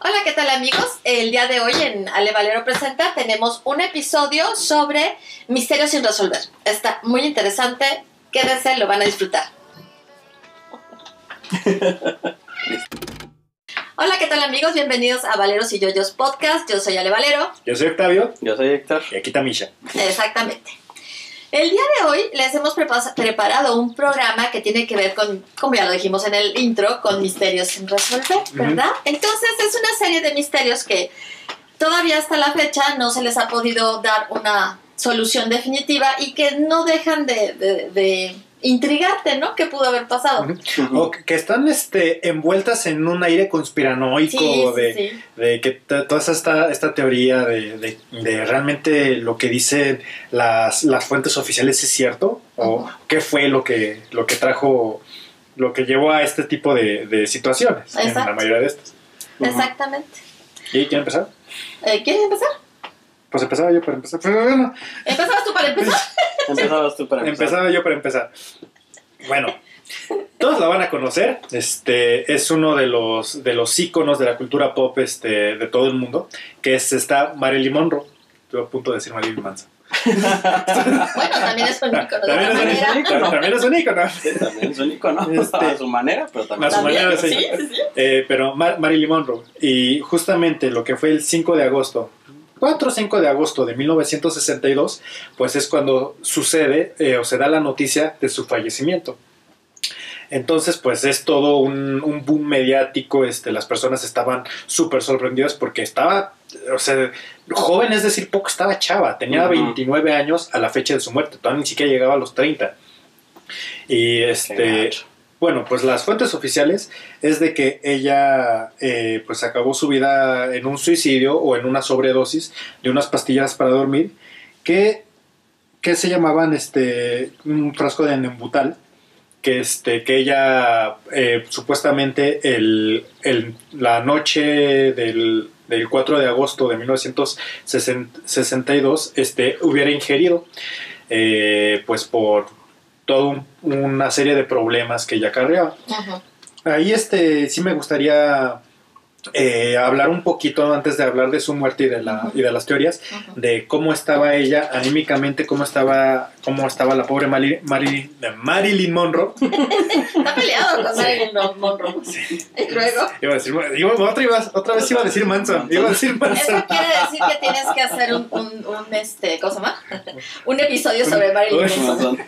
Hola, ¿qué tal amigos? El día de hoy en Ale Valero Presenta tenemos un episodio sobre misterios sin resolver. Está muy interesante, quédense, lo van a disfrutar. Hola, ¿qué tal amigos? Bienvenidos a Valeros y Yoyos Podcast. Yo soy Ale Valero. Yo soy Octavio Yo soy Héctor. y aquí está Misha. Exactamente. El día de hoy les hemos prepa- preparado un programa que tiene que ver con, como ya lo dijimos en el intro, con misterios sin resolver, ¿verdad? Entonces es una serie de misterios que todavía hasta la fecha no se les ha podido dar una solución definitiva y que no dejan de, de- de intrigarte, ¿no? ¿Qué pudo haber pasado? O que están este, envueltas en un aire conspiranoico Sí, sí, de, sí. de que toda esta, esta teoría de, de- de realmente lo que dicen las, las fuentes oficiales es cierto o qué fue lo que, lo que trajo, lo que llevó a este tipo de, de situaciones en la mayoría de estas. Exactamente. ¿Y quién empezar? Eh, ¿Quieres empezar? Pues empezaba yo para empezar. Pero bueno, ¿Empezabas tú para empezar? Empezabas tú para empezar. Empezaba yo para empezar. Bueno, todos la van a conocer. Este es uno de los de los íconos de la cultura pop este, de todo el mundo, que es esta Marilyn Monroe. Estuve a punto de decir Marilyn Manson. Bueno, también es un ícono de También es un manera. ícono, también es un ícono. Sí, también es un icono. Este- a su manera, pero también. A su También, manera, sí. sí, sí, sí. Eh, pero Mar- Marilyn Monroe. Y justamente lo que fue el 5 de agosto, 4 o 5 de agosto de 1962, pues es cuando sucede eh, o se da la noticia de su fallecimiento. Entonces, pues es todo un, un boom mediático, este, las personas estaban súper sorprendidas porque estaba, o sea, joven, es decir, poco estaba chava, tenía Ujú. 29 años a la fecha de su muerte, todavía ni siquiera llegaba a los 30. Y este. Bueno, pues las fuentes oficiales es de que ella eh, pues acabó su vida en un suicidio o en una sobredosis de unas pastillas para dormir que, que se llamaban este un frasco de nembutal que este que ella eh, supuestamente el, el- la noche del, del 4 de agosto de 1962 este hubiera ingerido eh, pues por toda una serie de problemas que ella acarreaba Ujú. Ahí este sí me gustaría eh, hablar un poquito antes de hablar de su muerte y de la y de las teorías de cómo estaba ella anímicamente, cómo estaba cómo estaba la pobre Mari- Marilyn, Marilyn Monroe. Está peleado con Marilyn Monroe. Y luego, Iba a decir, iba- otra, iba- otra vez iba a decir Manson, iba a decir eso Manson. quiere decir que tienes que hacer un, un, un, este, ¿cómo se llama? Un episodio sobre Marilyn Uy, Monroe.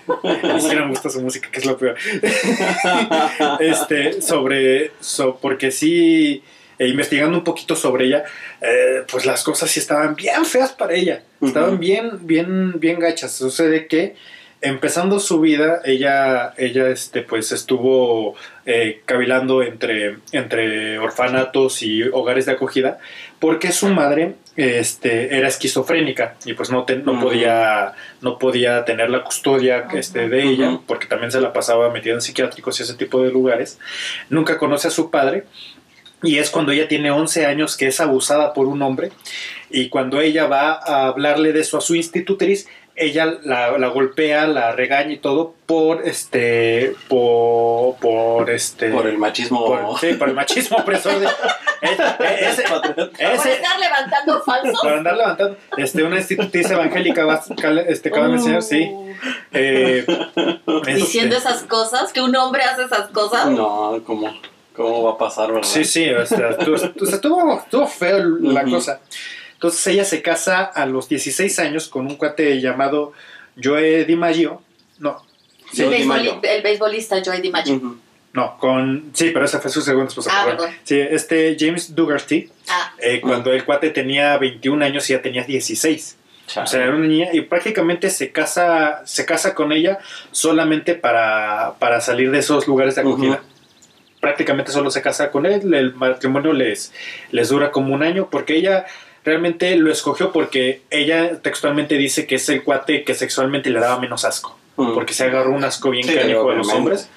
Ni siquiera me gusta su música, que es lo peor. este, sobre, so- porque sí, eh, investigando un poquito sobre ella, eh, pues las cosas sí estaban bien feas para ella. Estaban bien, bien, bien gachas. Sucede que empezando su vida, ella, ella este, pues estuvo eh, cavilando entre, entre orfanatos y hogares de acogida, porque su madre este, era esquizofrénica y pues no, te- no podía no podía tener la custodia este, de ella, porque también se la pasaba metida en psiquiátricos y ese tipo de lugares. Nunca conoce a su padre. Y es cuando ella tiene 11 años que es abusada por un hombre. Y cuando ella va a hablarle de eso a su institutriz, ella la, la golpea, la regaña y todo por este. por. por este. Por el machismo. por- sí, por el machismo opresor de. eh, eh, ese- Por ese- estar levantando falsos. para andar levantando. Este, una institutriz evangélica va, este, cabe mencionar, sí. Eh, este, Diciendo esas cosas, que un hombre hace esas cosas. No, ¿cómo, ¿cómo va a pasar, verdad? Sí, sí, o sea, o estuvo, estuvo feo la Ujú. cosa. Entonces ella se casa a los 16 años con un cuate llamado Joe DiMaggio. No, Sí, el, Di beisboli- Maggio. el beisbolista Joey DiMaggio. Ujú. no, con... Sí, pero esa fue su segunda esposa. Ah, perdón. Sí, este James Dugarty, Ah, eh, cuando el cuate tenía 21 años y ya tenía 16. Chale. O sea, era una niña y prácticamente se casa, se casa con ella solamente para, para salir de esos lugares de acogida. Ujú. Prácticamente solo se casa con él, el matrimonio les, les dura como un año porque ella realmente lo escogió porque ella textualmente dice que es el cuate que sexualmente le daba menos asco, Ujú. porque se agarró un asco bien Sí, canijo de los hombres.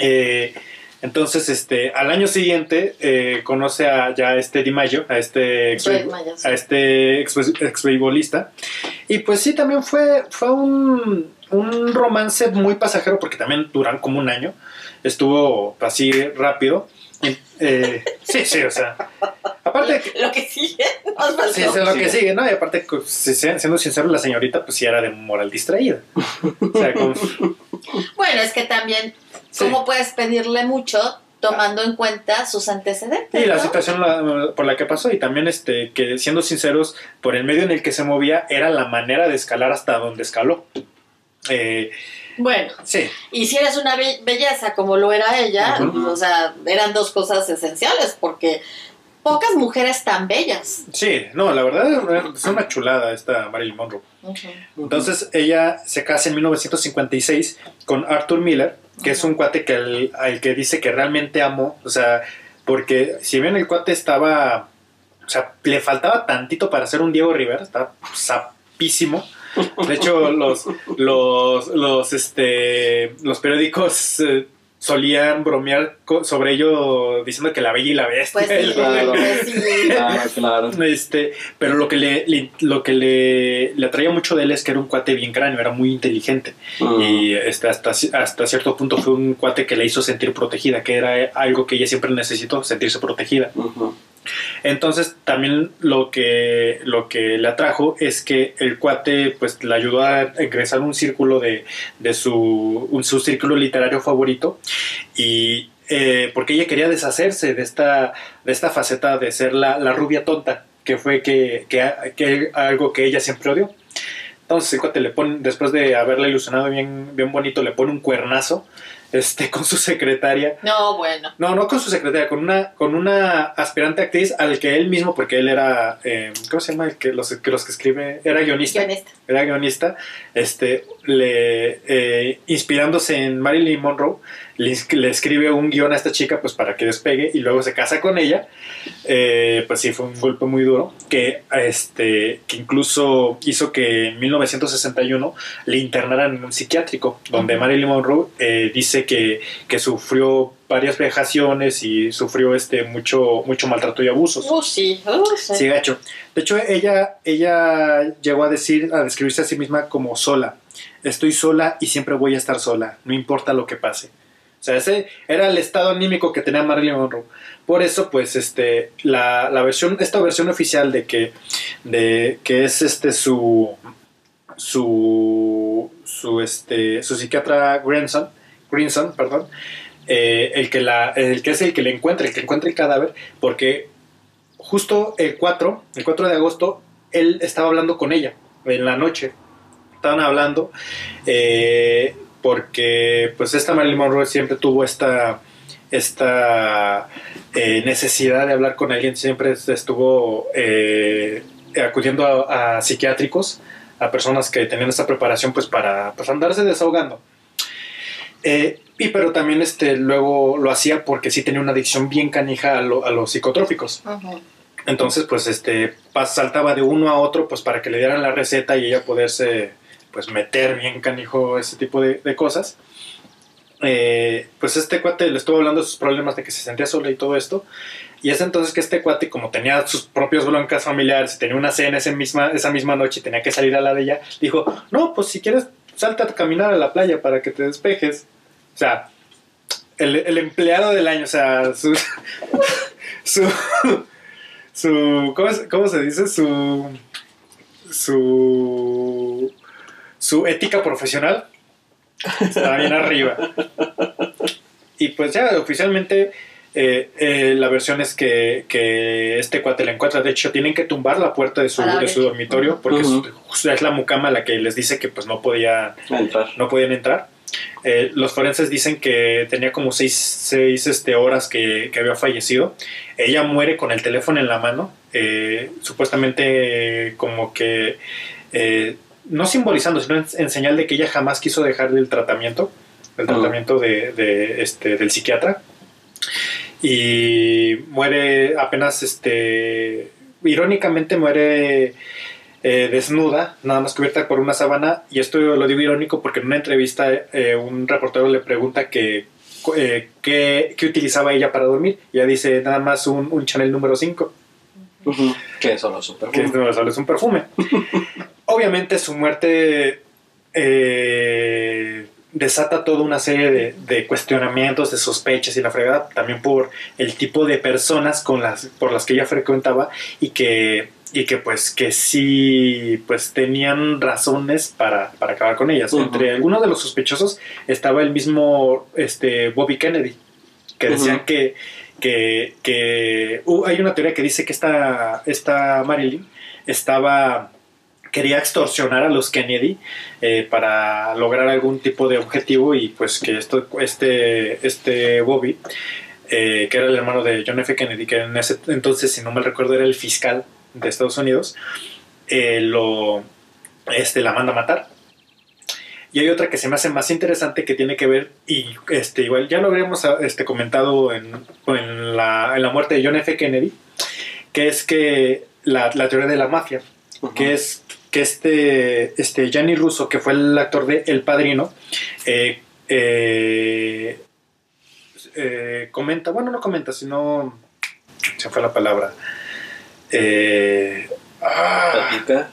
Eh, entonces, este, al año siguiente eh, conoce a ya este Di Maggio, a este ex, sí. a este ex, ex. Y pues sí, también fue, fue un, un romance muy pasajero porque también duran como un año. Estuvo así rápido. Eh, sí, sí, o sea. aparte lo, que sigue. nos. Sí, es lo que sigue, ¿no? Y aparte, pues, si- siendo sincero, la señorita, pues sí era de moral distraída. O sea, con- Bueno, es que también, Sí. ¿cómo puedes pedirle mucho tomando en cuenta sus antecedentes? Y la no? situación la- por la que pasó, y también este, que siendo sinceros, por el medio en el que se movía, era la manera de escalar hasta donde escaló. Eh, Bueno, sí, y si eres una be- belleza como lo era ella, o sea, eran dos cosas esenciales, porque pocas mujeres tan bellas. sí, no, la verdad es una chulada esta Marilyn Monroe. Entonces ella se casa en 1956 con Arthur Miller, que es un cuate que al, al que dice que realmente amó, o sea, porque si bien el cuate estaba, o sea, le faltaba tantito para ser un Diego Rivera, estaba sapísimo. De hecho, los, los, los, este, los periódicos eh, solían bromear sobre ello diciendo que la bella y la bestia. Pues sí, Claro. pues sí. Claro, claro. Este, pero lo que le, le- lo que le, le atraía mucho de él es que era un cuate bien cráneo, era muy inteligente. Mm. Y este, hasta, hasta cierto punto fue un cuate que le hizo sentir protegida, que era algo que ella siempre necesitó, sentirse protegida. Entonces también lo que, lo que le atrajo es que el cuate pues le ayudó a ingresar un círculo de, de su, un- círculo literario favorito y eh, porque ella quería deshacerse de esta, de esta faceta de ser la, la rubia tonta, que fue que, que, que algo que ella siempre odió. Entonces el cuate le pone, después de haberla ilusionado bien, bien bonito, le pone un cuernazo este, con su secretaria No, bueno. no, no con su secretaria, con una, con una aspirante actriz al que él mismo, porque él era, eh, ¿cómo se llama? El que los, que los que escribe, era guionista, Guionista. era guionista, este, le, eh, inspirándose en Marilyn Monroe, le, escribe un guion a esta chica, pues para que despegue, y luego se casa con ella, Eh, pues sí, fue un golpe muy duro, que, este, que incluso hizo que en 1961 le internaran en un psiquiátrico, donde. Marilyn Monroe eh, dice que, que sufrió varias vejaciones y sufrió este mucho mucho maltrato y abusos. Uh, sí, uh, sí. Sí, gacho. De hecho, ella, ella llegó a decir, a describirse a sí misma como sola. Estoy sola y siempre voy a estar sola, no importa lo que pase. O sea, ese era el estado anímico que tenía Marilyn Monroe. Por eso, pues, este, la, la versión, esta versión oficial de que, de que es este su, su, su, este, su psiquiatra Grinson, Grinson, perdón, eh, el, que la, el que es el que le encuentra, el que encuentra el cadáver, porque justo el 4, el 4 de agosto, él estaba hablando con ella en la noche. Estaban hablando eh, porque pues esta Marilyn Monroe siempre tuvo esta, esta eh, necesidad de hablar con alguien, siempre estuvo eh, acudiendo a, a psiquiátricos, a personas que tenían esta preparación pues para pues, andarse desahogando. Eh, y pero también este, luego lo hacía porque sí tenía una adicción bien canija a, lo- a los psicotrópicos. Entonces, pues, este, saltaba de uno a otro, pues, para que le dieran la receta y ella poderse, pues, meter bien canijo ese tipo de, de cosas. Eh, pues este cuate le estuvo hablando de sus problemas de que se sentía sola y todo esto. Y es entonces que este cuate, como tenía sus propios broncas familiares, tenía una cena esa misma, esa misma noche y tenía que salir a la de ella, dijo, no, pues si quieres, salta a caminar a la playa para que te despejes. O sea, el, el empleado del año, o sea, su... su su ¿cómo, cómo se dice? Su su su ética profesional está bien arriba. Y pues ya oficialmente eh, eh, la versión es que, que este cuate la encuentra. De hecho, tienen que tumbar la puerta de su, de su dormitorio porque es, es la mucama la que les dice que pues no podía entrar. no podían entrar. Eh, los forenses dicen que tenía como seis, seis, este, horas que, que había fallecido. Ella muere con el teléfono en la mano, eh, supuestamente como que, eh, no simbolizando, sino en, en señal de que ella jamás quiso dejar el tratamiento, el tratamiento de, de, este, del psiquiatra. Y muere apenas, este, irónicamente muere eh, desnuda, nada más cubierta por una sábana, y esto lo digo irónico porque en una entrevista eh, un reportero le pregunta que, eh, qué, qué utilizaba ella para dormir, y ella dice nada más un, un Chanel número 5, Ujú. Que es solo súper que es, no, solo es un perfume. Obviamente su muerte eh, desata toda una serie de, de cuestionamientos, de sospechas y la fregada, también por el tipo de personas con las, por las que ella frecuentaba y que, y que pues que sí pues tenían razones para, para acabar con ellas. Entre algunos de los sospechosos estaba el mismo este, Bobby Kennedy, que decían que, que uh, hay una teoría que dice que esta, esta Marilyn estaba quería extorsionar a los Kennedy eh, para lograr algún tipo de objetivo y pues que esto, este, este Bobby, eh, que era el hermano de John F. Kennedy, que en ese entonces, si no mal recuerdo, era el fiscal de Estados Unidos, eh, lo, este, la manda a matar. Y hay otra que se me hace más interesante que tiene que ver, y este, igual ya lo habríamos este, comentado en, en, la, en la muerte de John F. Kennedy, que es que la, la teoría de la mafia, Ujú. que es que este, este Gianni Russo, que fue el actor de El Padrino, eh, eh, eh, comenta, bueno, no comenta, sino se fue la palabra. Eh, ah,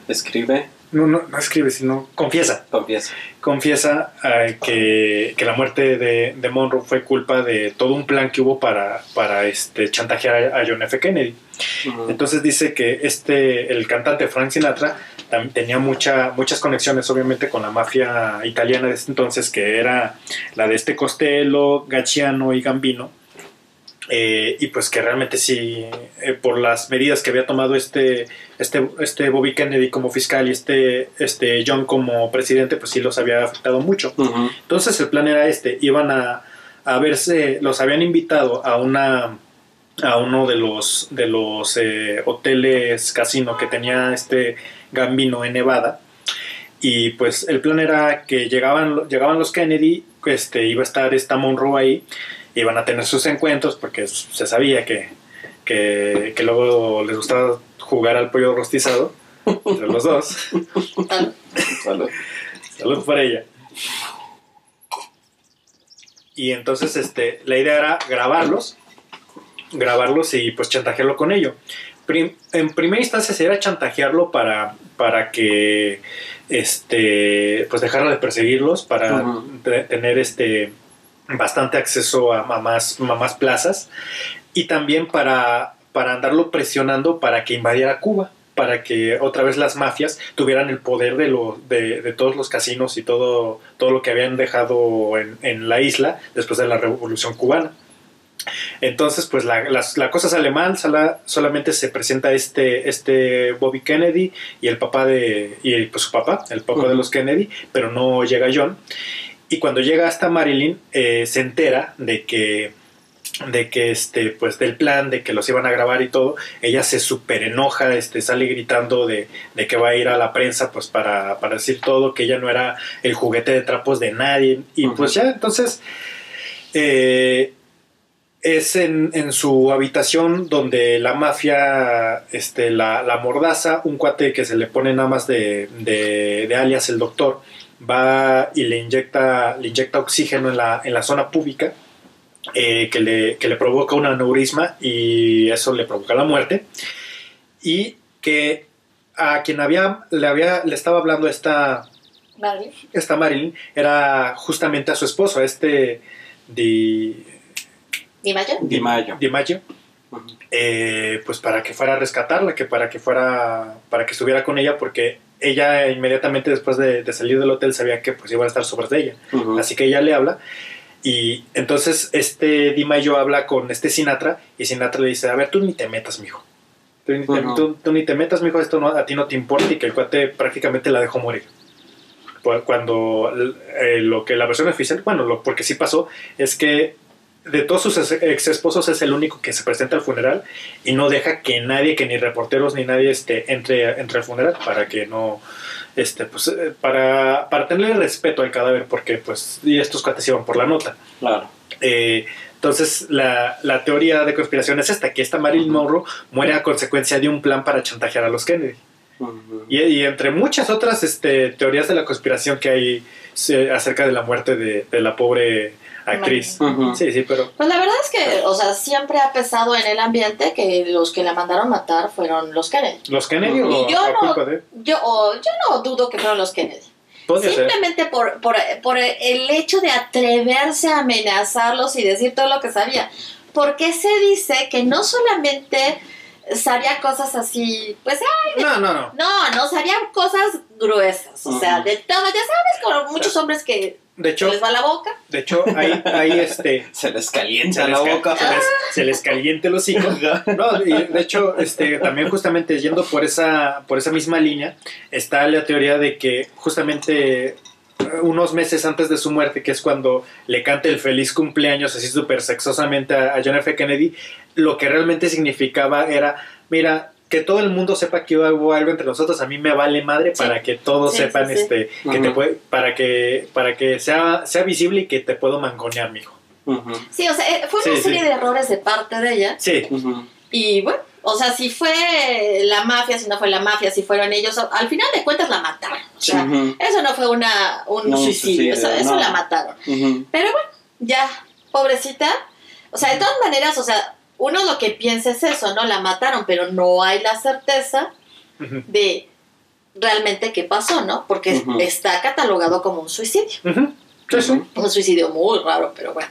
escribe, no, no, no escribe, sino confiesa. confiesa. Confiesa que, que la muerte de, de Monroe fue culpa de todo un plan que hubo para, para este, chantajear a John F. Kennedy. Entonces dice que este, el cantante Frank Sinatra tenía mucha, muchas conexiones obviamente con la mafia italiana de ese entonces, que era la de este Costello, Gacciano y Gambino. Eh, y pues que realmente sí, eh, por las medidas que había tomado este, este, este Bobby Kennedy como fiscal y este, este John como presidente, pues sí los había afectado mucho. Entonces el plan era este, iban a, a verse, los habían invitado a una a uno de los de los eh, hoteles casino que tenía este Gambino en Nevada y pues el plan era que llegaban llegaban los Kennedy este iba a estar esta Monroe ahí iban a tener sus encuentros porque se sabía que que, que luego les gustaba jugar al pollo rostizado entre los dos Salud. Salud por ella. Y entonces este, la idea era grabarlos, grabarlos y pues chantajearlo con ello. Prim- en primera instancia sería chantajearlo para, para que este, pues dejara de perseguirlos, para tener este, bastante acceso a, a más, a más plazas y también para, para andarlo presionando para que invadiera Cuba para que otra vez las mafias tuvieran el poder de, lo, de, de todos los casinos y todo, todo lo que habían dejado en, en la isla después de la revolución cubana. Entonces, pues la, la cosa sale mal, sala- solamente se presenta este, este Bobby Kennedy y el papá de, y pues su papá, el papá de los Kennedy, pero no llega John. Y cuando llega hasta Marilyn, eh, se entera de que de que este pues del plan de que los iban a grabar y todo ella se súper enoja este sale gritando de, de que va a ir a la prensa pues para, para decir todo que ella no era el juguete de trapos de nadie. Y pues ya entonces eh, es en, en su habitación donde la mafia este, la, la mordaza, un cuate que se le pone nada más de, de, de alias el doctor, va y le inyecta, le inyecta oxígeno en la, en la zona pública, eh, que, le, que le provoca un aneurisma y eso le provoca la muerte. Y que a quien había, le, había, le estaba hablando esta, Vale. esta Marilyn era justamente a su esposo, a este Di, ¿Y Mayo? Di Mayo. Di eh, pues para que fuera a rescatarla, que para que fuera, para que estuviera con ella, porque ella inmediatamente después de, de salir del hotel sabía que pues iban a estar sobre de ella. Así que ella le habla y entonces este Di Maggio habla con este Sinatra y Sinatra le dice, a ver, tú ni te metas, mijo. Tú ni te, Ujú. tú- tú ni te metas, mijo, esto no, a ti no te importa y que el cuate prácticamente la dejó morir. Cuando eh, lo que la versión oficial, bueno, lo, porque sí pasó, es que de todos sus ex- esposos es el único que se presenta al funeral y no deja que nadie, que ni reporteros ni nadie este, entre, entre al funeral para que no, este, pues, eh, para, para tenerle respeto al cadáver, porque pues, y estos cuates iban por la nota. Claro. Eh, entonces, la, la teoría de conspiración es esta, que esta Marilyn. Monroe muere a consecuencia de un plan para chantajear a los Kennedy. Y, y entre muchas otras este, teorías de la conspiración que hay acerca de la muerte de, de la pobre actriz. Sí, sí, pero Pues la verdad es que, o sea, siempre ha pesado en el ambiente que los que la mandaron matar fueron los Kennedy. ¿los Kennedy o yo a no- culpa de...? Yo, o- yo no dudo que fueron los Kennedy. Ser. Simplemente por, por, por el hecho de atreverse a amenazarlos y decir todo lo que sabía. Porque se dice que no solamente sabía cosas así, pues, ay, No, no, no. no, no, sabía cosas gruesas. O sea, de todo. Ya sabes, con muchos hombres que De se hecho, les va la boca. de hecho, ahí, ahí este. Se les Se calienta les, la ca- boca. se les- se les caliente el hocico. No, y de hecho, este, también justamente yendo por esa, por esa misma línea, está la teoría de que justamente eh, unos meses antes de su muerte, que es cuando le canta el feliz cumpleaños así súper sexosamente a, a John F. Kennedy, lo que realmente significaba era, mira, que todo el mundo sepa que hubo algo entre nosotros, a mí me vale madre Sí. para que todos Sí, sepan sí, sí. este que te puede, para que para que sea sea visible y que te puedo mangonear, mijo. Sí, o sea, eh, fue una serie sí. de errores de parte de ella. Sí. Y bueno, o sea, si fue la mafia, si no fue la mafia, si fueron ellos, al final de cuentas la mataron. O sea, eso no fue una, un No, suicidio, eso, eso no. la mataron. Pero bueno, ya, pobrecita. O sea, de todas maneras, o sea, uno lo que piensa es eso, ¿no? La mataron, pero no hay la certeza de realmente qué pasó, ¿no? Porque está catalogado como un suicidio. Ujú. Sí, sí. Un suicidio muy raro, pero bueno.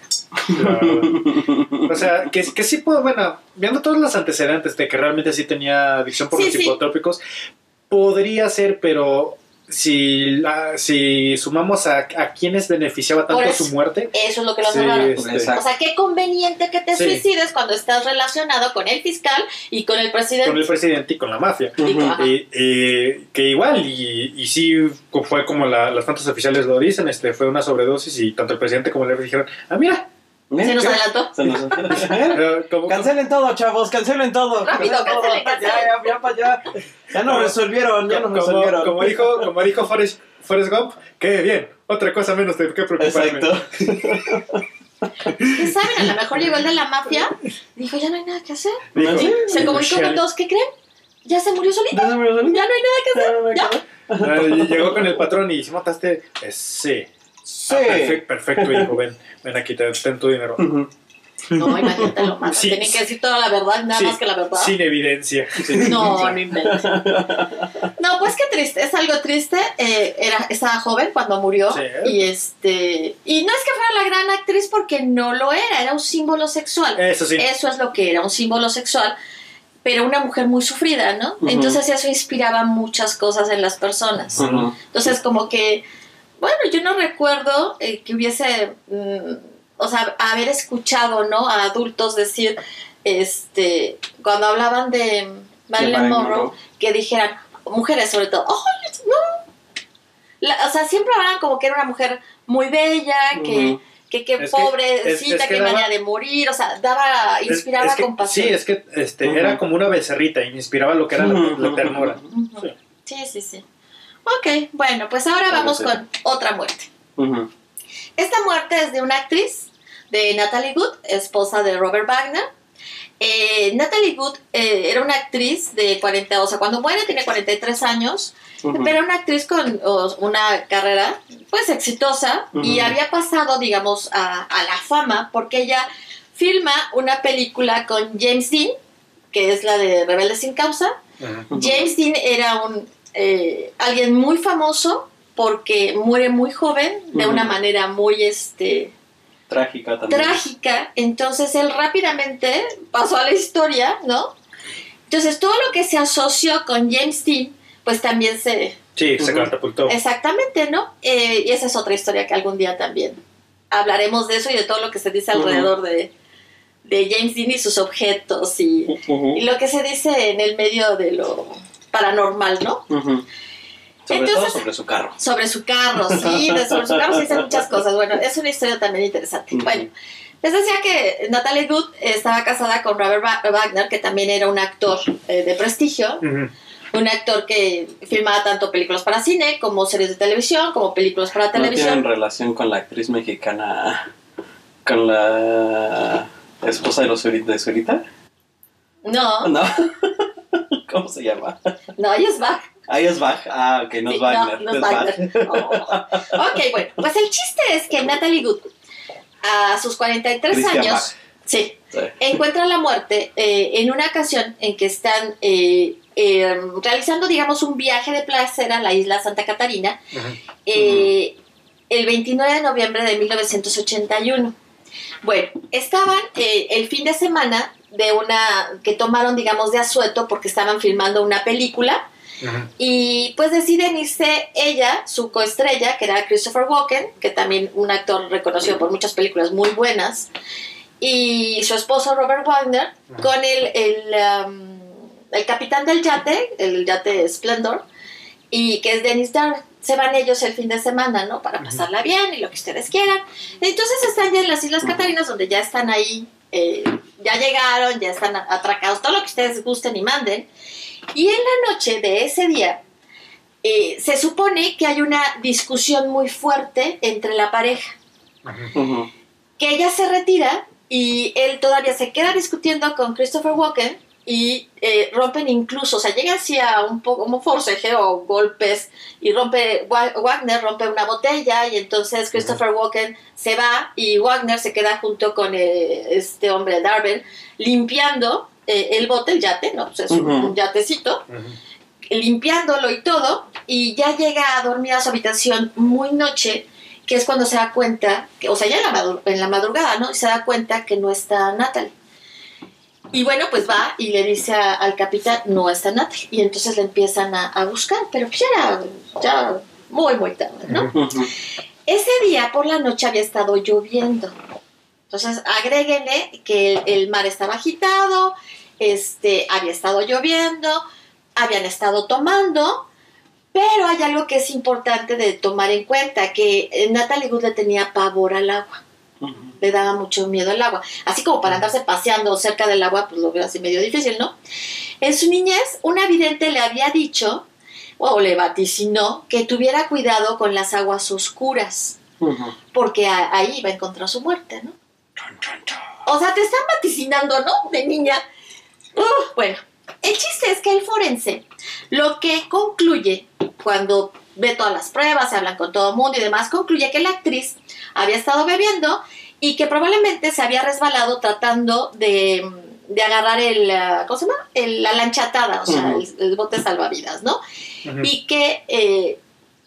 La verdad. O sea, que, que sí puedo, bueno, viendo todos los antecedentes de que realmente sí tenía adicción por Sí, los sí. psicotrópicos, podría ser, pero si, la, si sumamos a, a quienes beneficiaba tanto eso. su muerte, Eso es lo que lo sí, este. O sea, qué conveniente que te Sí. suicides cuando estás relacionado con el fiscal y con el presidente. con el presidente y con la mafia. Y y que igual, y, y sí fue como la, las tantos oficiales lo dicen, este fue una sobredosis y tanto el presidente como el jefe dijeron, ah, mira, Mira, Se nos ¿qué? adelantó. Se nos- eh, como- Cancelen todo, chavos, cancelen todo. Rápido, cancelen, cancelen. Ya, ya, ya, para allá. Ya nos resolvieron, ya nos como, resolvieron. como dijo, como dijo Forrest, Forrest Gump, que bien, otra cosa menos de qué preocuparme. Exacto. ¿Qué saben? A lo mejor llegó el de la mafia, dijo, ya no hay nada que hacer. Dijo, Sí. Se comunicó con todos, ¿qué creen? Ya se murió solito, ¿Ya se me resolvió? ya no hay nada que hacer. Ya, Ya. Ah, y llegó con el patrón y si mataste, eh, sí. Sí. Ah, perfecto, perfecto, hijo, ven, ven aquí, ten, ten tu dinero. No, imagínate lo matan. Sí. Tienen que decir toda la verdad, nada Sí, más que la verdad. Sin evidencia. No, no inventes. No, pues qué triste, es algo triste. Eh, era, estaba joven cuando murió Sí. y este y no es que fuera la gran actriz porque no lo era, era un símbolo sexual. Eso sí. Eso es lo que era, un símbolo sexual, pero una mujer muy sufrida, ¿no? Entonces eso inspiraba muchas cosas en las personas. Entonces como que, bueno, yo no recuerdo eh, que hubiese, mm, o sea, haber escuchado, ¿no? A adultos decir, este, cuando hablaban de Marilyn Monroe, Monroe. que dijeran, mujeres sobre todo, ¡ay, no! La- o sea, siempre hablaban como que era una mujer muy bella, que, Ujú. que, que- pobrecita, es- es que, que daba- manera de morir, o sea, daba, inspiraba es que- compasión. Sí, es que este, era como una becerrita y inspiraba lo que era la, la ternura. Sí, sí, sí. Ok, bueno, pues ahora vamos con otra muerte. Esta muerte es de una actriz, de Natalie Wood, esposa de Robert Wagner. Eh, Natalie Wood eh, era una actriz de 40, o sea, cuando muere tiene 43 años, Ujú. pero era una actriz con o, una carrera pues exitosa y había pasado, digamos, a, a la fama porque ella filma una película con James Dean, que es la de Rebelde sin causa. James Dean era un eh, alguien muy famoso porque muere muy joven de una manera muy este Trágica también. trágica entonces él rápidamente pasó a la historia no entonces todo lo que se asoció con James Dean pues también se Sí, se Ujú. catapultó. exactamente no Eh, y esa es otra historia que algún día también hablaremos de eso y de todo lo que se dice alrededor de de James Dean y sus objetos y, y lo que se dice en el medio de lo paranormal no. Sobre Entonces- todo sobre su carro. sobre su carro, sí, de sobre su carro se dicen muchas cosas. Bueno, es una historia también interesante. Bueno, les decía que Natalie Wood estaba casada con Robert Wa- Wagner, que también era un actor eh, de prestigio, un actor que filmaba tanto películas para cine como series de televisión, como películas para ¿No tienen televisión. relación con la actriz mexicana, con la esposa de, los de Zurita? No, ¿No? ¿Cómo se llama? no, ella es Bach. Ah, ella es Bach. Ah, ok, no es Sí, Wagner. no, no es Bach. Oh. Ok, bueno, pues el chiste es que Natalie Wood, a sus 43 Christian años, Bach. sí, Sí. encuentra la muerte eh, en una ocasión en que están eh, eh, realizando, digamos, un viaje de placer a la isla Santa Catarina el 29 de noviembre de 1981. Bueno, estaban eh, el fin de semana de una que tomaron, digamos, de asueto porque estaban filmando una película y pues deciden irse ella, su coestrella, que era Christopher Walken, que también un actor reconocido por muchas películas muy buenas, y su esposo Robert Wagner, con el, el, um, el capitán del yate, el yate Splendor, y que es Dennis Darden. Se van ellos el fin de semana, ¿no? Para pasarla bien y lo que ustedes quieran. Entonces están ya en las Islas Catarinas, donde ya están ahí, eh, ya llegaron, ya están atracados, todo lo que ustedes gusten y manden. Y en la noche de ese día, eh, se supone que hay una discusión muy fuerte entre la pareja, que ella se retira y él todavía se queda discutiendo con Christopher Walken y eh, rompen incluso, o sea, llega así a un poco como forcejeo, golpes y rompe, Wa- Wagner rompe una botella y entonces Christopher Walken se va y Wagner se queda junto con eh, este hombre Darwin limpiando eh, el bote, el yate, ¿no? Pues es un- yatecito limpiándolo y todo, y ya llega a dormir a su habitación muy noche, que es cuando se da cuenta, que, o sea, ya en la, en la madrugada, ¿no? Y se da cuenta que no está Natalie. Y bueno, pues va y le dice a- al capitán, no está Natalie. Y entonces le empiezan a, a buscar, pero pues ya era ya muy, muy tarde, ¿no? Ese día por la noche había estado lloviendo. Entonces, agréguenle que el, el mar estaba agitado, este, había estado lloviendo, habían estado tomando, pero hay algo que es importante de tomar en cuenta, que eh, Natalie Wood le tenía pavor al agua, Le daba mucho miedo al agua. Así como para andarse paseando cerca del agua, pues lo veo así medio difícil, ¿no? En su niñez, una vidente le había dicho, o le vaticinó, que tuviera cuidado con las aguas oscuras porque ahí iba a encontrar su muerte, ¿no? O sea, te están vaticinando, ¿no? De niña. Bueno, el chiste es que el forense lo que concluye cuando ve todas las pruebas, se hablan con todo el mundo y demás, concluye que la actriz había estado bebiendo y que probablemente se había resbalado tratando de, de agarrar el, ah, ¿cómo se llama? El- la lanchatada, o sea, el, el bote salvavidas, ¿no? Y que, eh,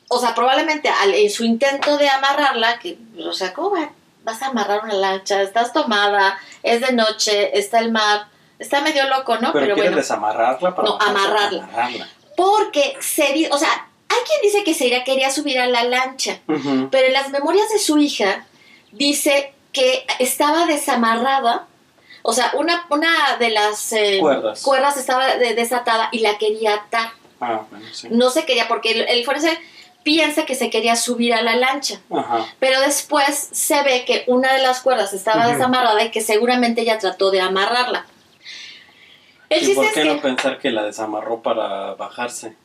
o sea, probablemente al- en su intento de amarrarla, que, o sea, ¿cómo va- vas a amarrar una lancha? Estás tomada, es de noche, está el mar, está medio loco, ¿no? Pero, Pero, bueno, desamarrarla para No, amarrarla. amarrarla. porque Seri, o sea, hay quien dice que Seria quería subir a la lancha, pero en las memorias de su hija dice que estaba desamarrada, o sea, una, una de las eh, Cuerdas. cuerdas estaba de- desatada y la quería atar. Ah, bueno, sí. no se quería, porque el, el forense piensa que se quería subir a la lancha, Ajá. pero después se ve que una de las cuerdas estaba desamarrada y que seguramente ella trató de amarrarla. El ¿Y por es qué que, no pensar que la desamarró para bajarse?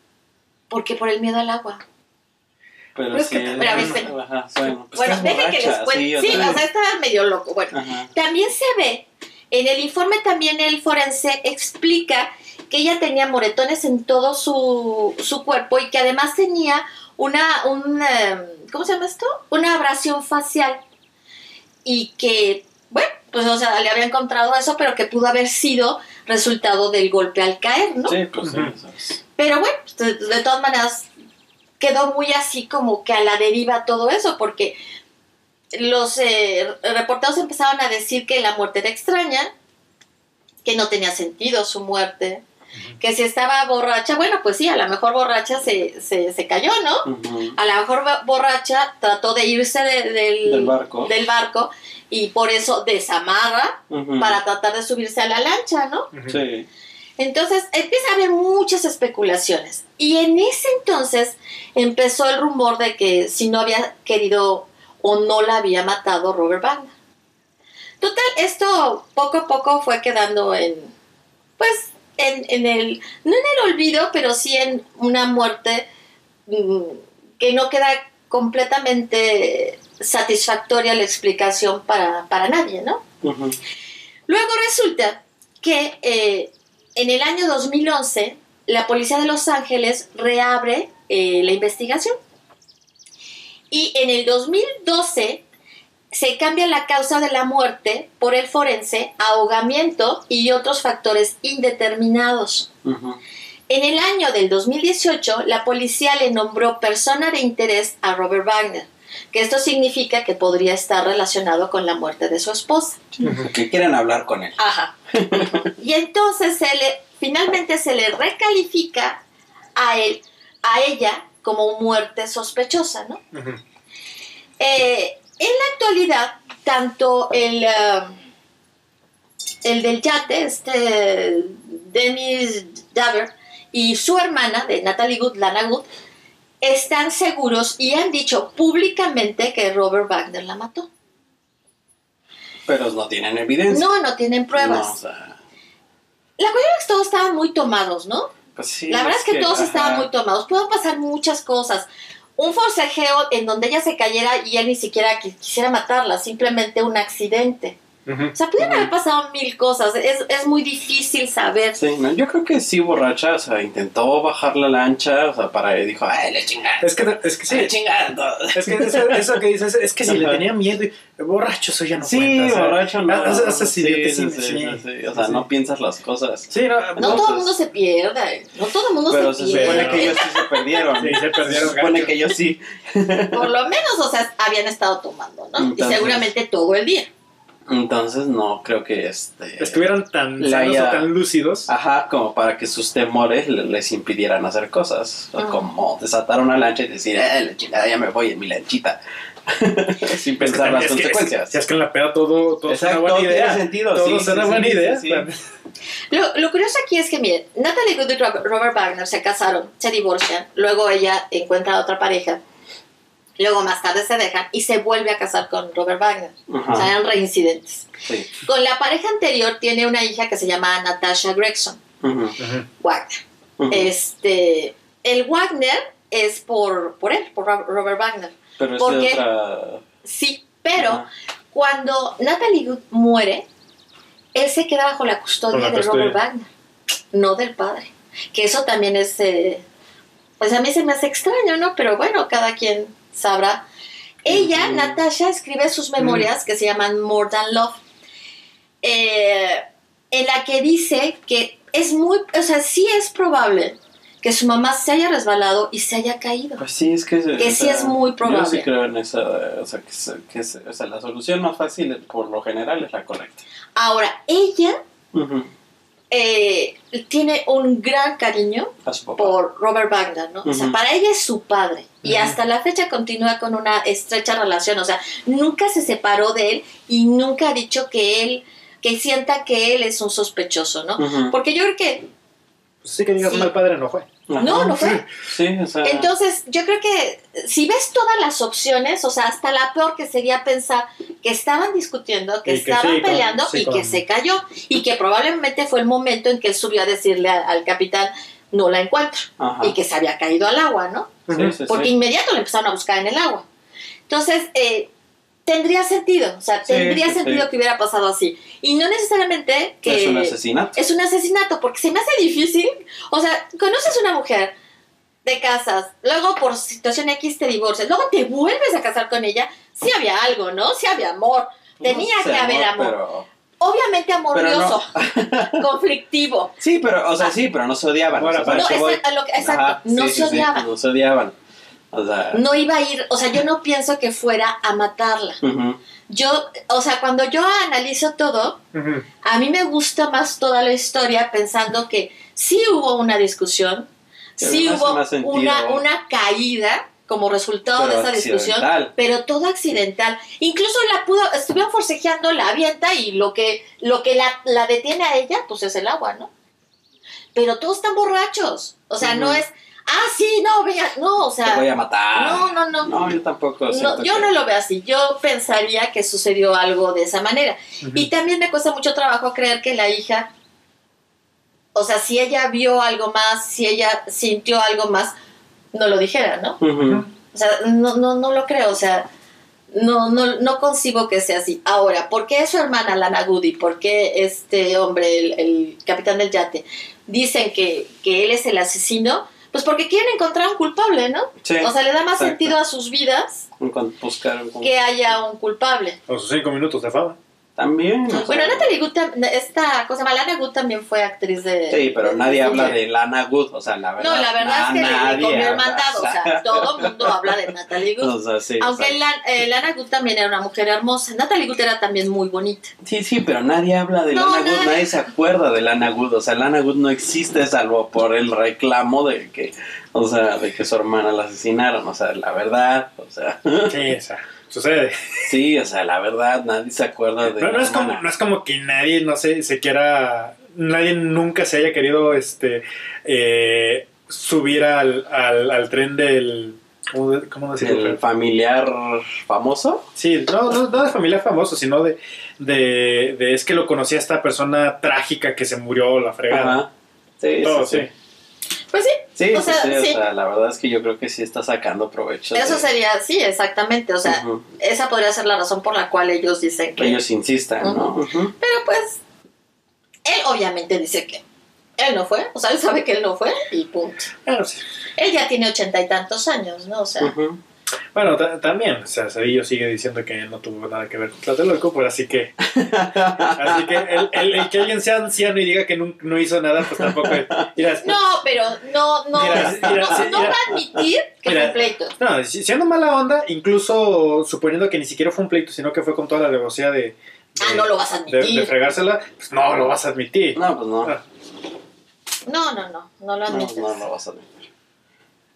Porque por el miedo al agua. Pero, Pero es sí, que- pero a ver, espera. Ajá, bueno, pues bueno, estás dejen que les cuente. sí, o sea, estaba medio loco. Bueno, Ajá. también se ve, en el informe también el forense explica que ella tenía moretones en todo su, su cuerpo y que además tenía una, un, eh, ¿cómo se llama esto? Una abrasión facial. Y que, bueno, pues o sea, le había encontrado eso, pero que pudo haber sido resultado del golpe al caer, ¿no? Sí, pues sí, eso es. Pero bueno, de, de todas maneras quedó muy así como que a la deriva todo eso, porque los eh, reportados empezaron a decir que la muerte era extraña, que no tenía sentido su muerte, que si estaba borracha, bueno, pues sí, a lo mejor borracha se, se, se cayó, ¿no? A lo mejor bo- borracha trató de irse de- del, Del barco. del barco y por eso desamarra para tratar de subirse a la lancha, ¿no? Sí. Entonces empieza a haber muchas especulaciones. Y en ese entonces empezó el rumor de que si no había querido o no la había matado Robert Wagner. Total, esto poco a poco fue quedando en, pues, en, en el, no en el olvido, pero sí en una muerte mm, que no queda completamente satisfactoria la explicación para, para nadie, ¿no? Luego resulta que eh, en el año 2011 la policía de Los Ángeles reabre eh, la investigación. Y en el 2012 se cambia la causa de la muerte por el forense, ahogamiento y otros factores indeterminados. En el año del 2018, la policía le nombró persona de interés a Robert Wagner, que esto significa que podría estar relacionado con la muerte de su esposa. Que quieren hablar con él. Ajá. y entonces se le, finalmente se le recalifica a él, a ella, como muerte sospechosa, ¿no? Eh, en la actualidad, tanto el, eh, el del yate, este Dennis Daver, y su hermana, de Natalie Good, Lana Good, están seguros y han dicho públicamente que Robert Wagner la mató. Pero no tienen evidencia. No, no tienen No, o pruebas. sea, La cuestión es que todos estaban muy tomados, ¿no? pues sí, La verdad es que, todos ajá. estaban muy tomados. Pueden pasar muchas cosas. Un forcejeo en donde ella se cayera y él ni siquiera qui- quisiera matarla, simplemente un accidente. O sea, pudieron haber pasado mil cosas. Es, es muy difícil saber. Sí, no, yo creo que sí, borracha, o sea, intentó bajar la lancha, o sea, para dijo, ay, le chingaron. Es que, es que sí. Le. Es que eso, eso que dices, es que si le tenía miedo, y, borracho, eso ya no Sí, cuenta. o sea, borracho, no. Haces haces sí, idioteces, sí, sí, sí, sí. sí, O sea, Sí. no piensas las cosas. Sí, no, No no, todo el mundo se pierde. No todo el mundo Pero se se supone pierde. que ellos sí se perdieron. Sí, se perdieron Se supone que ellos sí. Por lo menos, o sea, habían estado tomando, ¿no? Entonces- y seguramente todo el día. Entonces, no creo que este. estuvieran tan sanos o tan lúcidos. Ajá, como para que sus temores le- les impidieran hacer cosas. Ah. Como desatar una lancha y decir, eh, la chingada, ya me voy en mi lanchita. Sin pensar las Es que- consecuencias. Es que, es que en la peda todo, todo Exacto, buena tiene idea. sentido, Todo sí, es una sí, buena sí, idea. sí, sí. Lo, lo curioso aquí es que, miren, Natalie Good y Robert, Robert Wagner se casaron, se divorcian, luego ella encuentra a otra pareja, luego más tarde se dejan y se vuelve a casar con Robert Wagner. Ajá. O sea, eran reincidentes. Sí. Con la pareja anterior tiene una hija que se llama Natasha Gregson. Wagner. Este, el Wagner es por, por él, por Rob- Robert Wagner. Pero es ¿por de qué? otra. Sí, pero Ajá. cuando Natalie Good muere, él se queda bajo la custodia la de custodia. Robert Wagner, no del padre. Que eso también es, eh, pues a mí se me hace extraño, ¿no? Pero bueno, cada quien sabrá. Ella. Natasha, escribe sus memorias que se llaman More Than Love, eh, en la que dice que es muy, o sea, sí es probable que su mamá se haya resbalado y se haya caído. Pues sí, es que. Que sí es muy Yo probable. sí creo en esa. O sea, que, que o sea, la solución más fácil, por lo general, es la correcta. Ahora, ella. Eh, tiene un gran cariño por Robert Wagner, ¿no? O sea, para ella es su padre y hasta la fecha continúa con una estrecha relación, o sea, nunca se separó de él y nunca ha dicho que él, que sienta que él es un sospechoso, ¿no? Porque yo creo que, sí que digas Sí. mal padre no fue. Ajá. no, no fue. Sí, o sea. Entonces, yo creo que si ves todas las opciones, o sea, hasta la peor que sería pensar que estaban discutiendo, que Y que estaban sí, con- peleando sí, y con- que se cayó y que probablemente fue el momento en que él subió a decirle a- al capitán, no la encuentro Ajá. y que se había caído al agua, ¿no? Sí, sí, sí. Porque inmediato le empezaron a buscar en el agua. Entonces, eh, tendría sentido, o sea, Sí, tendría sí, sentido sí. que hubiera pasado así. Y no necesariamente que Es un asesinato. es un asesinato, porque se me hace difícil. O sea, conoces una mujer, te casas, luego por situación X te divorcias, luego te vuelves a casar con ella, sí había algo, ¿no? Sí había amor. Tenía No sé, que haber amor. Pero... Obviamente amor Pero no. conflictivo. Sí, pero, o sea, sí, pero no se odiaban. Bueno, o sea, No, ¿a qué es voy? a lo que- exacto, Ajá, no sí, se sí, sí, odiaban. no se odiaban. O sea. No iba a ir, o sea, yo no pienso que fuera a matarla. Yo, o sea, cuando yo analizo todo, a mí me gusta más toda la historia pensando que sí hubo una discusión, Pero sí hubo una, una caída como resultado Pero de esa discusión, pero todo accidental. Incluso la pudo, estuvieron forcejeando, la avienta y lo que, lo que la, la detiene a ella, pues es el agua, ¿no? Pero todos están borrachos. O sea, no es, ah, sí, no, vea, no, o Te sea, voy a matar. no, no, no. No, yo tampoco. No, yo que- no lo veo así. Yo pensaría que sucedió algo de esa manera. Y también me cuesta mucho trabajo creer que la hija, o sea, si ella vio algo más, si ella sintió algo más, no lo dijera, ¿no? O sea, no, no, no lo creo, o sea, no, no, no concibo que sea así. Ahora, ¿por qué su hermana Lana Goody? ¿Por qué este hombre, el, el capitán del yate, dicen que, que él es el asesino? Pues porque quieren encontrar un culpable, ¿no? Sí, O sea, le da más exacto. sentido a sus vidas como- que haya un culpable. O sus cinco minutos de fama. También. o sea, Bueno, Natalie tam- esta cosa, Lana Good también fue actriz de... Sí, pero de- nadie de- habla de Lana Good, o sea, la verdad. No, la verdad es que le- le nadie comió el mandado, o sea, todo el mundo habla de Natalie Wood. O sea, sí. Aunque exacto. la- eh, Lana Good también era una mujer hermosa. Natalie Wood era también muy bonita. Sí, sí, pero nadie habla de No, Lana Good, nadie. nadie se acuerda de Lana Good, o sea, Lana Good no existe salvo por el reclamo de que, o sea, de que su hermana la asesinaron, o sea, la verdad, o sea, Sí, o sea, sucede. sí, o sea, la verdad, nadie se acuerda de No, no es como, no es como que nadie, no sé, se quiera. Nadie nunca se haya querido este eh, subir al, al, al tren del. ¿Cómo, cómo decirlo? el familiar famoso. Sí, no, no, no de familiar famoso, sino de, de, de es que lo conocía esta persona trágica que se murió la fregada. Ajá. Sí, Todo, sí, sí. sí. Pues sí, Sí, O sí, sea, sí, o sí. sea, la verdad es que yo creo que sí está sacando provecho. eso de- sería, sí, exactamente. O sea, esa podría ser la razón por la cual ellos dicen que ellos insistan, ¿no? Pero pues, él obviamente dice que él no fue. O sea, él sabe que él no fue y punto. Sí. Él ya tiene ochenta y tantos años, ¿no? O sea. Bueno, ta- también, o sea, Cedillo sigue diciendo que no tuvo nada que ver con Tlatelolco, pues así que, así que el, el- el que alguien sea anciano y diga que no, no hizo nada, pues tampoco. Mira, no, pero no, no, Mira, no, mira, no, sí, no va a admitir que Mira. fue un pleito. No, si- siendo mala onda, incluso suponiendo que ni siquiera fue un pleito, sino que fue con toda la alevosía de, de, Ah, no lo vas a de, admitir. de fregársela, pues no lo vas a admitir. No, pues no. Ah, No, no, no, no lo No, admites. no lo vas a admitir.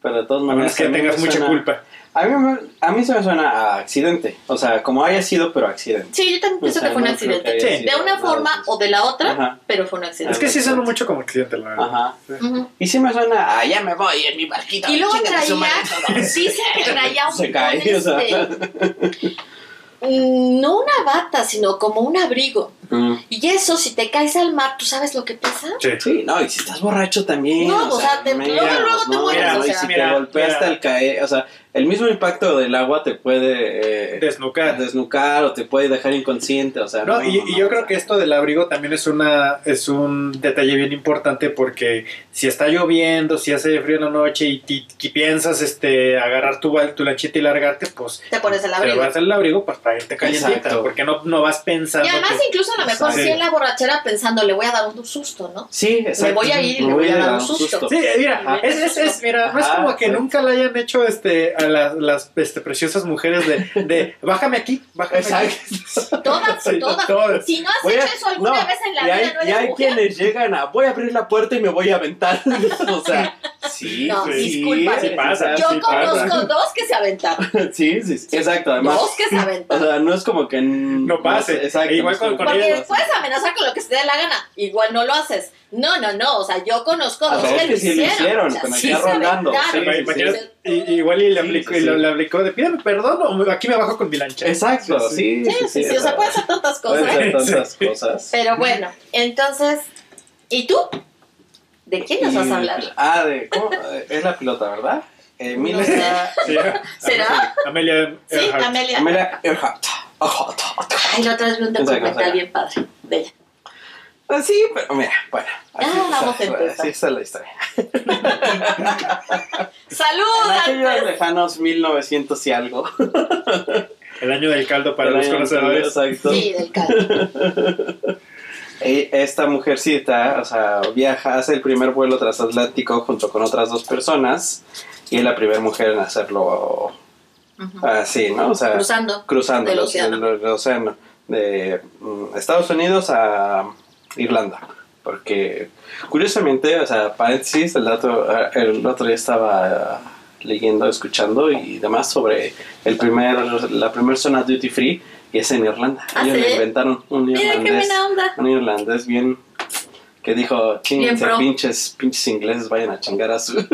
Pero de todas A maneras. menos que a tengas mucha suena- culpa. A mí, me- a mí se me suena a accidente. O sea, como haya sido, pero accidente. Sí, yo también pienso O sea, que fue un no accidente. Sí. De una forma o de la otra, Ajá. pero fue un accidente. Es que sí suena mucho como accidente, la verdad. Ajá. Sí. Y sí me suena a ya me voy en mi barquita. Y luego a traía, madre todos". dice que traía un Se cae, o sea. mm, no una bata, sino como un abrigo. Mm. Y eso, si te caes al mar, ¿tú sabes lo que pesa? Sí. Sí, no, y si estás borracho también. No, o sea, te- luego, luego te mueres, o y sea. si Mira, te golpeaste al caer, o sea, el mismo impacto del agua te puede eh, Desnucar. desnucar o te puede dejar inconsciente, o sea. No, y, y yo no, creo o sea. que esto del abrigo también es una es un detalle bien importante porque si está lloviendo, si hace frío en la noche y, y- y piensas este agarrar tu, tu lanchita y largarte, pues Te pones el te abrigo. vas al abrigo pues para irte calientita, porque no, no vas pensando Y además, que- incluso a lo mejor Sí. sí en la borrachera pensando, le voy a dar un susto, ¿no? Sí, exacto. voy a ir y le voy a dar un susto. Sí, mira, es, es, es- mira, no es como que sí. nunca le hayan hecho este a las, las este, preciosas mujeres de, de bájame aquí, bájame aquí. Exacto. Todas, Sí, todas. todas. Si no has Voy a- hecho eso alguna no, vez en la y vida, hay, no y eres hay mujer. quienes llegan a voy a abrir la puerta y me voy a aventar. o sea, sí, No, sí, disculpa, sí sí pasa, Yo sí conozco pasa. dos que se aventaron. Sí, sí, sí, exacto, además. Dos que se O aventaron. sea, no es como que No pase. exacto, igual con- con Puedes amenazar con lo que se te dé la gana. Igual no lo haces. No, no, no. O sea, yo conozco Ah, dos que, sí lo hicieron, sí sí, sí, sí. igual y le Sí, aplicó, sí, y lo- sí. le aplicó de pídeme perdón o aquí me bajo con mi lancha. Exacto, sí, Sí, sí, sí. O sea, puedes hacer tantas Pueden cosas. hacer tantas Sí. cosas. Pero bueno, entonces. ¿Y tú? ¿De quién nos vas a hablar? Ah, de, ¿cómo? Es la pilota, ¿verdad? Emilia, No sé. Sí. ¿Será? Amelia Sí, Earhart. Amelia. Amelia Earhart. Ay, la otra vez vi un documental bien padre de ella. Ah, Sí, pero mira, bueno. Así, Ah, vamos a así- empezar. así está la historia. ¡Salud! En aquellos lejanos 1900 y algo. El año del caldo para los conocedores. Exacto. Sí, del caldo. Esta mujercita, o sea, viaja, hace el primer vuelo transatlántico junto con otras dos personas y es la primera mujer en hacerlo Así, ¿no? O sea, Cruzando. cruzando océano. el- el océano de mm, Estados Unidos a Irlanda. Porque, curiosamente, o sea, paréntesis, el, dato, eh, el otro día estaba leyendo, escuchando y demás sobre el primer, la primera zona duty free y es en Irlanda. ¿Ah, Ellos sí? le inventaron un Mira irlandés, un irlandés bien que dijo, chinguense, pro. pinches, pinches ingleses, vayan a chingar a su...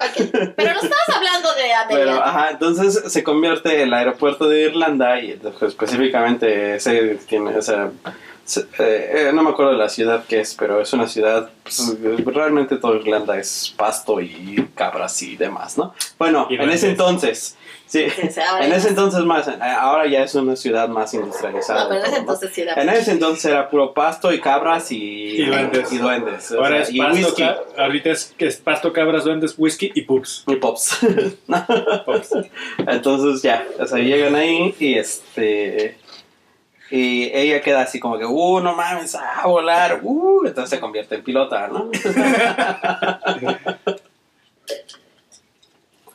Ok. Pero no estabas hablando de Pero, ajá, entonces se convierte el aeropuerto de Irlanda y pues, específicamente ese tiene, o sea, se- eh, eh, no me acuerdo de la ciudad que es, pero es una ciudad, pues, realmente todo Irlanda es pasto y cabras y demás, ¿no? Bueno, Y en ese entonces, sí, en ya. ese entonces más, eh, ahora ya es una ciudad más industrializada. No, pero en ese entonces sí era. En ese entonces era puro pasto y cabras y, Y duendes. y duendes, o Ahora sea, es y pasto, whisky. ahorita es, es pasto, cabras, duendes, whisky y pups. Y pops. Pups. Entonces ya, o sea, llegan ahí y este. Y ella queda así como que, uh, no mames, a volar, uh, entonces se convierte en pilota, ¿no?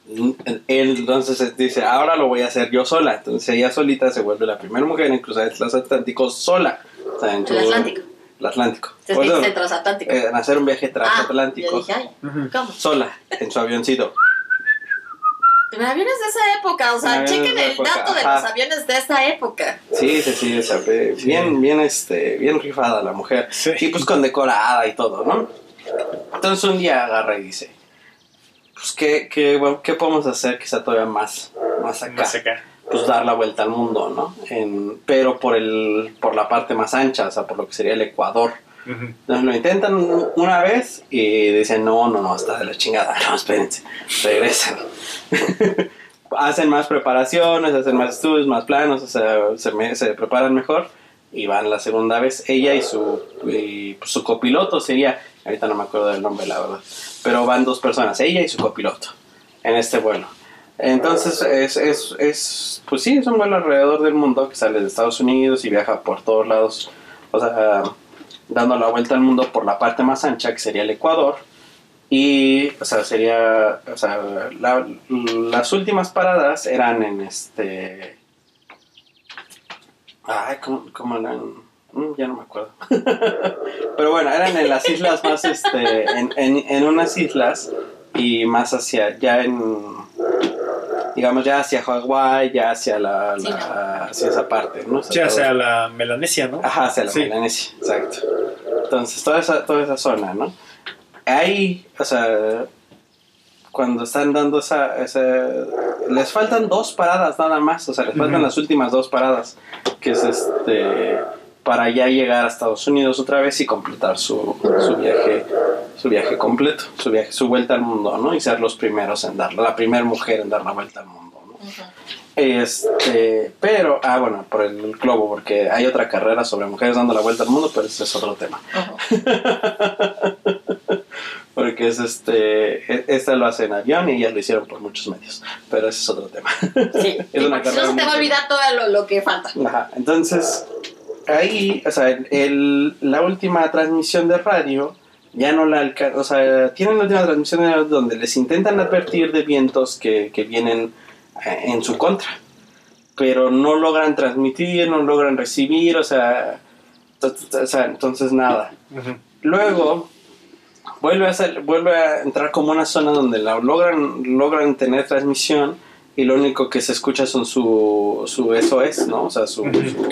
Él entonces dice, ahora lo voy a hacer yo sola. Entonces ella solita se vuelve la primera mujer en cruzar el transatlántico sola. O sea, en El Atlántico. El Atlántico. Se Pues, dice no, transatlántico. eh, en hacer un viaje ah, yo transatlántico dije, ay, Ujú. ¿cómo? sola, en su avioncito. Aviones de esa época, o sea, Aviones chequen el época, dato de ajá. los aviones de esa época. Sí, sí, sí, o sea, bien, bien, este, bien rifada la mujer. Sí. Y pues condecorada y todo, ¿no? Entonces un día agarra y dice, pues, ¿qué, qué, bueno, ¿qué podemos hacer que sea todavía más, más acá? Más acá. Pues dar la vuelta al mundo, ¿no? En, pero por, el, por la parte más ancha, o sea, por lo que sería el Ecuador. Entonces lo intentan una vez y dicen, no, no, no, está de la chingada. No, espérense, regresan. hacen más preparaciones, hacen más estudios, más planos, o sea, se, me- se preparan mejor y van la segunda vez. Ella y su, y, pues, su copiloto sería, ahorita no me acuerdo del nombre, la verdad, pero van dos personas, ella y su copiloto, en este vuelo. Entonces, es, es, es, pues sí, es un vuelo alrededor del mundo que sale de Estados Unidos y viaja por todos lados, o sea, dando la vuelta al mundo por la parte más ancha, que sería el Ecuador. Y, o sea, sería, o sea, la- las últimas paradas eran en este... Ay, ¿cómo, cómo eran? Mm, ya no me acuerdo. Pero bueno, eran en las islas más, este, en, en, en unas islas y más hacia, ya en, digamos, ya hacia Hawái, ya hacia la, Sí, la- hacia esa parte, ¿no? O Ya todo- sea la Melanesia, ¿no? Ajá, hacia la Sí. Melanesia, exacto. Entonces, toda esa, toda esa zona, ¿no? Ahí, o sea, cuando están dando esa, esa... Les faltan dos paradas nada más, o sea, les faltan las últimas dos paradas, que es este... Para ya llegar a Estados Unidos otra vez y completar su, su viaje su viaje completo, su viaje, su vuelta al mundo, ¿no? Y ser los primeros en darla, la primera mujer en dar la vuelta al mundo, ¿no? Ujú. Este, pero, ah, bueno, por el globo, porque hay otra carrera sobre mujeres dando la vuelta al mundo, pero ese es otro tema. Ujú. Porque es este, e- esta lo hace en avión y ellas lo hicieron por muchos medios, pero ese es otro tema. Sí, Es sí, una carrera no se te va a olvidar todo lo, lo que falta. Ajá, entonces, ahí, o sea, el, la última transmisión de radio ya no la alcanzan, o sea, tienen la última transmisión donde les intentan advertir de vientos que, que vienen eh, en su contra, pero no logran transmitir, no logran recibir, o sea, o sea, entonces nada. Luego vuelve a, sal- vuelve a entrar como una zona donde la logran, logran tener transmisión y lo único que se escucha son su, su SOS, ¿no? O sea, su, su-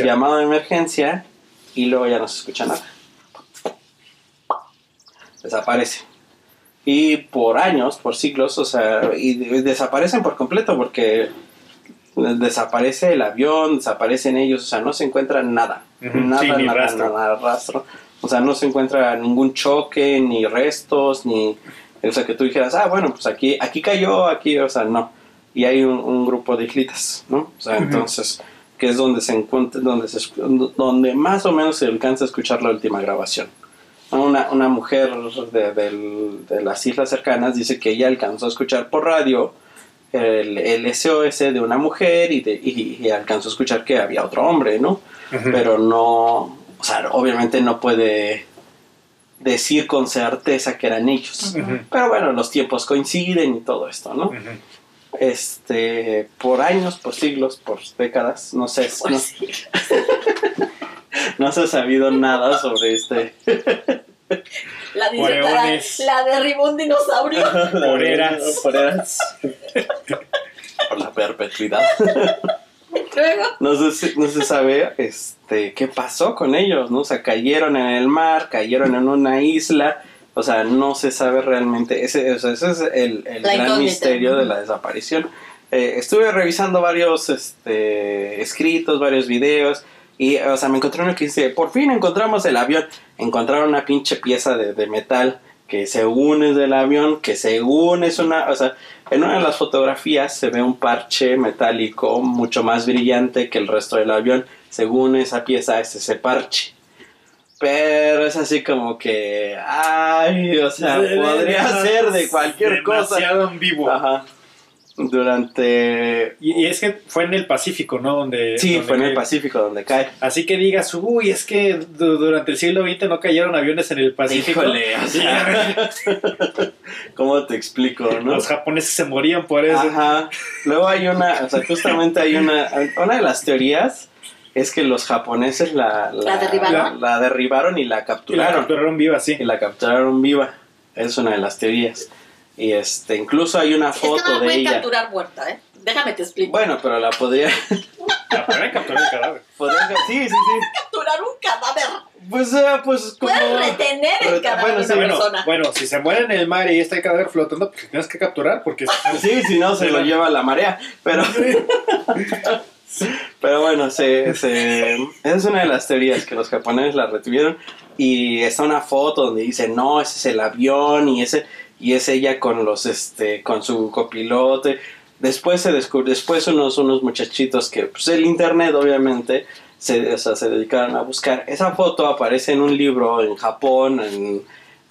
Su llamada su de emergencia y luego ya no se escucha nada. Desaparece. Y por años, por siglos, o sea, y de- desaparecen por completo porque desaparece el avión, desaparecen ellos, o sea, no se encuentra nada. Nada, sí, ni nada, rastro. nada, rastro. O sea, no se encuentra ningún choque, ni restos, ni... O sea, que tú dijeras, ah, bueno, pues aquí, aquí cayó, aquí, o sea, no. Y hay un, un grupo de islitas, ¿no? O sea, entonces, que es donde se encuentra, donde, se, donde más o menos se alcanza a escuchar la última grabación. Una, una mujer de, del- de las islas cercanas dice que ella alcanzó a escuchar por radio el, el SOS de una mujer y, de- y- y alcanzó a escuchar que había otro hombre, ¿no? Pero no, o sea, obviamente no puede decir con certeza que eran ellos. Pero bueno, los tiempos coinciden y todo esto, ¿no? Este, por años, por siglos, por décadas, no sé, no, Pues sí. no se ha sabido nada sobre este. La, la, la derribó un dinosaurio. Por eras. Por eras. Por la perpetuidad. Luego, No se, no se sabe este, qué pasó con ellos, ¿no? O sea, cayeron en el mar, cayeron en una isla, o sea, no se sabe realmente, ese, o sea, ese es el, el gran incógnita. misterio de la desaparición. Eh, estuve revisando varios este, escritos, varios videos, Y, o sea, me encontré uno que dice, por fin encontramos el avión. Encontraron una pinche pieza de, de metal que según es del avión, que según es una, o sea, en una de las fotografías se ve un parche metálico mucho más brillante que el resto del avión. Según esa pieza es ese parche. Pero es así como que, ay, o sea, podría ser de cualquier cosa. Demasiado en vivo. Ajá. Durante... Y, y es que fue en el Pacífico, ¿no? Donde, Sí, donde fue en el. Pacífico donde cae. Así que digas, uy, es que du- durante el siglo XX no cayeron aviones en el Pacífico. Híjole, o sea, ¿cómo te explico, no? Los japoneses se morían por eso. Ajá. Luego hay una, o sea, justamente hay una, una de las teorías es que los japoneses la, ¿La derribaron? La, la derribaron y la Y la capturaron. capturaron viva, sí. Y la capturaron viva. Es una de las teorías. Y este, incluso hay una Es que foto no la de pueden ella. capturar muerta, ¿eh? Déjame te explico. Bueno, pero la podría, La podrían capturar el cadáver. podría- sí, sí, sí. capturar un cadáver. Pues, eh, pues como Puedes retener el cadáver bueno, de sí, una Bueno, persona. bueno, si se muere en el mar y está el cadáver flotando, pues tienes que capturar porque Sí, si no se lo lleva la marea. Pero, pero bueno, se, se- esa es una de las teorías que los japoneses la retuvieron. Y está una foto donde dice, no, ese es el avión y ese y es ella con los este con su copilote. Después se descubrió, después unos, unos muchachitos que, pues el internet obviamente, se, se dedicaron a buscar. Esa foto aparece en un libro en Japón, en,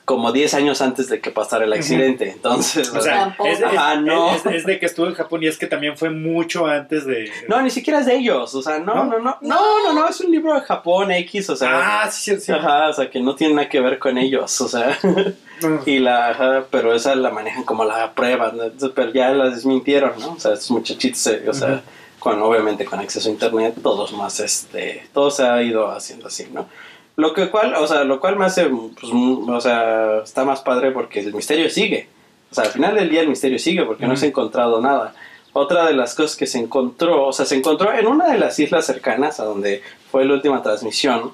como 10 años antes de que pasara el accidente. Entonces, O sea, es, es- Ajá, no. es- es de que estuvo en Japón y es que también fue mucho antes de. No, ni siquiera es de ellos, o sea, no, ¿No? no, no, no, no, no, es un libro de Japón X, o sea, Ah, sí, sí. sí. ajá, o sea, que no tiene nada que ver con ellos, o sea, y la, ajá, pero esa la manejan como la prueba, pero ya la desmintieron, ¿no? O sea, estos muchachitos, eh, o sea, Ujú. con, obviamente con acceso a internet, todos más, este, todo se ha ido haciendo así, ¿no? Lo que cual, o sea, lo cual me hace, pues, o sea, está más padre porque el misterio sigue. O sea, al final del día el misterio sigue porque no se ha encontrado nada. Otra de las cosas que se encontró, o sea, se encontró en una de las islas cercanas a donde fue la última transmisión,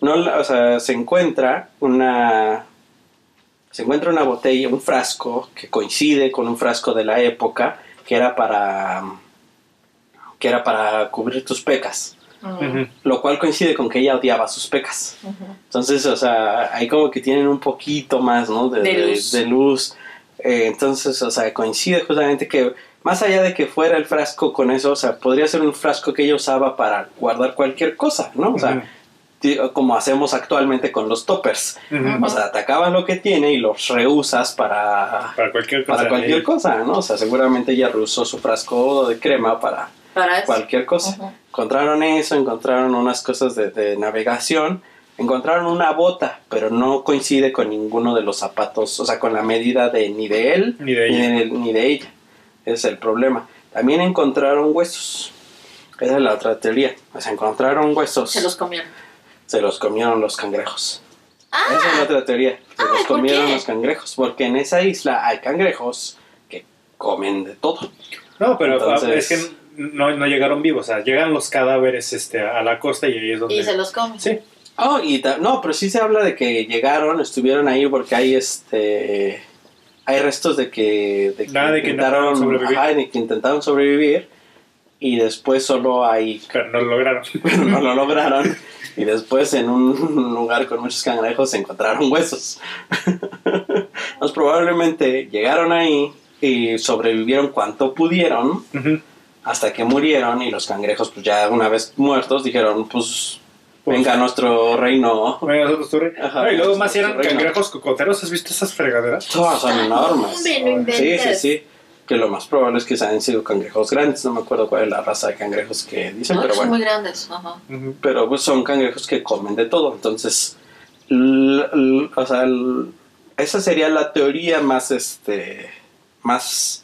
no, o sea, se encuentra una, se encuentra una botella, un frasco que coincide con un frasco de la época que era para, que era para cubrir tus pecas, Lo cual coincide con que ella odiaba sus pecas. Entonces, o sea, ahí como que tienen un poquito más, ¿no? De, luz. de luz. Eh, entonces, o sea, coincide justamente que más allá de que fuera el frasco con eso, o sea, podría ser un frasco que ella usaba para guardar cualquier cosa, ¿no? O sea, como hacemos actualmente con los toppers. O sea, atacabas lo que tiene y los reusas para, Para cualquier cosa. para cualquier cosa, ¿no? O sea, seguramente ella reusó su frasco de crema para Para eso. cualquier cosa. Encontraron eso, encontraron unas cosas de, de navegación, encontraron una bota, pero no coincide con ninguno de los zapatos, o sea, con la medida de ni de él Ni de ni ella. de, ni de ella. Ese es el problema. También encontraron huesos. Esa es la otra teoría. O sea, encontraron huesos. Se los comieron. se los comieron los cangrejos. Ah, Esa es la otra teoría. Se los ¿por comieron los cangrejos. Porque en esa isla hay cangrejos que comen de todo. No, pero ah, Entonces- es que no, no llegaron vivos. O sea, llegan los cadáveres este, a la costa y ahí es donde. y se los comen. Sí. Oh, y ta- no, pero sí se habla de que llegaron, estuvieron ahí porque hay este hay restos de que, de que Nada de que intentaron sobrevivir. ajá, de que intentaron sobrevivir y después solo hay Pero no lo lograron. pero no lo lograron y después en un lugar con muchos cangrejos se encontraron huesos. Pues probablemente llegaron ahí y sobrevivieron cuanto pudieron Ujú. Hasta que murieron y los cangrejos pues ya una vez muertos dijeron pues Pues- venga nuestro reino Venga, nosotros. Ajá, No, y luego más eran cangrejos cocoteros. ¿Has visto esas fregaderas? Todas son enormes. Hombre, no Sí, sí, sí. Que lo más probable es que hayan sido cangrejos grandes. No me acuerdo cuál es la raza de cangrejos que dicen, No, pero son bueno. muy grandes. Ajá. Pero pues son cangrejos que comen de todo. Entonces, l- l- o sea, l- esa sería la teoría más, este, más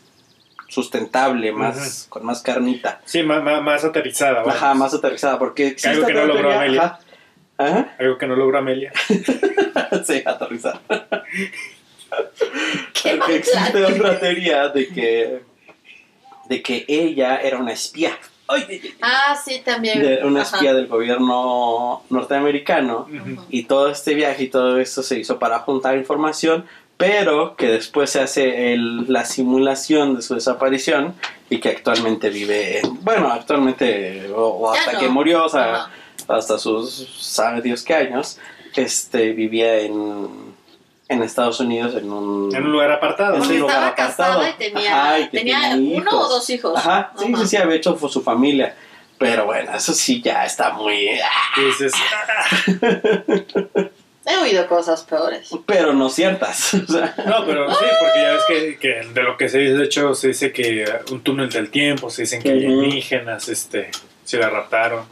sustentable, más, con más carnita. Sí, más, más, más aterrizada. vamos. Ajá, más aterrizada. Porque existe Algo que no otra logró teoría- Amelia. Ajá. Ajá. Algo que no logró Amelia. sí, mal Porque existe otra teoría de que de que ella era una espía. Ah, sí, también. De una Ajá. espía del gobierno norteamericano Ujú. y todo este viaje y todo esto se hizo para juntar información, pero que después se hace el- la simulación de su desaparición y que actualmente vive, en- bueno, actualmente o, o hasta no. que murió, o sea, Ajá. hasta sus, sabe Dios qué años, este, vivía en, en Estados Unidos en un... En un lugar apartado. en un Porque lugar estaba apartado. casada y tenía, Ajá, y tenía tenía uno hijos. o dos hijos. Ajá, sí, Ajá. sí, sí, había hecho fue su familia. Pero bueno, eso sí ya está muy... Dices, He oído cosas peores. Pero no ciertas. o sea. no, pero sí, porque ya ves que, que de lo que se dice, de hecho, se dice que un túnel del tiempo, se dicen que Ujú. alienígenas, este, se la raptaron.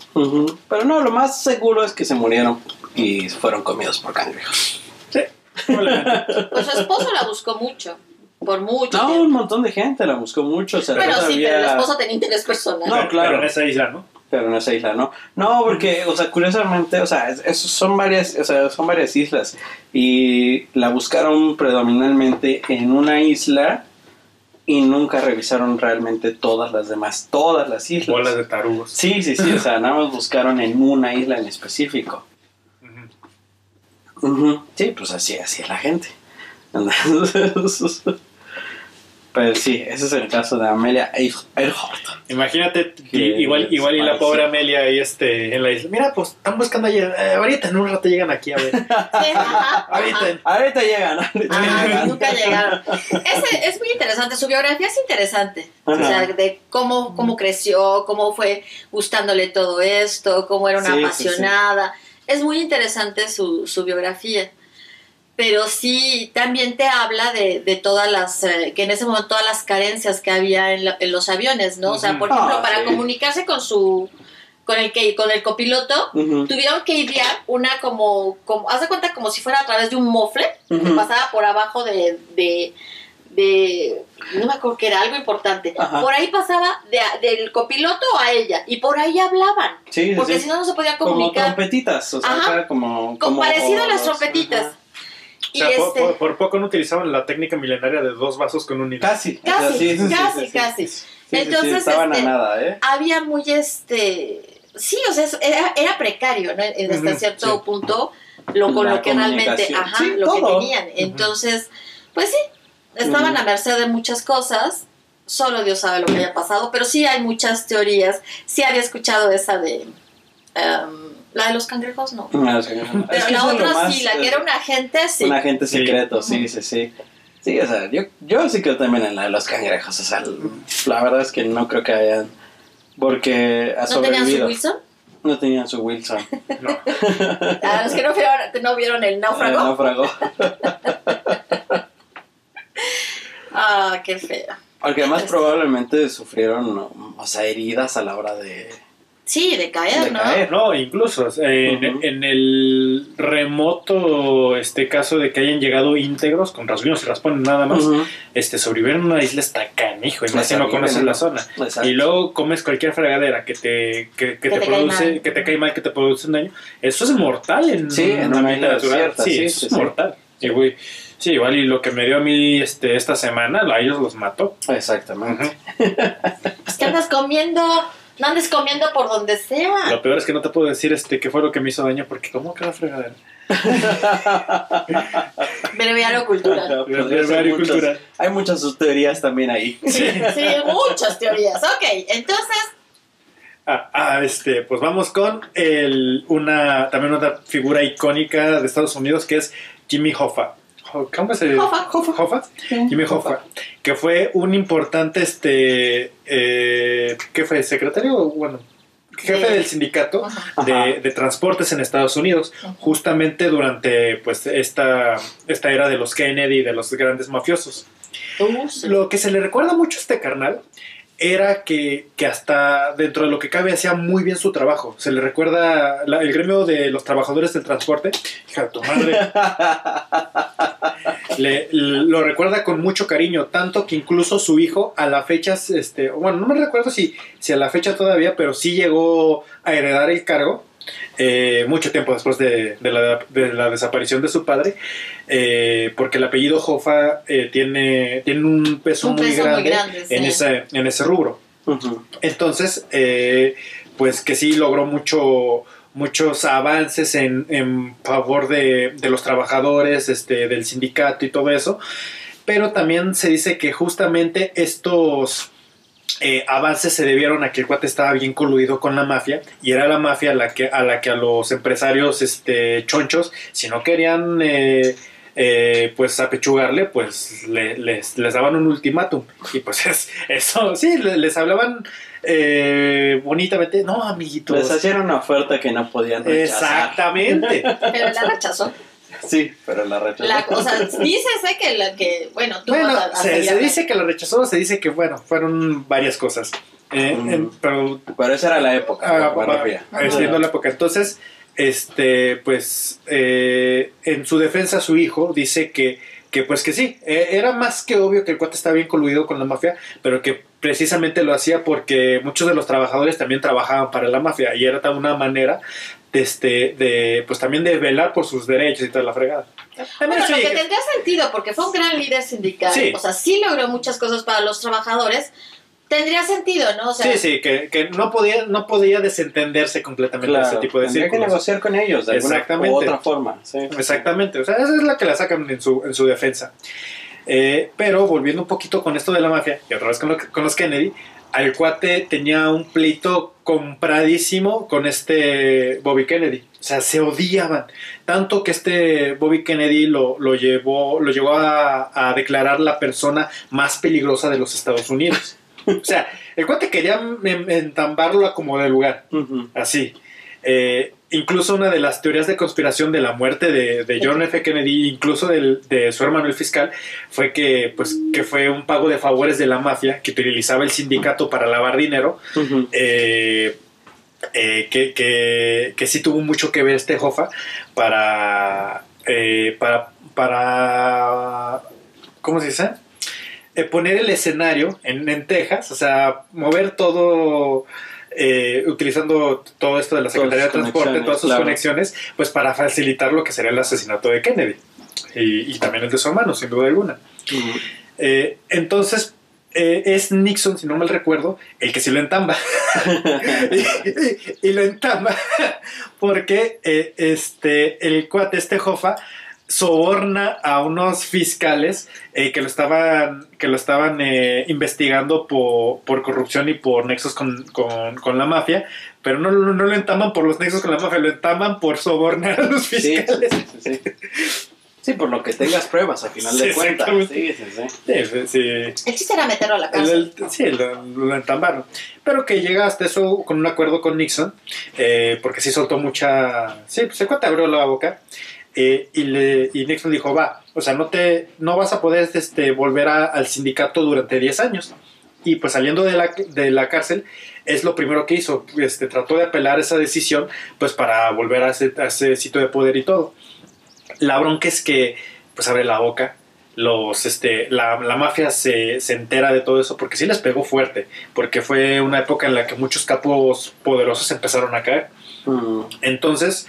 Pero no, lo más seguro es que se murieron y fueron comidos por cangrejos. Sí. Pues su esposo la buscó mucho. Por mucho No, un montón de gente la buscó mucho. O sea, Bueno, sí, pero el esposo tenía interés personal. No, Pero- claro. Pero en esa isla, ¿no? Pero en esa isla no. No, porque, o sea, curiosamente, o sea, es- son varias, o sea, son varias islas. Y la buscaron predominantemente en una isla y nunca revisaron realmente todas las demás, todas las islas. Bolas de tarugos. Sí, sí, sí, o sea, nada más buscaron en una isla en específico. Ujú. Ujú. Sí, pues así, así es la gente. Pero sí, ese es el caso de Amelia Earhart. Imagínate, igual, igual y la pobre Amelia ahí este, en la isla. Mira, pues están buscando ayer. eh, ahorita en un rato llegan aquí a ver. Ahorita. Ahorita llegan, ahorita Ah, llegan. nunca llegaron. Ese, es muy interesante, su biografía es interesante. O sea, de cómo, cómo creció, cómo fue gustándole todo esto, cómo era una Sí, sí, apasionada. Es muy interesante su, su biografía. Pero sí, también te habla de, de todas las, eh, que en ese momento todas las carencias que había en, la- en los aviones, ¿no? O sea, por ejemplo, Ah, para sí. comunicarse con su, con el que, con el copiloto, tuvieron que idear una como, como, haz de cuenta como si fuera a través de un mofle que pasaba por abajo de, de, de- no me acuerdo que era algo importante. Ajá. Por ahí pasaba de- del copiloto a ella y por ahí hablaban, Sí, porque sí. si no no se podían Como comunicar. trompetitas, o sea, Ajá. acá como, Como parecido a las trompetitas. ajá. Y O sea, por, este, por- por poco no utilizaban la técnica milenaria de dos vasos con un hilo. Casi, Casi, casi, sí, sí. casi. Sí, sí, sí, Entonces, estaban este, a nada, ¿eh? había muy este sí o sea era, era precario no En- hasta cierto sí. punto lo con La lo que realmente ajá Sí, lo que tenían entonces pues sí estaban a merced de muchas cosas solo Dios sabe lo que haya pasado pero sí hay muchas teorías sí había escuchado esa de em, la de los cangrejos no No, sí, no. pero Es que la otra más, sí la eh, que era un agente sí Un agente secreto, sí, sí, sí. Sí, o sea, yo, yo sí creo también en la de los cangrejos. O sea, la verdad es que no creo que hayan. Porque ha no tenían su. Wilson No tenían su Wilson. No. a los que no vieron, no vieron el El náufrago náufrago. ah qué feo Porque además Pues- probablemente sufrieron, o sea, heridas a la hora de, sí de caer de no caer. No, incluso eh, en, el remoto este caso de que hayan llegado íntegros con rasguños y raspones nada más, Ujú. este sobrevivir en una isla está canijo y más si no conoces ¿no? la zona. Exacto. Y luego comes cualquier fregadera que te, que, que Que te, produce, mal. que te cae mal, que te produce un daño. Eso es mortal en Sí, en una vida natural. desierta, Sí, sí, eso sí, es sí. mortal. Y, güey, sí, igual y lo que me dio a mí este, esta semana, a ellos los mató. Exactamente. Es que andas comiendo, no andes comiendo por donde sea. Lo peor es que no te puedo decir este qué fue lo que me hizo daño porque como cada fregadera. Breviario cultural. Breviario cultural. Hay muchas sus teorías también ahí. Sí, sí, muchas teorías. Ok, entonces, Ah, ah, este, pues vamos con el, una, también otra figura icónica de Estados Unidos que es Jimmy Hoffa. ¿Cómo se? Hoffa. Hoffa. Jimmy Hoffa, que fue un importante, este, eh, ¿qué fue? Secretario, bueno, jefe De- del sindicato de, transportes en Estados Unidos, Ajá. justamente durante, pues, esta, esta era de los Kennedy, de los grandes mafiosos. Lo que se le recuerda mucho a este carnal era que, que hasta dentro de lo que cabe hacía muy bien su trabajo. Se le recuerda la- el gremio de los trabajadores del transporte. Hija de tu madre. le, lo recuerda con mucho cariño, tanto que incluso su hijo a la fecha, este, bueno, no me recuerdo si, si a la fecha todavía, pero sí llegó a heredar el cargo. Eh, mucho tiempo después de, de la, de la desaparición de su padre, eh, porque el apellido Jofa eh, tiene, tiene un peso, Un muy, peso grande muy grande, en, sí. ese, en ese rubro. Entonces, eh, pues que sí logró mucho, muchos avances en, en favor de, de los trabajadores, este, del sindicato y todo eso. Pero también se dice que justamente estos, eh, avances se debieron a que el cuate estaba bien coludido con la mafia y era la mafia la que, a la que a los empresarios este, chonchos, si no querían eh, eh, pues apechugarle, pues le- les, les daban un ultimátum. Y pues es, eso, sí, le- les hablaban eh, bonitamente, no, amiguitos. Les hacían una oferta que no podían rechazar. Exactamente. Pero la rechazó. Sí, pero la rechazó. La, o sea, dícese que, la, que bueno, tú Bueno, vas a, a se, se dice que la rechazó, se dice que, bueno, fueron varias cosas. Eh, Mm. en- pero Pero esa era la época, Ah, es viendo la época. Entonces, este, pues, eh, en su defensa, su hijo dice que, que pues que sí, eh, era más que obvio que el cuate estaba bien coludido con la mafia, pero que precisamente lo hacía porque muchos de los trabajadores también trabajaban para la mafia y era una manera este, de, pues también de velar por sus derechos y toda la fregada. También Bueno, eso lo que tendría sentido, porque fue un gran líder sindical, Sí. o sea, sí logró muchas cosas para los trabajadores, tendría sentido, ¿no? O sea, Sí, sí, que, que no podía, no podía desentenderse completamente de ese tipo de tendría que círculos. negociar con ellos de alguna Exactamente. u otra forma. Sí. Exactamente, o sea, esa es la que la sacan en su, en su defensa. Eh, pero volviendo un poquito con esto de la mafia, y otra vez con, lo que- con los Kennedy, al cuate tenía un pleito compradísimo con este Bobby Kennedy. O sea, se odiaban. Tanto que este Bobby Kennedy lo, lo llevó, lo llevó a, a declarar la persona más peligrosa de los Estados Unidos. O sea, el cuate quería entambarlo a como de lugar. Así. Eh, incluso una de las teorías de conspiración de la muerte de, de John F. Kennedy, incluso del- de su hermano el fiscal, fue que, pues, que fue un pago de favores de la mafia que utilizaba el sindicato para lavar dinero. Eh, eh, que, que, que sí tuvo mucho que ver este Hoffa para, eh, para, para, ¿cómo se dice? Eh, poner el escenario en, en Texas, o sea, mover todo, eh, utilizando todo esto de la Secretaría de Transporte, todas sus claro. conexiones, pues para facilitar lo que sería el asesinato de Kennedy. Y, y también el de su hermano, sin duda alguna. Eh, entonces, eh, es Nixon, si no mal recuerdo, el que sí lo entamba. y, y lo entamba porque eh, este, el cuate, este Jofa, soborna a unos fiscales eh, que lo estaban, que lo estaban eh, investigando por, por corrupción y por nexos con, con- con la mafia, pero no, no, lo entamban por los nexos con la mafia, lo entamban por sobornar a los Sí, fiscales. sí, sí, sí. Sí, por lo que tengas pruebas, a final Sí, de cuentas. Sí, sí, sí. Sí, sí, sí. el chiste era meterlo a la El- cárcel. el- sí, lo, lo entambaron. Pero que llega hasta eso con un acuerdo con Nixon, eh, porque sí soltó mucha. Sí, pues el cuate abrió la boca. Eh, y, le, y Nixon dijo: Va, o sea, no, te, no vas a poder este, volver a- al sindicato durante 10 años. Y pues saliendo de la, de la cárcel, es lo primero que hizo. Este, trató de apelar esa decisión, pues para volver a ese, a ese sitio de poder y todo. La bronca es que, pues abre la boca, los, este, la, la mafia se, se entera de todo eso porque sí les pegó fuerte, porque fue una época en la que muchos capos poderosos empezaron a caer. Mm. Entonces,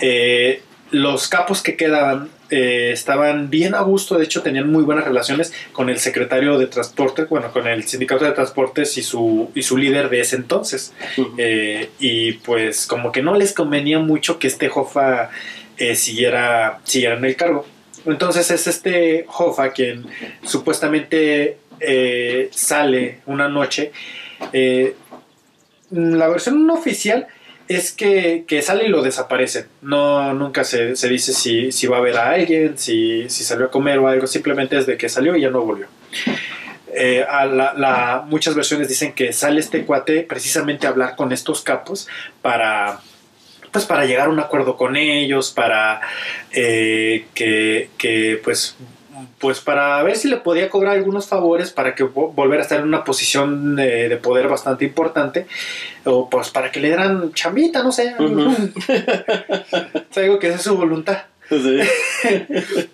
eh, los capos que quedaban eh, estaban bien a gusto, de hecho tenían muy buenas relaciones con el secretario de transporte, bueno, con el sindicato de transportes y su, y su líder de ese entonces. Eh, y pues como que no les convenía mucho que este Jofa eh, siguiera, siguiera en el cargo. Entonces es este Jofa quien supuestamente eh, sale una noche. La versión no oficial es que, que sale y lo desaparece. No, nunca se, se dice si, si va a ver a alguien, si, si salió a comer o algo. Simplemente es de que salió y ya no volvió. Eh, a muchas versiones dicen que sale este cuate precisamente a hablar con estos capos para pues para llegar a un acuerdo con ellos para eh, que, que, pues pues para ver si le podía cobrar algunos favores para que vo- volver a estar en una posición de, de poder bastante importante o pues para que le dieran chambita no sé Ujú. o sea, digo que esa es su voluntad Sí.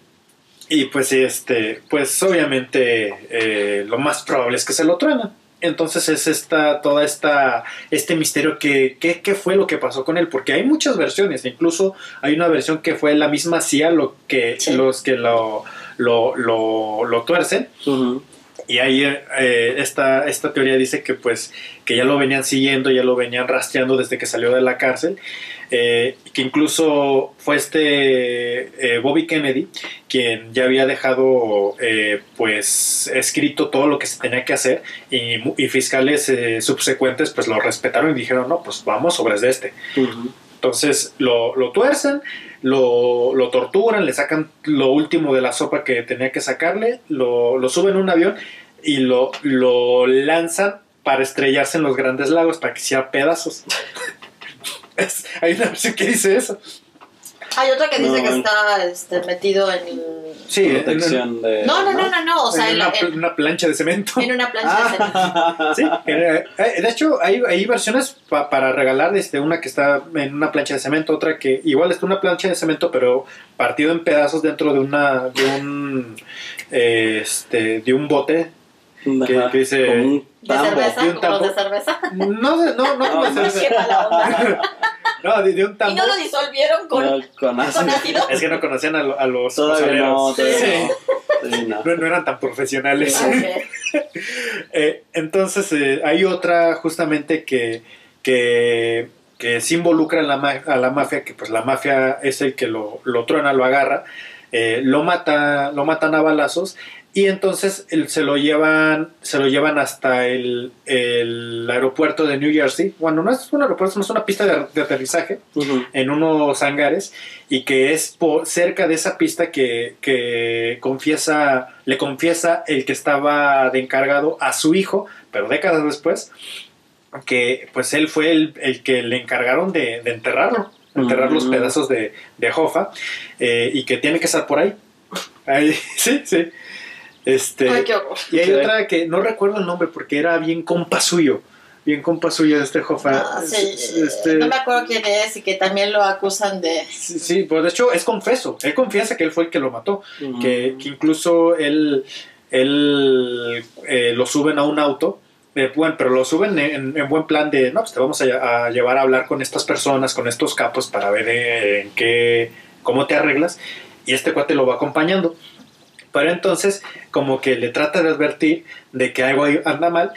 y pues este, pues obviamente eh, lo más probable es que se lo truenan. Entonces es esta, toda esta, este misterio que, que, qué fue lo que pasó con él, porque hay muchas versiones, incluso hay una versión que fue la misma CIA lo que, Sí. los que lo, lo, lo, lo tuercen. Y ahí eh, esta, esta teoría dice que pues que ya lo venían siguiendo, ya lo venían rastreando desde que salió de la cárcel, eh, que incluso fue este eh, Bobby Kennedy quien ya había dejado eh, pues escrito todo lo que se tenía que hacer y, y fiscales eh, subsecuentes pues lo respetaron y dijeron no pues vamos sobre este. Entonces lo, lo tuercen, lo, lo torturan, le sacan lo último de la sopa que tenía que sacarle, lo, lo suben a un avión y lo, lo lanzan para estrellarse en los grandes lagos, para que sea pedazos. Hay una versión que dice eso. Hay otra que dice No, que está este, metido en... Sí, en, en- Protección de. No, no, no, no, no, o sea, en una, en- plancha de cemento. en una plancha de cemento. Sí, eh, eh, de hecho hay, hay versiones pa- para regalar, este, una que está en una plancha de cemento, otra que igual está una plancha de cemento, pero partido en pedazos dentro de una de un eh, este de un bote. Que- Ajá, que dice- como un De tambo. cerveza, y un como los de tambo. cerveza. No, de- no, no, como No, de cerveza. Qué onda. no, de, de un Y tambo. no lo disolvieron con, No, con ácido. con ácido. Es que no conocían a, lo- a los Todavía no, todavía Sí. no. No. No, no eran tan profesionales. Ok. Eh, entonces eh, hay otra justamente que, que, que sí involucra a la, a la mafia, que pues la mafia es el que lo, lo truena, lo agarra, eh, lo mata, lo matan a balazos y entonces el- se lo llevan, se lo llevan hasta el, el aeropuerto de New Jersey. Bueno, no es un aeropuerto, no es una pista de, de aterrizaje Ujú. en unos hangares y que es por cerca de esa pista que, que confiesa, le confiesa el que estaba de encargado a su hijo, pero décadas después, que pues él fue el, el que le encargaron de, de enterrarlo, enterrar los Mm. pedazos de, de Hoffa eh, y que tiene que estar por ahí. Ahí, sí, sí. Este, Ay, qué horror. y hay otra que no recuerdo el nombre porque era bien compa suyo. Bien compa suyo de este Hoffa. Ah, sí, Es- este- No me acuerdo quién es y que también lo acusan de... Sí, sí, pues de hecho es confeso. Él confiesa que él fue el que lo mató. Que, que incluso él, él eh, lo suben a un auto. eh, bueno, pero lo suben en, en buen plan de, no, pues te vamos a, a llevar a hablar con estas personas, con estos capos para ver eh, en qué, cómo te arreglas. Y este cuate lo va acompañando. Pero entonces, como que le trata de advertir de que algo anda mal.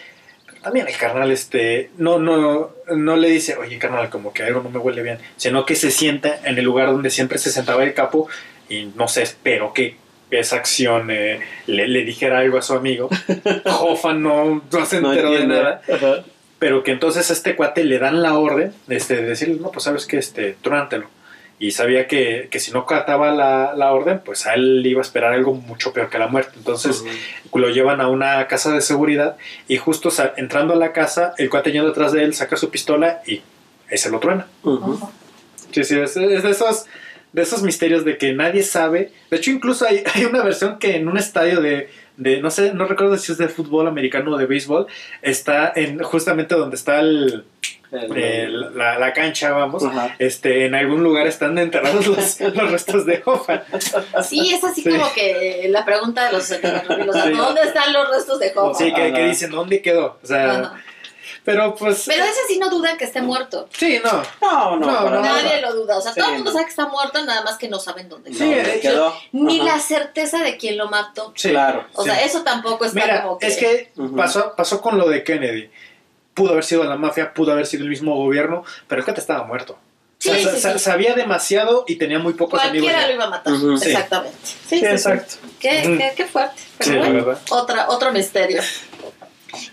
Pero también el carnal, este, no, no, no le dice, oye, carnal, como que algo no me huele bien. Sino que se sienta en el lugar donde siempre se sentaba el capo y no sé, espero que esa acción eh, le, le dijera algo a su amigo. Jofa no, no se No enteró de nada. Ajá. Pero que entonces a este cuate le dan la orden este, de decirle, no, pues sabes que, este, trónatelo. Y sabía que, que si no cataba la, la orden, pues a él le iba a esperar algo mucho peor que la muerte. Entonces lo llevan a una casa de seguridad y justo entrando a la casa, el cuate yendo detrás de él saca su pistola y ahí se lo truena. Sí, sí, es, es de esos de esos misterios de que nadie sabe. De hecho, incluso hay, hay una versión que en un estadio de, de, no sé, no recuerdo si es de fútbol americano o de béisbol, está en justamente donde está el, El- el- la, la cancha, vamos. Este, en algún lugar están enterrados los, los restos de Hoffa. Sí, es así Sí. como que la pregunta de los 70 o sea, Sí. ¿dónde están los restos de Job? Sí, que, dicen, ¿dónde quedó? O sea. Pero pues... Pero ese sí no dudan que esté muerto. Sí, no. No, no, No. Nadie lo duda. O sea, Sí, todo el mundo sabe que está muerto, nada más que no saben dónde Sí, está. ¿Dónde eh, quedó? Ni Ajá. la certeza de quién lo mató. Sí. Claro. O Sí. sea, eso tampoco está Mira, como que... es que pasó, pasó con lo de Kennedy. Pudo haber sido la mafia, pudo haber sido el mismo gobierno, pero el cuate estaba muerto. Sí, O sea, sí, sa- sí. Sabía demasiado y tenía muy pocos amigos. Cualquiera lo iba a matar. Sí. Exactamente. Sí, Sí, sí, sí. exacto. Qué, qué, qué fuerte. Pero Sí, la bueno, verdad. otra, otro misterio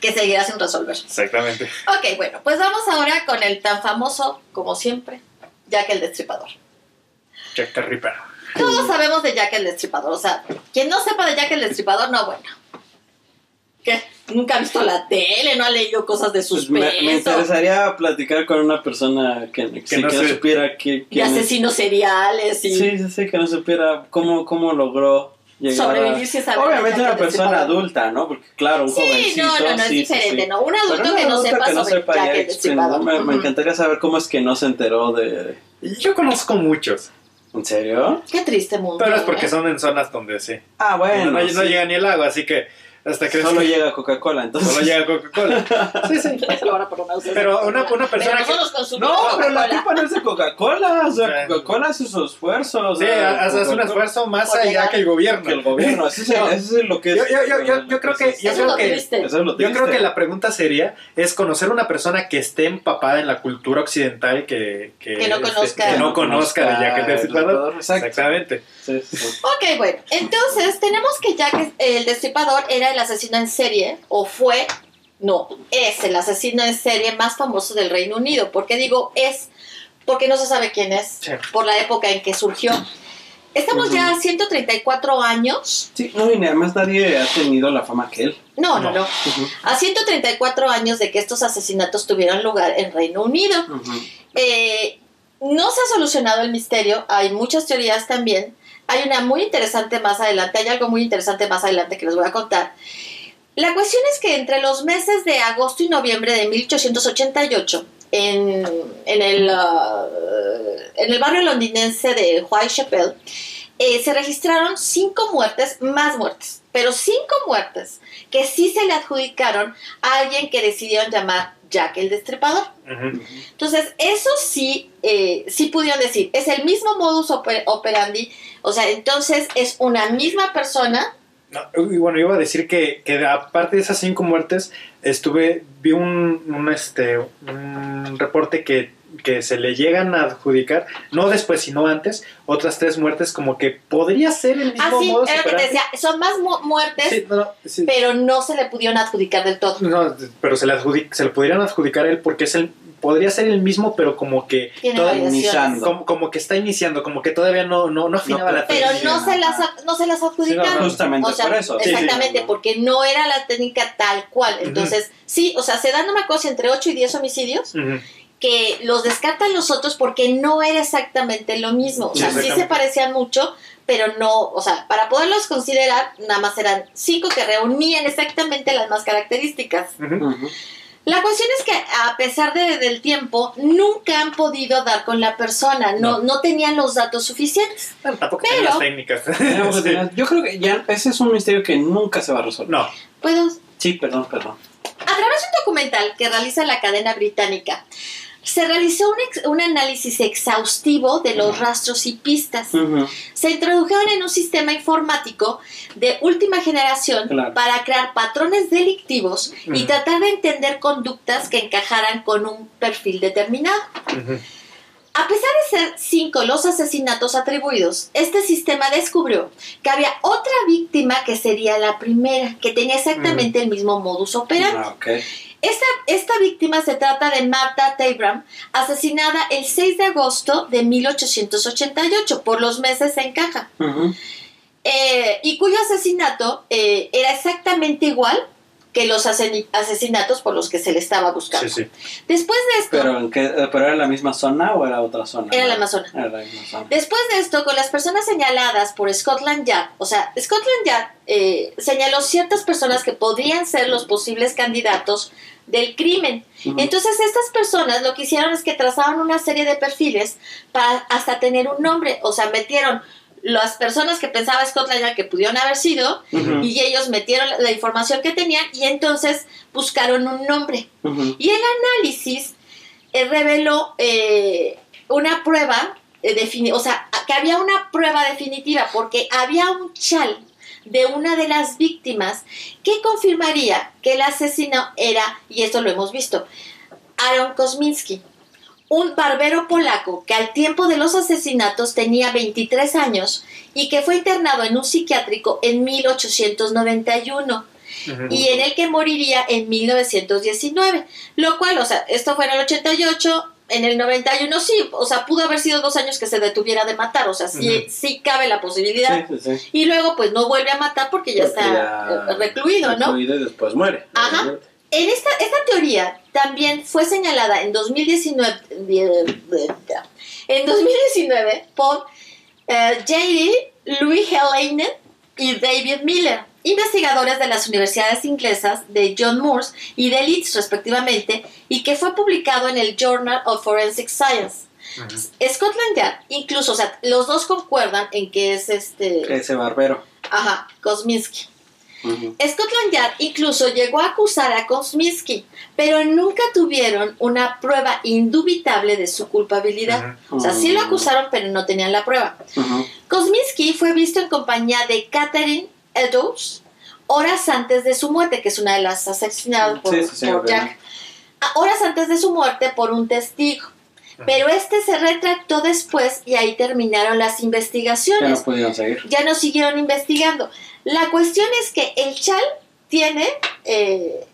que seguirá sin resolver. Exactamente. Ok, bueno, pues vamos ahora con el tan famoso, como siempre, Jack el Destripador. Jack the Ripper. Todos sabemos de Jack el Destripador, o sea, quien no sepa de Jack el Destripador, no, bueno. ¿Qué? Nunca ha visto la tele, no ha leído cosas de Pues suspenso, me, me interesaría platicar con una persona que, que, sí, no que sé. supiera que, de asesinos seriales y Sí, sí, sí, que no supiera cómo, cómo logró llegar sobrevivir a... sin saber. Obviamente una persona adulta, ¿no? Porque claro, un Sí, jovencito... no, no, no, es sí, diferente, sí. ¿no? Un adulto Pero que no sepa que no sobre sepa Jack ya. Destripador. Me, me encantaría saber cómo es que no se enteró de... Yo conozco muchos, ¿En serio? Qué triste mundo. pero es porque ¿eh? son en zonas donde sí. Ah, bueno. no, llega ni el agua, así que Hasta crees Solo que llega Coca-Cola, entonces. solo llega Coca-Cola. Sí, sí. Pero una, una persona Pero que... No, pero la culpa no es de Coca-Cola. O sea. Coca-Cola hace su esfuerzo. o Sí, hace un esfuerzo más allá que el gobierno. Que el gobierno. Eso es, No. eso es lo que es. Yo- yo- yo- yo- creo que- yo Eso creo que- triste. Eso es lo Yo creo que la pregunta sería, es conocer una persona que esté empapada en la cultura occidental que... Que, Que no este, conozca. que no conozca de Jack el Destripador. Exactamente. Sí, sí, sí. Ok, bueno, entonces tenemos que Jack el Destripador era el asesino en serie, o fue, no, es el asesino en serie más famoso del Reino Unido. ¿Por qué digo es? Porque no se sabe quién es, Sí. por la época en que surgió. Estamos ya a 134 años. Sí, no, y además nadie ha tenido la fama que él. No, no, No. no. A 134 años de que estos asesinatos tuvieron lugar en Reino Unido. Eh, no se ha solucionado el misterio, hay muchas teorías también. Hay una muy interesante más adelante, hay algo muy interesante más adelante que les voy a contar. La cuestión es que entre los meses de agosto y noviembre de 1888, en, en, el, ah, en el barrio londinense de Whitechapel, eh, se registraron cinco muertes, más muertes, pero cinco muertes que sí se le adjudicaron a alguien que decidieron llamar Jack el Destripador. Entonces, eso sí, eh, sí pudieron decir, es el mismo modus oper- operandi, o sea, entonces es una misma persona. No, y bueno, iba a decir que, que aparte de esas cinco muertes, estuve, vi un, un, este, un reporte que, que se le llegan a adjudicar, no después, sino antes, otras tres muertes como que podría ser el mismo Así, modus era lo que te decía, son más mu- muertes, Sí, no, no, sí. pero no se le pudieron adjudicar del todo. No, pero se le, adjudic- se le podrían adjudicar a él porque es el, podría ser el mismo, pero como que Tiene toda- variaciones. iniciando. como, como que está iniciando, como que todavía no, no, no afinaba No, la Pero técnica. no se las, no se las adjudicaron. Sí, no, Justamente o sea, por eso. Sí, sí, Exactamente, porque no era la técnica tal cual. Entonces, sí, o sea, se dan una cosa entre 8 y 10 homicidios. Que los descartan los otros porque no era exactamente lo mismo. O sea, sí se parecían mucho, pero no, o sea, para poderlos considerar, nada más eran cinco que reunían exactamente las más características. La cuestión es que a pesar de- del tiempo, nunca han podido dar con la persona, no, No. no tenían los datos suficientes. Bueno, tampoco Pero- las técnicas. Sí. Yo creo que ya ese es un misterio que nunca se va a resolver. No, Puedo, Sí, perdón, perdón. A través de un documental que realiza la cadena británica, se realizó un, ex- un análisis exhaustivo de los rastros y pistas. Se introdujeron en un sistema informático de última generación Claro. para crear patrones delictivos y tratar de entender conductas que encajaran con un perfil determinado. A pesar de ser cinco los asesinatos atribuidos, este sistema descubrió que había otra víctima que sería la primera, que tenía exactamente el mismo modus operandi. Ah. Esta, esta víctima se trata de Martha Tabram, asesinada el 6 de agosto de 1888, por los meses en caja, eh, y cuyo asesinato eh, era exactamente igual que los asesinatos por los que se le estaba buscando. Sí, sí. Después de esto, ¿Pero, en qué, ¿Pero era la misma zona o era otra zona? Era la misma zona. Era la misma zona. Después de esto, con las personas señaladas por Scotland Yard, o sea, Scotland Yard eh, señaló ciertas personas que podrían ser los posibles candidatos del crimen. Entonces, estas personas lo que hicieron es que trazaron una serie de perfiles para hasta tener un nombre, o sea, metieron las personas que pensaba Scotland Yard que pudieron haber sido y ellos metieron la- la información que tenían y entonces buscaron un nombre. Y el análisis eh, reveló eh, una prueba, eh, o sea, que había una prueba definitiva porque había un chal de una de las víctimas que confirmaría que el asesino era, y esto lo hemos visto, Aaron Kosminski, un barbero polaco que al tiempo de los asesinatos tenía 23 años y que fue internado en un psiquiátrico en 1891 Ujú. y en el que moriría en 1919. Lo cual, o sea, esto fue en el 88, en el 91 sí, o sea, pudo haber sido dos años que se detuviera de matar, o sea, sí, sí cabe la posibilidad. Sí, sí, sí. Y luego, pues no vuelve a matar porque ya Porque está ya- eh, recluido, ¿no? Recluido y después muere. Ajá. En esta, esta teoría también fue señalada en 2019, en 2019 por eh, J.D. Louis Helenen y David Miller, investigadores de las universidades inglesas de John Moores y de Leeds respectivamente, y que fue publicado en el Journal of Forensic Science. Scotland Yard, incluso, o sea, los dos concuerdan en que es este... Ese barbero. Ajá, Kosminski. Scotland Yard incluso llegó a acusar a Kosminski, pero nunca tuvieron una prueba indubitable de su culpabilidad. O sea, sí lo acusaron, pero no tenían la prueba. Kosminski fue visto en compañía de Catherine Eddowes horas antes de su muerte, que es una de las asesinadas por, Sí, sí, sí, por ok. Jack. Ah, Horas antes de su muerte por un testigo. Pero este se retractó después y ahí terminaron las Ya investigaciones no pudieron seguir. ya no siguieron investigando. La cuestión es que el chal tiene eh,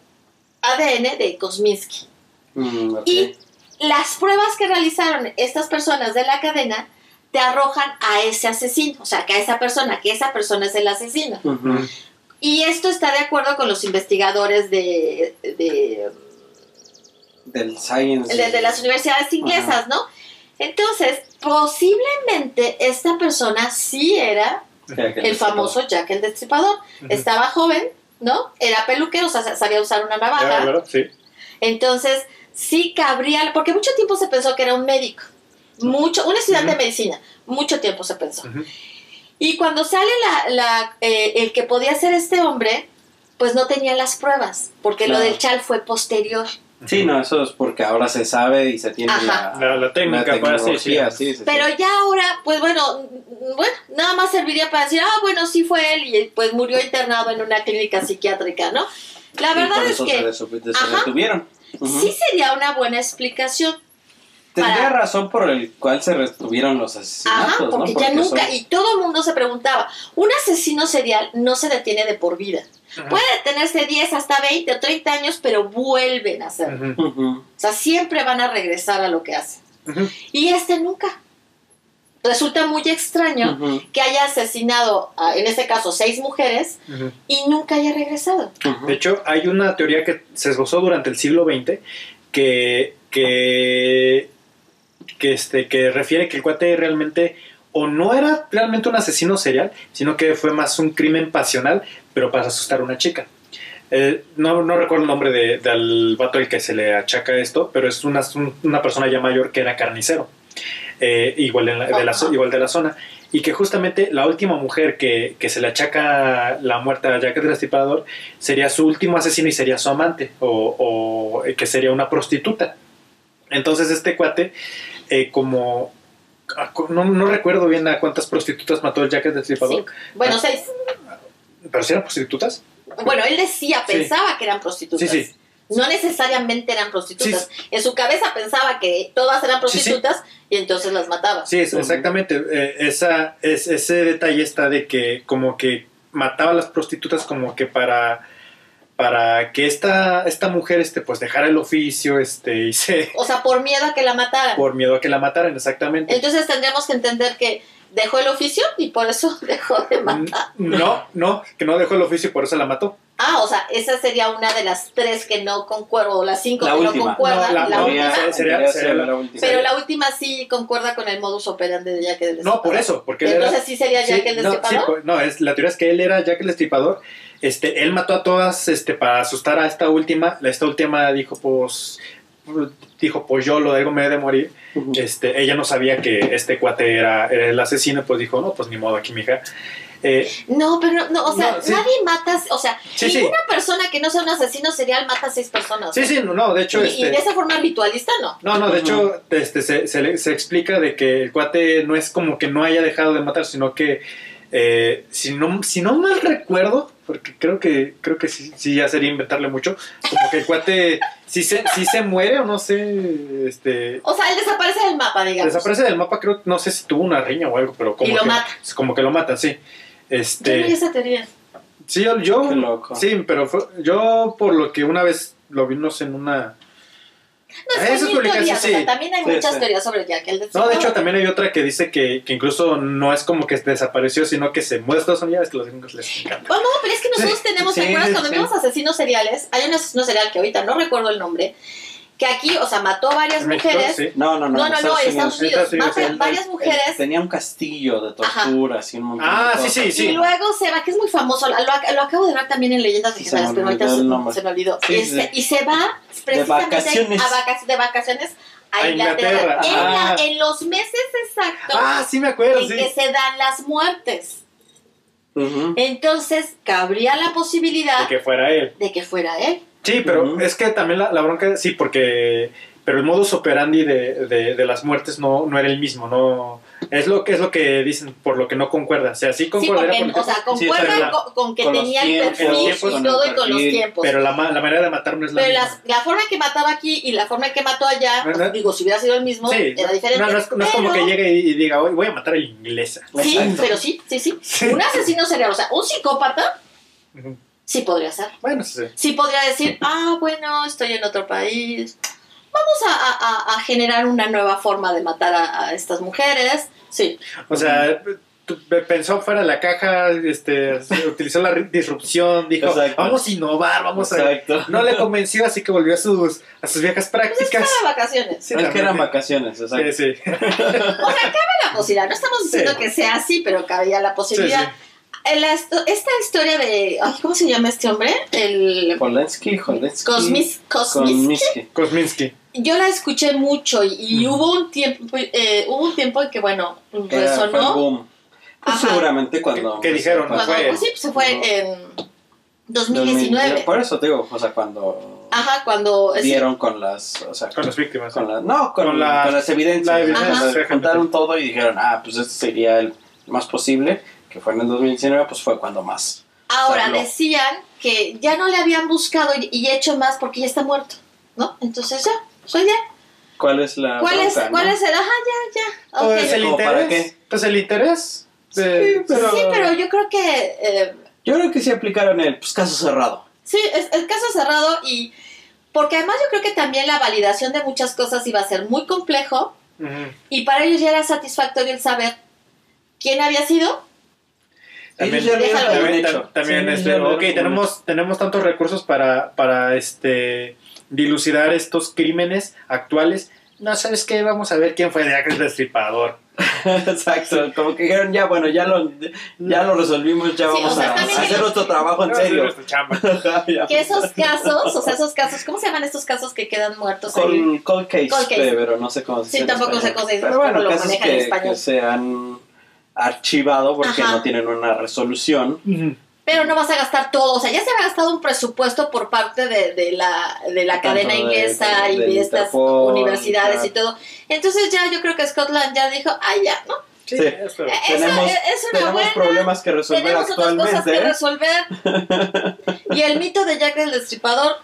ADN de Kosminski. Mm. Y las pruebas que realizaron estas personas de la cadena te arrojan a ese asesino, o sea, que a esa persona, que esa persona es el asesino. Y esto está de acuerdo con los investigadores de, de, Del Science. de- de las universidades inglesas, ¿no? Entonces, posiblemente esta persona sí era el famoso Jack el Destripador. Estaba joven, ¿no? Era peluquero, o sea, sabía usar una navaja. claro, sí. Entonces, sí cabría, porque mucho tiempo se pensó que era un médico. Mucho, un estudiante de medicina. Mucho tiempo se pensó. Y cuando sale la, la, eh, el que podía ser este hombre, pues no tenía las pruebas, porque lo del chal fue posterior. Sí, no, eso es porque ahora se sabe y se tiene la, La, la técnica la para sí, sí. Pero ya ahora, pues bueno, bueno, nada más serviría para decir, ah, bueno, sí fue él y pues murió internado en una clínica psiquiátrica, ¿no? La Y verdad por es eso que se, Ajá. sí sería una buena explicación. Tendría para- razón por el cual se retuvieron los asesinatos, Ajá, ¿no? porque, ya nunca, son- y todo el mundo se preguntaba, un asesino serial no se detiene de por vida. Puede detenerse 10 hasta 20 o 30 años, pero vuelven a hacerlo. O sea, siempre van a regresar a lo que hacen. Y este nunca. Resulta muy extraño que haya asesinado, a, en este caso, seis mujeres y nunca haya regresado. De hecho, hay una teoría que se esbozó durante el siglo XX que, que, que, este, que refiere que el cuate realmente o no era realmente un asesino serial, sino que fue más un crimen pasional, pero para asustar a una chica. Eh, no, no recuerdo el nombre de- del vato al que se le achaca esto, pero es una, un- una persona ya mayor que era carnicero, eh, igual, en la- de la, igual de la zona. Y que justamente la última mujer que, que se le achaca la muerte a Jack el Destripador sería su último asesino y sería su amante, o, o, eh, que sería una prostituta. Entonces este cuate, eh, como... a- No, no recuerdo bien a cuántas prostitutas mató el Jack el Destripador. Bueno, Ah. seis. pero si eran prostitutas. Bueno, él decía, Sí. pensaba que eran prostitutas. Sí, sí. No necesariamente eran prostitutas. En su cabeza pensaba que todas eran prostitutas y entonces las mataba. Sí, es- exactamente. Eh, esa, es, ese detalle está de que como que mataba a las prostitutas como que para para que esta, esta mujer este pues dejara el oficio este y se O sea, por miedo a que la mataran. por miedo a que la mataran exactamente Entonces tendríamos que entender que dejó el oficio y por eso dejó de matar. no no que no dejó el oficio y por eso la mató Ah, o sea, esa sería una de las tres que no concuerdo, o las cinco La que última. no concuerdan. No, la- la no, última. sería- sería- sería ser la- última. Pero la última sí concuerda con el modus operandi de Jack el no por Destripador. eso porque él era- Entonces sí sería Jack el Sí, no, sí, Destripador. pues, no, es, la teoría es que él era Jack el Destripador. Este, él mató a todas este, para asustar a esta última. La- Esta última dijo, pues, dijo, pues yo lo de algo me he de morir. Este, ella no sabía que este cuate era, era el asesino, pues dijo, no, pues ni modo aquí, mija. Eh, No, pero no, o sea, No, sí. nadie mata, o sea, Sí, sí. ninguna persona que no sea un asesino serial mata a seis personas. sí, sí, no, no, de hecho, Y, y de este, esa forma ritualista no. no, no, de hecho, este, se, se explica de que el cuate no es como que no haya dejado de matar, sino que, eh, si, no, si no mal recuerdo, porque creo que, creo que sí, sí ya sería inventarle mucho, como que el cuate si se, sí se muere o no sé, este... O sea, él desaparece del mapa, digamos. Desaparece del mapa, creo, no sé si tuvo una riña o algo, pero como Y lo que, mata. Como que lo matan, sí. Yo no Este, esa teoría. sí, yo, yo- Qué loco. sí, pero fue- yo por lo que una vez lo vi, no sé, en una... No, Ah, es hay publicaciones, teorías, o sea, sí. también hay Sí, muchas sí. teorías sobre Jack el No, Destripador. de hecho también hay otra que dice que, que incluso no es como que desapareció, sino que se muda a Estados Unidos, que los gringos les encanta. Oh, no, pero es que nosotros Sí, tenemos, ¿te sí, acuerdas cuando sí. vimos asesinos seriales? Hay un asesino serial que ahorita no recuerdo el nombre, que aquí, o sea, mató a varias México, mujeres. sí. No, no, no. No, no, no, en Estados Unidos. Estados Unidos, Mata él- varias mujeres Tenía un castillo de torturas y un montón Ah, de sí, cosas. sí, Y luego se va, que es muy famoso, lo, ac- lo acabo de ver también en Leyendas Sí, Legendarias, se me pero ahorita olvidó se, me olvidó. Sí, Este, sí. Y se va precisamente vacaciones. A vacaciones, de vacaciones a, A Inglaterra. Inglaterra, En, la- en los meses exactos Ah, sí me acuerdo, en sí. que se dan las muertes. Entonces, cabría la posibilidad De que fuera él. de que fuera él. Sí, pero es que también la, la bronca, sí, porque. Pero el modus operandi de, de, de las muertes no, no era el mismo, no. Es lo que es lo que dicen, por lo que no concuerda. O sea, sí Sí, concordaría porque, porque- o sea, Sí, concuerda con, con que con tenía el perfil y todo y con los tiempos. pero la, la manera de matar no es la Pero misma. las- la forma en que mataba aquí y la forma en que mató allá, No, no. digo, si hubiera sido el mismo, Sí, era diferente. no, no es, no es como que pero- llegue y, y diga, hoy voy a matar a la inglesa. Sí, Exacto. pero sí, sí, sí, Sí. Un asesino serial, o sea, un psicópata, Ujú. Sí podría ser. Bueno, sí. Sí podría decir, ah, bueno, estoy en otro país. Vamos a, a- a- a generar una nueva forma de matar a, a estas mujeres. Sí, O sea, pensó fuera de la caja, este, utilizó la disrupción, dijo, Exacto. vamos a innovar, vamos a... Exacto. No le convenció, así que volvió a sus, a sus viejas prácticas. para vacaciones. Sí, es que eran vacaciones, exacto. Sí, sí. O sea, cabe la posibilidad. No estamos diciendo Sí. que sea así, pero cabía la Sí, posibilidad. sí. En la esta historia de. ay, ¿Cómo se llama este hombre? El. Cosmis. Kosminsky. Kosminski. Yo la escuché mucho y, hubo un tiempo eh, hubo un tiempo en que, bueno, Era- fue el resonó. boom. Pues seguramente cuando... ¿Qué- qué dijeron? Cuando- fue? pues sí, pues se fue Ujú. en 2019. Por eso te digo, o sea, cuando Ajá, cuando. sí, dieron con las... O sea, Con las víctimas. con la- no, con, Con la- con las evidencias. la evidencia, O sea, Ajá. juntaron todo y dijeron, ah, pues este sería el más posible, que fue en el 2019, pues fue cuando más. Ahora Habló. decían que ya no le habían buscado y, y hecho más porque ya está muerto, ¿no? Entonces ya, soy ya. ¿Cuál es la ¿Cuál es, bronca, ¿cuál no? es el? Ajá, ya, ya. ok. Pues el ¿Como para interés. qué? Pues el interés. de- Sí, pero- Sí, pero yo creo que eh, Yo creo que sí aplicaron el pues, caso cerrado. sí, es el caso cerrado y porque además yo creo que también la validación de muchas cosas iba a ser muy complejo Ujú. y para ellos ya era satisfactorio el saber quién había sido. También, Ellos ya lo Déjalo habían también, hecho. también, Sí, este, ok, tenemos, tenemos tantos recursos para, para este, dilucidar estos crímenes actuales. No, ¿sabes qué? Vamos a ver quién fue Jack el Destripador. Exacto, como que dijeron, ya, bueno, ya lo, ya lo resolvimos, ya Sí, vamos o sea, a, hacer que- nuestro trabajo en serio. Que esos casos, o sea, esos casos, ¿cómo se llaman estos casos que quedan muertos? Cold, cold case, Cold case. pero no sé cómo se Sí, tampoco sé cómo se dice, Pero bueno, lo casos manejan en que, español. que se han archivado porque Ajá. no tienen una resolución. Pero no vas a gastar todo, o sea, ya se había gastado un presupuesto por parte de, de la, de la cadena de- inglesa de- y de estas Interpol, universidades claro. y todo. Entonces ya yo creo que Scotland ya dijo, ay ya, ¿no? Sí, Sí. eso. Tenemos es- una tenemos buena- problemas que resolver Tenemos otras cosas que actualmente. resolver. y el mito de Jack el Destripador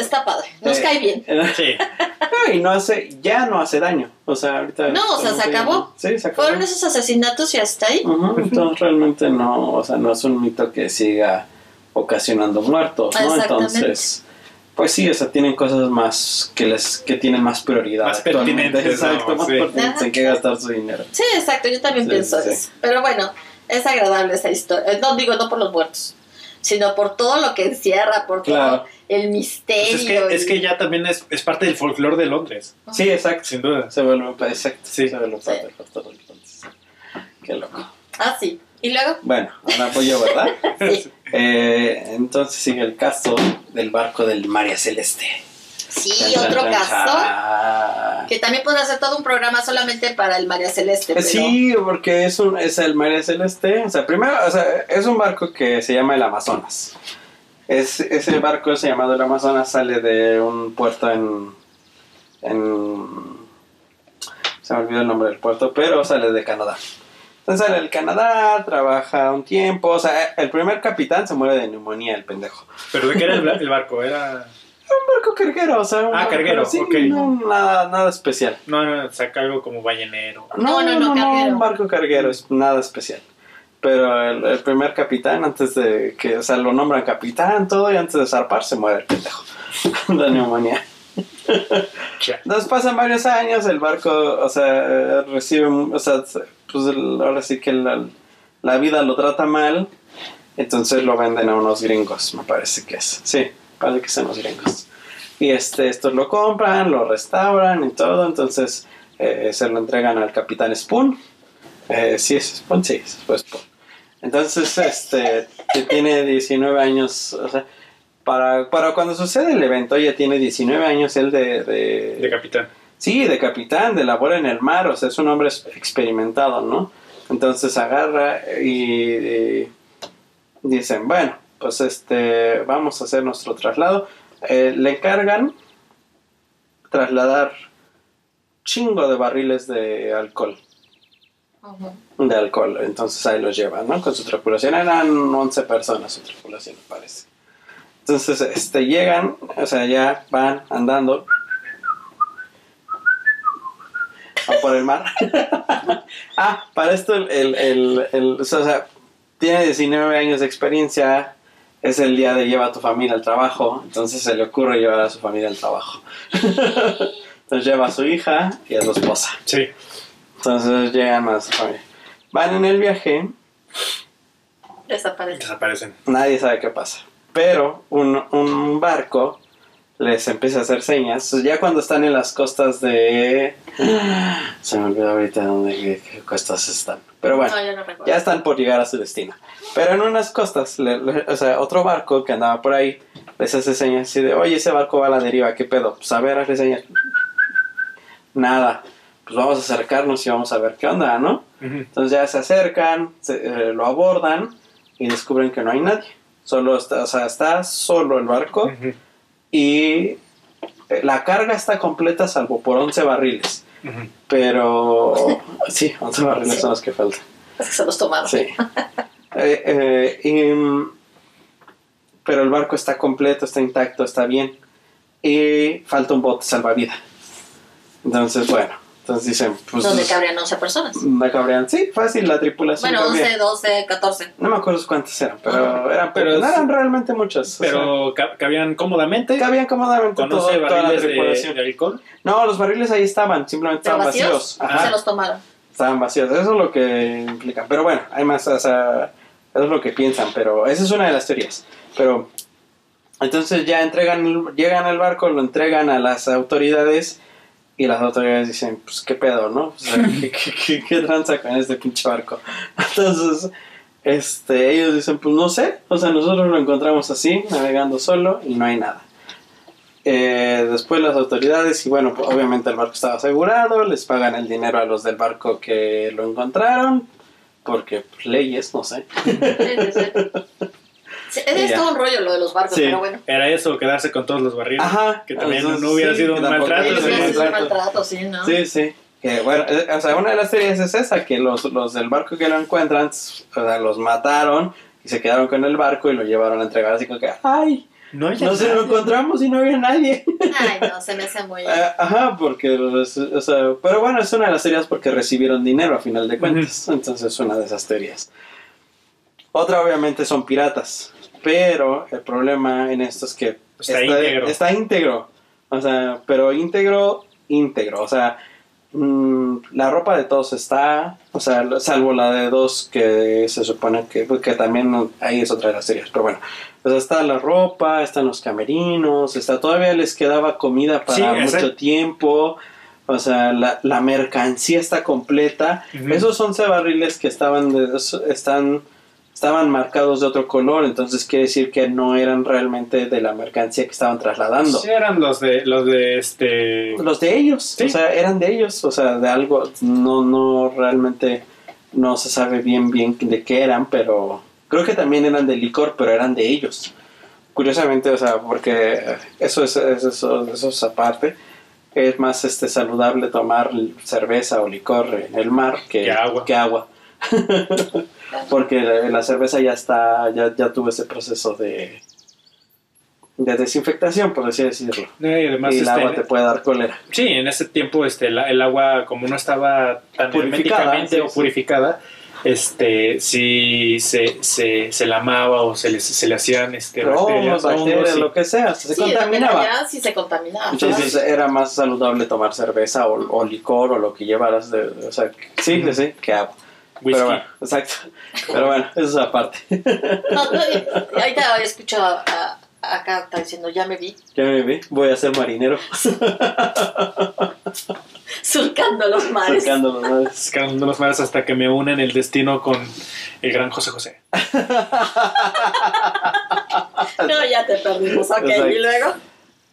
está padre, nos Eh, cae bien. Sí. y no hace, ya no hace daño. O sea, ahorita. No, o sea, se acabó. Sí, se acabó. Fueron esos asesinatos y hasta ahí. Ujú, Entonces realmente no, o sea, no es un mito que siga ocasionando muertos, ¿no? Entonces, pues sí, o sea, tienen cosas más que les que tienen más prioridad Más pertinentes, ¿no? Exacto, más Sí. pertinentes en qué gastar su dinero. Sí, exacto, yo también Sí, pienso sí, eso. Pero bueno, es agradable esa historia. Eh, No digo no por los muertos, sino por todo lo que encierra, por Claro. todo el Pues misterio. es, que, es que ya también es, es parte del folclore de Londres, Sí, exacto. sin duda. Se vuelve, exacto. Sí. Se vuelve parte del del entonces. Qué loco. Ah, sí. Y luego, Bueno, ahora voy yo, ¿verdad? sí, Eh, entonces sigue el caso del barco del María Celeste. sí, Chan, otro chan, caso. chan. Que también podría ser todo un programa solamente para el María Celeste. Pero... Sí, porque es un es el María Celeste. O sea, primero, o sea, es un barco que se llama el Amazonas. Es, ese barco se llamado el Amazonas sale de un puerto en, en se me olvidó el nombre del puerto, pero sale de Canadá. Entonces sale del Canadá, trabaja un tiempo, o sea, el primer capitán se muere de neumonía, el pendejo. Pero de qué era el, el barco, era... Un barco carguero, o sea, un Ah, barco- carguero, sí, ok. no, nada, nada especial. No, no, saca algo como ballenero. No, no, no, carguero. un barco carguero, es nada especial. Pero el, el primer capitán, antes de que, o sea, lo nombran capitán, todo, y antes de zarpar se muere el pendejo. La neumonía. Entonces pasan varios años, el barco, o sea, recibe, o sea, pues el- ahora sí que la, la vida lo trata mal, entonces lo venden a unos gringos, me parece que es. Sí, parece que son los gringos. Y este, estos lo compran, lo restauran y todo, entonces eh, se lo entregan al capitán Spoon. Eh, sí, es Spoon, sí, fue Spoon. Entonces, este, que tiene 19 años, o sea, para, para cuando sucede el evento ya tiene 19 años él de, de, De capitán. Sí, de capitán, de labor en el mar, o sea, es un hombre experimentado, ¿no? Entonces agarra y, y dicen, bueno, pues este, vamos a hacer nuestro traslado. Eh, le encargan trasladar chingo de barriles de alcohol. De alcohol, entonces ahí los llevan, ¿no? Con su tripulación. Eran 11 personas su tripulación, me parece. Entonces, este, llegan, o sea, ya van andando. Van por el mar. ah, para esto, el, el, el, el- o sea, tiene 19 años de experiencia. Es el día de lleva a tu familia al trabajo. Entonces se le ocurre llevar a su familia al trabajo. entonces lleva a su hija y a su esposa. Sí. Entonces llegan más familia. Van en el viaje, Desaparece. Desaparecen. nadie sabe qué pasa. Pero un, un barco les empieza a hacer señas. Ya cuando están en las costas de... Se me olvidó ahorita dónde qué, qué costas están. Pero bueno, No, no ya están por llegar a su destino. Pero en unas costas, le- le- o sea, otro barco que andaba por ahí les hace señas así de, oye, ese barco va a la deriva, ¿qué pedo? Pues a ver, hazle señas. Nada. Pues vamos a acercarnos y vamos a ver qué onda, ¿no? Entonces ya se acercan, se- eh, lo abordan y descubren que no hay nadie. Solo está, o sea, está solo el barco y eh, la carga está completa salvo por 11 barriles. Pero sí, 11 barriles Sí. son los que faltan. Es que se los tomaron. Sí. Eh, eh, y, mm, pero el barco está completo, está intacto, está bien. Y falta un bote salvavidas. Entonces, bueno, entonces dicen, pues... Donde cabrían 11 personas. ¿Dónde cabrían? Sí, fácil, la tripulación. Bueno, cabría. 11, 12, 14. No me acuerdo cuántas eran, pero eran, Pero pero no eran realmente muchas. o Pero ca- cabían cómodamente. sea, cabían cómodamente Con todo- 12 toda la barriles de, tripulación. de alcohol. No, los barriles ahí estaban, simplemente ¿Pero estaban vacíos? vacíos. Ajá. Se los tomaron. Estaban vacíos, eso es lo que implica. Pero bueno, hay más, o sea, eso es lo que piensan, pero esa es una de las teorías. Pero entonces ya entregan, el- llegan al barco, lo entregan a las autoridades y las autoridades dicen, pues qué pedo, ¿no? O sea, ¿qué, qué, qué, qué tranza con este pinche barco? Entonces, este, ellos dicen, pues no sé, o sea, nosotros lo encontramos así, navegando solo y no hay nada. Eh, después las autoridades, y bueno, pues, obviamente el barco estaba asegurado, les pagan el dinero a los del barco que lo encontraron, porque pues, leyes, no sé. Es todo un rollo lo de los barcos, Sí. pero bueno. Era eso, quedarse con todos los barriles. Ajá. Que también no hubiera sí, sido un maltrato, hubiera Sí, sido sí, sí, un sí, maltrato. maltrato, sí, ¿no? Sí, sí. Que bueno, eh, o sea, una de las teorías es esa, que los, los del barco que lo encuentran, o sea, los mataron y se quedaron con el barco y lo llevaron a entregar así como que, ay, No, no se lo encontramos y no había nadie. Ay, no, se me hace muy... Eh, Ajá, porque, pues, o sea, pero bueno, es una de las teorías porque recibieron dinero a final de cuentas, entonces es una de esas teorías. Otra obviamente son piratas, pero el problema en esto es que Está íntegro. está íntegro, o sea, pero íntegro, íntegro, o sea, mm, la ropa de todos está, o sea, salvo la de dos que se supone que, que también ahí es otra de las teorías, pero bueno, o sea, está la ropa, están los camerinos, está, todavía les quedaba comida para Sí, mucho tiempo, o sea, la, la mercancía está completa, esos 11 barriles que estaban, de- están, estaban marcados de otro color, entonces quiere decir que no eran realmente de la mercancía que estaban trasladando. Sí, eran los de, los de este. Los de ellos, Sí. o sea, eran de ellos, o sea, de algo, no, no realmente no se sabe bien bien de qué eran, pero creo que también eran de licor, pero eran de ellos. Curiosamente, o sea, porque eso es, es- eso, eso es aparte, es más este saludable tomar cerveza o licor en el mar que, Que agua. que agua. porque la, la cerveza ya está, ya, ya tuvo ese proceso de, de desinfectación, por así decirlo. y además, y el este, agua te puede dar cólera. Sí, en ese tiempo este, la- el agua, como no estaba tan Purificada, herméticamente sí, o sí. purificada, este, sí se, se, se lamaba o se le, se le hacían este, Hongos, bacterias, bacterias, hongos, lo que sea, se Sí, contaminaba. allá sí se contaminaba. Entonces era más saludable tomar cerveza o, o licor o lo que llevaras de, o sea, sí, sí, sí, que agua. Whisky. Pero bueno, exacto. Pero bueno, eso es aparte. No, y- ahorita escucho a, a- acá está diciendo, ya me vi, Ya me vi, voy a ser marinero, surcando los mares. sacando los mares. Escalando los mares hasta que me unen el destino con el gran José José. No, ya te perdimos, ok, Exacto. y luego.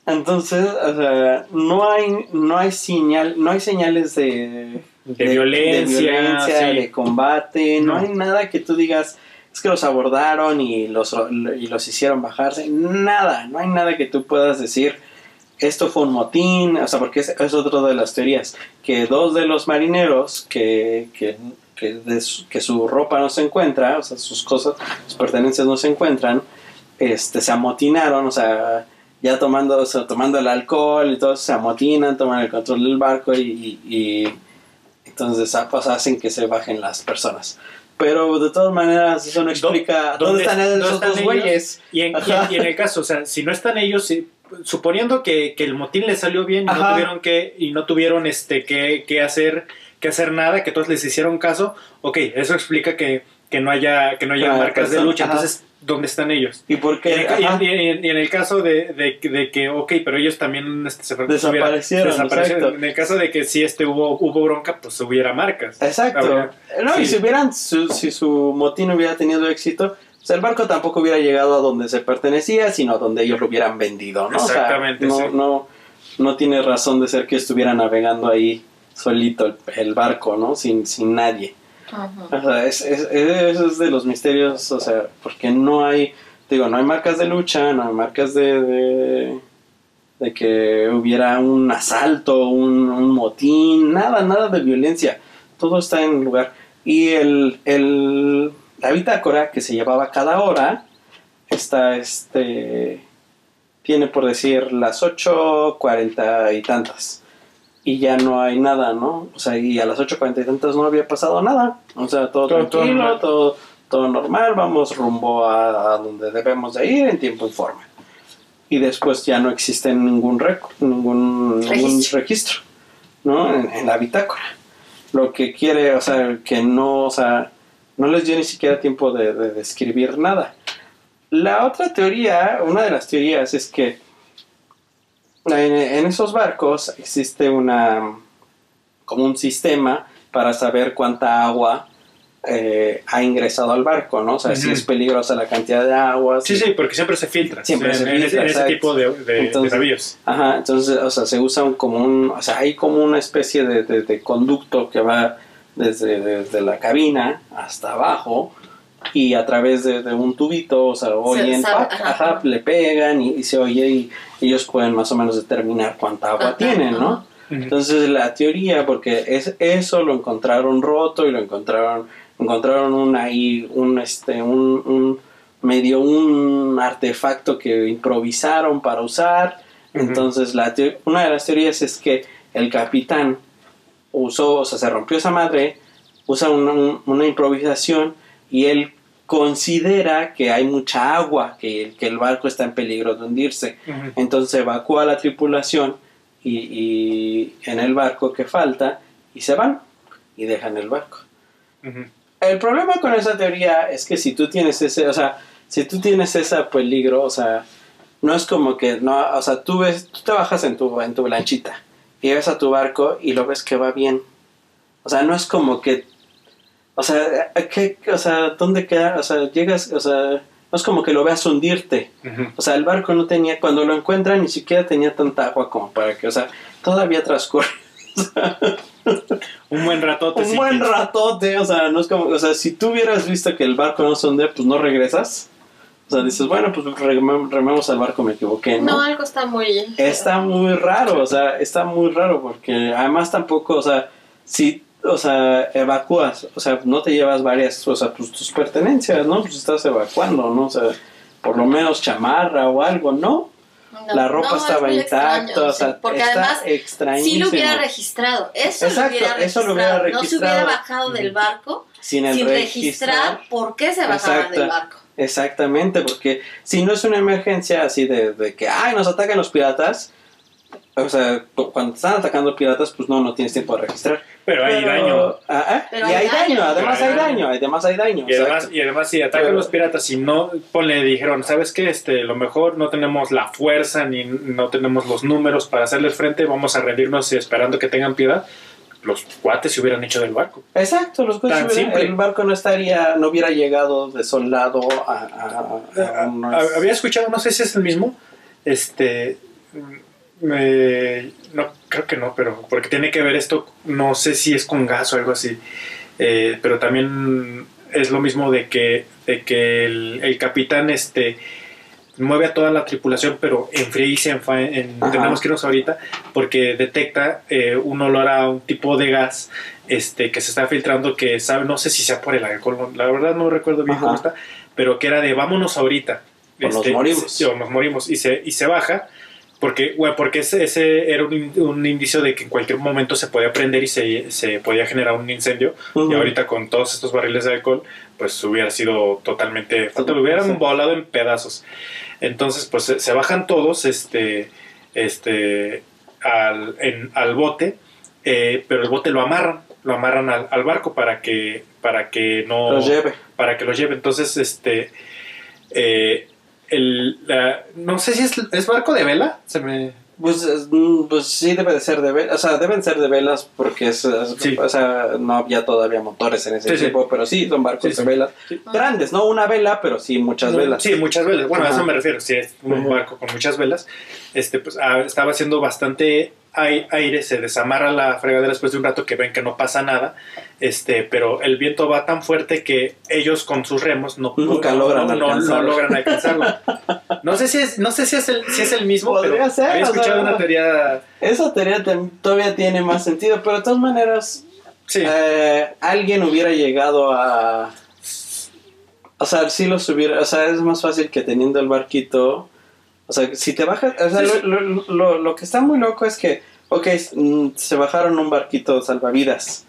Entonces, o sea, no hay, no hay señal, no hay señales de, De, violencia, de, violencia, sí. de combate, no. No. hay nada que tú digas es que los abordaron y los, y los hicieron bajarse. Nada, no hay nada que tú puedas decir, esto fue un motín, o sea, porque es, es otra de las teorías, que dos de los marineros que, que, que, de su, que su ropa no se encuentra, o sea, sus cosas, sus pertenencias no se encuentran, este, se amotinaron, o sea, ya tomando, o sea, tomando el alcohol y todo, se amotinan, toman el control del barco y, y, y entonces ah, pues, hacen que se bajen las personas. Pero de todas maneras, eso no explica dónde, están esos están dos güeyes. Y en, y en- y en el caso, o sea, si no están ellos, si- suponiendo que, que el motín les salió bien y no tuvieron que y no tuvieron este que, que hacer que hacer nada, que todos les hicieron caso, ok, eso explica que, que no haya que no haya marcas de lucha. ajá. Entonces, ¿dónde están ellos? ¿Y por qué? en, el, y en- y en- y en el caso de, de, de que, ok, pero ellos también este, se Desaparecieron, exacto. En el caso de que si este hubo, hubo bronca, pues hubiera marcas. Exacto. No, y si hubieran, su- si su motín hubiera tenido éxito, pues el barco tampoco hubiera llegado a donde se pertenecía, sino a donde ellos lo hubieran vendido, ¿no? O sea, Exactamente, no, sí. no, no tiene razón de ser que estuviera navegando ahí solito el, el barco, ¿no? Sin, sin nadie. Es, es- es- eso es de los misterios, o sea, porque no hay, digo, no hay marcas de lucha, no hay marcas de, de, de que hubiera un asalto, un, un motín, nada, nada de violencia. Todo está en lugar. Y el, el, la bitácora que se llevaba cada hora está, este, tiene por decir las 8.40 y tantas y ya no hay nada, ¿no? O sea, y a las 8.40 y tantas no había pasado nada. O sea, todo, tranquilo, todo, todo normal, vamos rumbo a, a donde debemos de ir en tiempo informe. Y después ya no existe ningún récord, ningún, ningún Registro. registro, ¿no? En, en la bitácora. Lo que quiere, o sea, que no, o sea, no les dio ni siquiera tiempo de, de describir nada. La otra teoría, una de las teorías es que en, en esos barcos existe una como un sistema para saber cuánta agua eh, ha ingresado al barco, ¿no? O sea, si es peligrosa la cantidad de agua. Sí, sí, porque siempre se filtra. Siempre en, se en filtra, ese, en ese tipo de, de, navíos. Ajá, entonces, o sea, se usa un- como un, o sea, hay como una especie de, de- de conducto que va desde, desde la cabina hasta abajo y a través de, de un tubito, o sea, oyen, sabe, pac, ajá. ajá, le pegan y, y se oye y ellos pueden más o menos determinar cuánta agua Ajá, tienen, ¿no? Entonces la teoría, porque es eso lo encontraron roto y lo encontraron, encontraron un ahí, un este, un, un medio un artefacto que improvisaron para usar. Entonces la una de las teorías es que el capitán usó, o sea, se rompió esa madre, usa una, un- una improvisación y él considera que hay mucha agua, que, el- que el barco está en peligro de hundirse. Entonces evacúa a la tripulación y, y en el barco que falta y se van y dejan el barco. El problema con esa teoría es que si tú tienes ese, o sea, si tú tienes ese peligro, o sea, no es como que, no, o sea, tú ves, tú te bajas en tu, en tu lanchita y ves a tu barco y lo ves que va bien. O sea, no es como que, o sea, ¿qué, o sea, ¿dónde queda? O sea, llegas, o sea, no es como que lo veas hundirte. O sea, el barco no tenía, cuando lo encuentran ni siquiera tenía tanta agua como para que, o sea, todavía transcurre Un buen ratote. un sí, buen que- ratote, o sea, no es como, o sea, si tú hubieras visto que el barco no se hundía, pues no regresas. O sea, dices, bueno, pues rem- rememos al barco, me equivoqué, ¿no? No, algo está muy... Está muy raro, o sea, está muy raro porque además tampoco, o sea, si, o sea, evacúas, o sea, no te llevas varias, o sea, pues tus pertenencias, ¿no? Pues estás evacuando, ¿no? O sea, por lo menos chamarra o algo, ¿no? No, la ropa no, estaba es intacta, o sí, sea, porque está además sí extrañísimo. lo hubiera registrado. Eso Exacto, lo hubiera eso registrado. lo hubiera No se hubiera registrado. bajado del barco sin registrar. por qué se bajaban Exacto. del barco. Exactamente, porque si no es una emergencia así de, de que, ay, nos atacan los piratas, o sea, cu- cuando están atacando piratas, pues no, no tienes tiempo de registrar. Pero hay Pero- daño. Ah, ah, Pero y hay daño, daño. además hay hay daño, además hay daño. Y además, y además si atacan Pero- los piratas y no, ponle, dijeron, ¿sabes qué? Este, lo mejor no tenemos la fuerza ni no tenemos los números para hacerles frente, vamos a rendirnos y esperando que tengan piedad. Los cuates se hubieran hecho del barco. Exacto, los coches Tan hubieran- simple. el barco no estaría, no hubiera llegado desolado a, a- a- a unos- Había escuchado, no sé si es el mismo, este, me- no, creo que no, pero porque tiene que ver esto, no sé si es con gas o algo así, eh, pero también es lo mismo de que, de que el, el capitán este, mueve a toda la tripulación, pero enfría y se en- tenemos que irnos ahorita porque detecta eh, un olor a un tipo de gas este, que se está filtrando que sabe, no sé si sea por el alcohol, la verdad no recuerdo bien Ajá. cómo está, pero que era de vámonos ahorita. O nos morimos. sí, o nos morimos y se, y se baja porque, bueno, porque ese, ese era un, un indicio de que en cualquier momento se podía prender y se, se podía generar un incendio. Y ahorita con todos estos barriles de alcohol, pues hubiera sido totalmente fatal, hubieran Sí. volado en pedazos. Entonces, pues se, se bajan todos este, este, al, en- al bote, eh, pero el bote lo amarran, lo amarran al, al barco para que, para que no Los lleve. para que lo lleve. Entonces, este, eh, el, la- no sé si es, es barco de vela, se me, Pues, es- mm, pues sí debe de ser de velas, o sea, deben ser de velas porque es, Sí. o sea, no había todavía motores en ese Sí, sí. tiempo, pero sí son barcos de velas. Grandes, no una vela, pero sí muchas velas. Sí, muchas velas. Bueno, a eso me refiero. Si es un barco con muchas velas, este, pues ah, estaba haciendo bastante ai- aire, se desamarra la fregadera después de un rato que ven que no pasa nada, este, pero el viento va tan fuerte que ellos con sus remos no, Nunca no- logran no, no- no alcanzarlo. logran alcanzarlo. No sé si es, no sé si es el, si es el mismo, Podría pero ser, había sea, escuchado una teoría. Esa teoría todavía tiene más sentido, pero de todas maneras, Sí, eh, alguien hubiera llegado a... O sea, si los hubiera... O sea, es más fácil que teniendo el barquito... O sea, si te bajas... O sea, Sí, sí. Lo, lo- lo- lo que está muy loco es que, ok, mm, se bajaron un barquito salvavidas.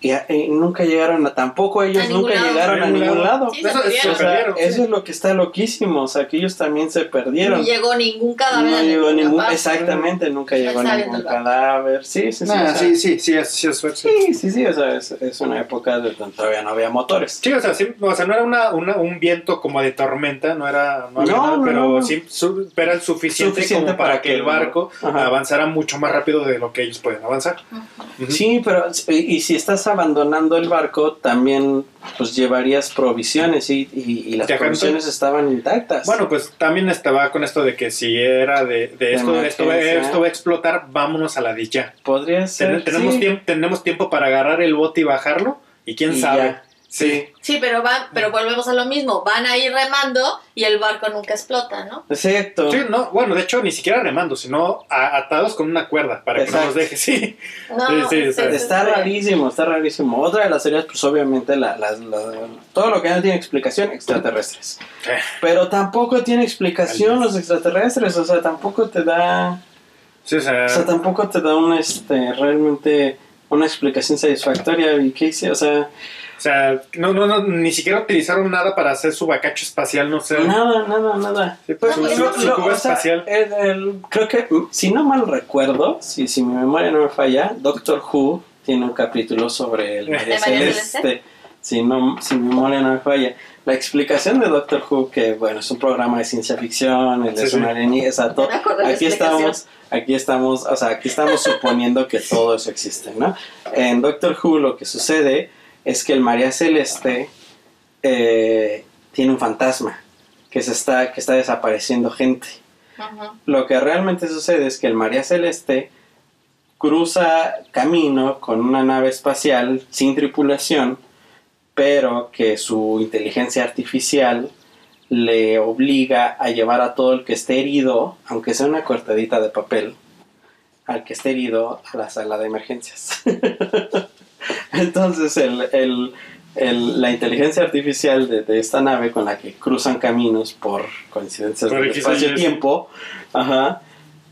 Y, a- y nunca llegaron a... Tampoco ellos A ningún nunca lado. llegaron a ningún lado. lado. Sí, se Eso- perdieron. O sea, perdieron, sí. eso es lo que está loquísimo. O sea, que ellos también se perdieron. No llegó ningún cadáver. No llegó ningún, parte. exactamente, nunca llegó ningún cadáver. Sí, sí, sí. Nah, o sea, sí, sí, sí, es, sí, es suerte. sí, sí, sí, o sea, es, es una época de donde todavía no había motores. Sí, o sea, sí, o sea, no era una, una- un viento como de tormenta, no era, no había No, nada, no, pero no. sí su- era el suficiente, Suficiente como para, para que el barco Ajá. avanzara mucho más rápido de lo que ellos pueden avanzar. Ujú. Ujú. Sí, pero y, y si estás abandonando el barco, también pues llevarías provisiones y, y, y las provisiones estaban intactas. Bueno, pues también estaba con esto de que si era de, de esto, esto, va- emergencia. esto va a explotar, vámonos a la ya. podría ser. Ten- tenemos, sí. tiempo, tenemos tiempo para agarrar el bote y bajarlo, y quién Y sabe. ya. Sí. Sí, pero van, pero volvemos a lo mismo. Van a ir remando y el barco nunca explota, ¿no? Exacto. Sí, no, bueno, de hecho, ni siquiera remando, sino a- atados con una cuerda para que no nos deje, sí. No, Sí, sí, es- sí. es- Está es- rarísimo, está rarísimo. Otra de las teorías, pues obviamente, la, las- la- todo lo que no tiene explicación, extraterrestres. Eh, Pero tampoco tiene explicación los extraterrestres, o sea, tampoco te da, Sí, o sea, o sea, tampoco te da una, este, realmente una explicación satisfactoria. ¿Y qué hice? O sea, O sea, no, no, no, ni siquiera utilizaron nada para hacer su bacacho espacial, no sé. nada, nada, nada. Sí, pues, No, su, su- su cuba o sea, espacial. el- el- creo que, si no mal recuerdo, si, si mi memoria no me falla, Doctor Who tiene un capítulo sobre el María ¿De María Celeste. Si, no, si mi memoria no me falla. La explicación de Doctor Who, que bueno, es un programa de ciencia ficción, él Sí, es sí. un alienígena, exacto. Aquí estamos, aquí estamos, o sea, aquí estamos suponiendo que todo eso existe, ¿no? En Doctor Who lo que sucede es que el María Celeste eh, tiene un fantasma que se está, que está desapareciendo gente. Lo que realmente sucede es que el María Celeste cruza camino con una nave espacial sin tripulación, pero que su inteligencia artificial le obliga a llevar a todo el que esté herido, aunque sea una cortadita de papel, al que esté herido a la sala de emergencias. Entonces el, el- el- la inteligencia artificial de, de esta nave con la que cruzan caminos por coincidencias del espacio-tiempo, ajá,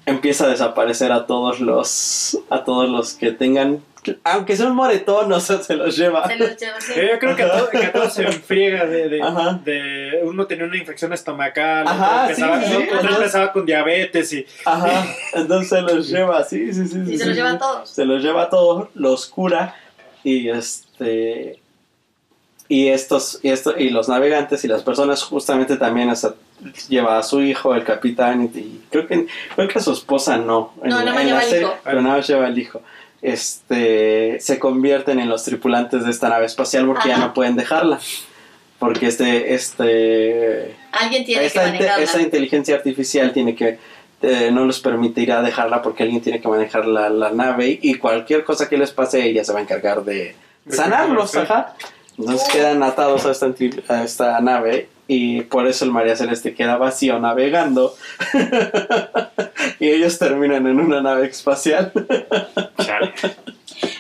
empieza a desaparecer a todos los a todos los que tengan aunque sea un moretón o sea, se los lleva Se los lleva así. Eh, Yo creo que a, todo- que a todos se enfriega de, de, de- Uno tenía una infección estomacal, Ajá, otro, empezaba, sí, sí, otro entonces- empezaba con diabetes y... ajá entonces se los lleva sí sí sí, Y sí, se los sí, llevan sí. todos. se los lleva a todos los cura y este y estos y esto y los navegantes y las personas justamente también sea, lleva a su hijo el capitán y, y creo que creo que a su esposa no. En No, la- en la lleva serie, hijo. pero nada más lleva al hijo. Este se convierten en los tripulantes de esta nave espacial porque ya no pueden dejarla porque este este Alguien tiene esta inteligencia artificial tiene que eh, no les permitirá dejarla porque alguien tiene que manejar la, la nave y cualquier cosa que les pase ella se va a encargar de sanarlos, ajá. Entonces quedan atados a esta, a esta nave y por eso el María Celeste queda vacío navegando y ellos terminan en una nave espacial. Chale.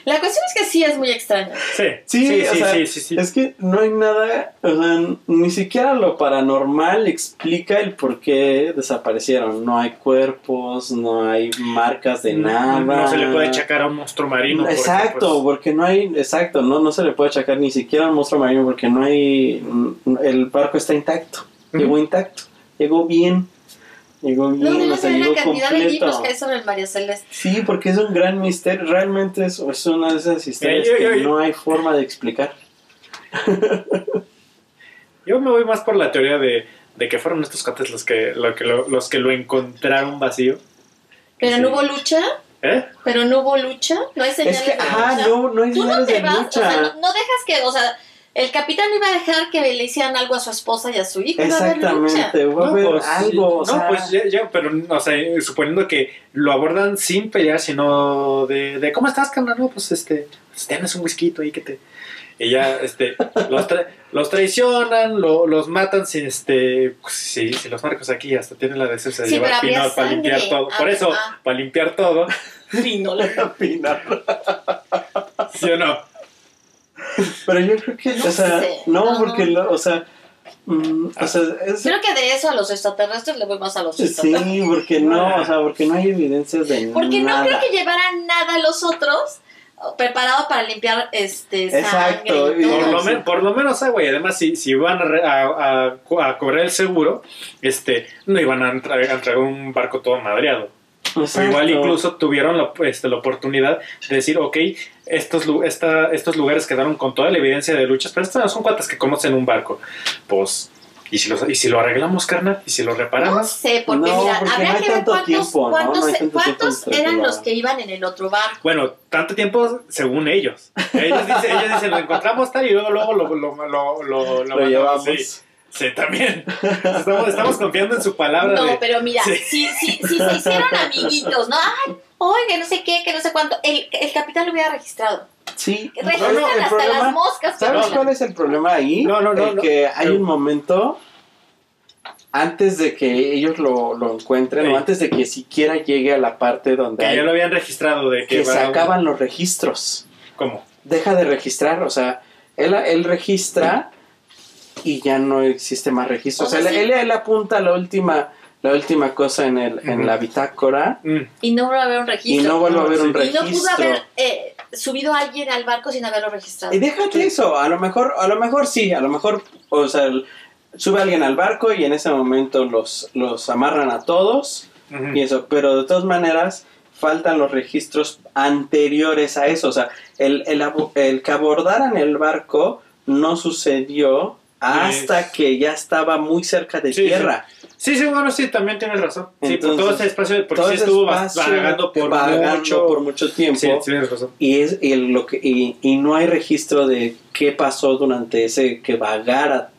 La cuestión es que sí es muy extraño. Sí, Sí, sí, o sí, sea, sí, sí, sí. Es que no hay nada, o sea, ni siquiera lo paranormal explica el por qué desaparecieron. No hay cuerpos, no hay marcas de nada. No, se le puede achacar a un monstruo marino. porque, Exacto, pues, porque no hay, exacto, no, no se le puede achacar ni siquiera al monstruo marino porque no hay, el barco está intacto, llegó intacto, llegó bien, llegó bien, No o sea, ver la cantidad de libros que hay sobre el María Celeste. Sí, porque es un gran misterio, realmente es, es una de esas historias que no hay forma de explicar. Yo me voy más por la teoría de, de que fueron estos cuates los que, lo que lo, los que lo encontraron vacío. Pero Sí. no hubo lucha, ¿Eh? pero no hubo lucha, no hay señales Es que, de lucha. no, no hay Tú no señales te de vas, o lucha. sea, no, no dejas que, o sea, el capitán no iba a dejar que le hicieran algo a su esposa y a su hijo. Iba a haber lucha. Exactamente, haber pues, algo, o no, sea, pues ya, ya, pero, o sea, suponiendo que lo abordan sin pelear, sino de, de ¿cómo estás, carnal? No, pues, este, pues, tienes un whisky ahí que te... Y ya, este, los, tra- los traicionan, lo- los matan, si, este, pues, sí, si los marcos aquí hasta tienen la decencia de Sí, llevar pinol para limpiar todo. Por eso, ah. para limpiar todo, Sí, no, la- ¿sí o no? Pero yo creo que, No o sea, sé, no, no, porque, no. lo- o sea, mm, o sea, es, Creo que de eso a los extraterrestres le voy más a los extraterrestres. sí, porque no, o sea, porque no hay evidencias de Porque no creo que llevaran nada a los otros preparado para limpiar este Exacto, sangre y y- todo. Por lo, sí. men- por lo menos, ah, güey, además, si, si van a, re- a, a, a cobrar el seguro, este, no iban a entrar, a entrar un barco todo madreado. Igual incluso tuvieron la, este, la oportunidad de decir, ok, estos, esta, estos lugares quedaron con toda la evidencia de luchas, pero estos son cuatas que conocen un barco. Pues, ¿y si, los- y si lo arreglamos, carnal? ¿Y si lo No reparamos? sé, porque No, mira, porque habría no hay que ver cuántos, tiempo, ¿no? cuántos, No cuántos eran los lo- que iban en el otro barco. Bueno, tanto tiempo según ellos. Ellos dicen, ellos dicen lo encontramos tal y luego, luego lo, lo, lo, lo, lo, Lo mandamos. llevamos. Sí, sí, también. Estamos, estamos confiando en su palabra. No, de- pero mira, Sí. si, si, si se hicieron amiguitos, ¿no? Ay, oiga, no sé qué, que no sé cuánto, el, el capitán lo hubiera registrado. Sí, Registran no, hasta las problema, moscas. que ¿sabes cuál es el problema ahí? No, no, no, El que hay un momento antes de que ellos lo, lo encuentren Sí. o antes de que siquiera llegue a la parte donde que hay- ya lo habían registrado de que, que se acaban los registros. ¿Cómo? Deja de registrar, o sea, él, él registra y ya no existe más registro. O sea, sí. él- él apunta la última, la última cosa en, el, en la bitácora Mm, Y no vuelve a haber un y registro. no vuelve a haber un Y no registro. pudo haber eh, subido a alguien al barco sin haberlo registrado. Y déjate eso, a lo mejor, a lo mejor sí, a lo mejor, o sea, el- sube alguien al barco y en ese momento los, los amarran a todos y eso, pero de todas maneras faltan los registros anteriores a eso, o sea, el, el, el que abordaran el barco no sucedió hasta Es- que ya estaba muy cerca de Sí, tierra. Sí, sí, bueno, sí, también tienes razón. Sí, por todo ese espacio, porque Todo sí estuvo vagando por vagando mucho. por mucho tiempo. Sí, sí, tienes razón. Y, es, y, lo que, y, y no hay registro de qué pasó durante ese que vagara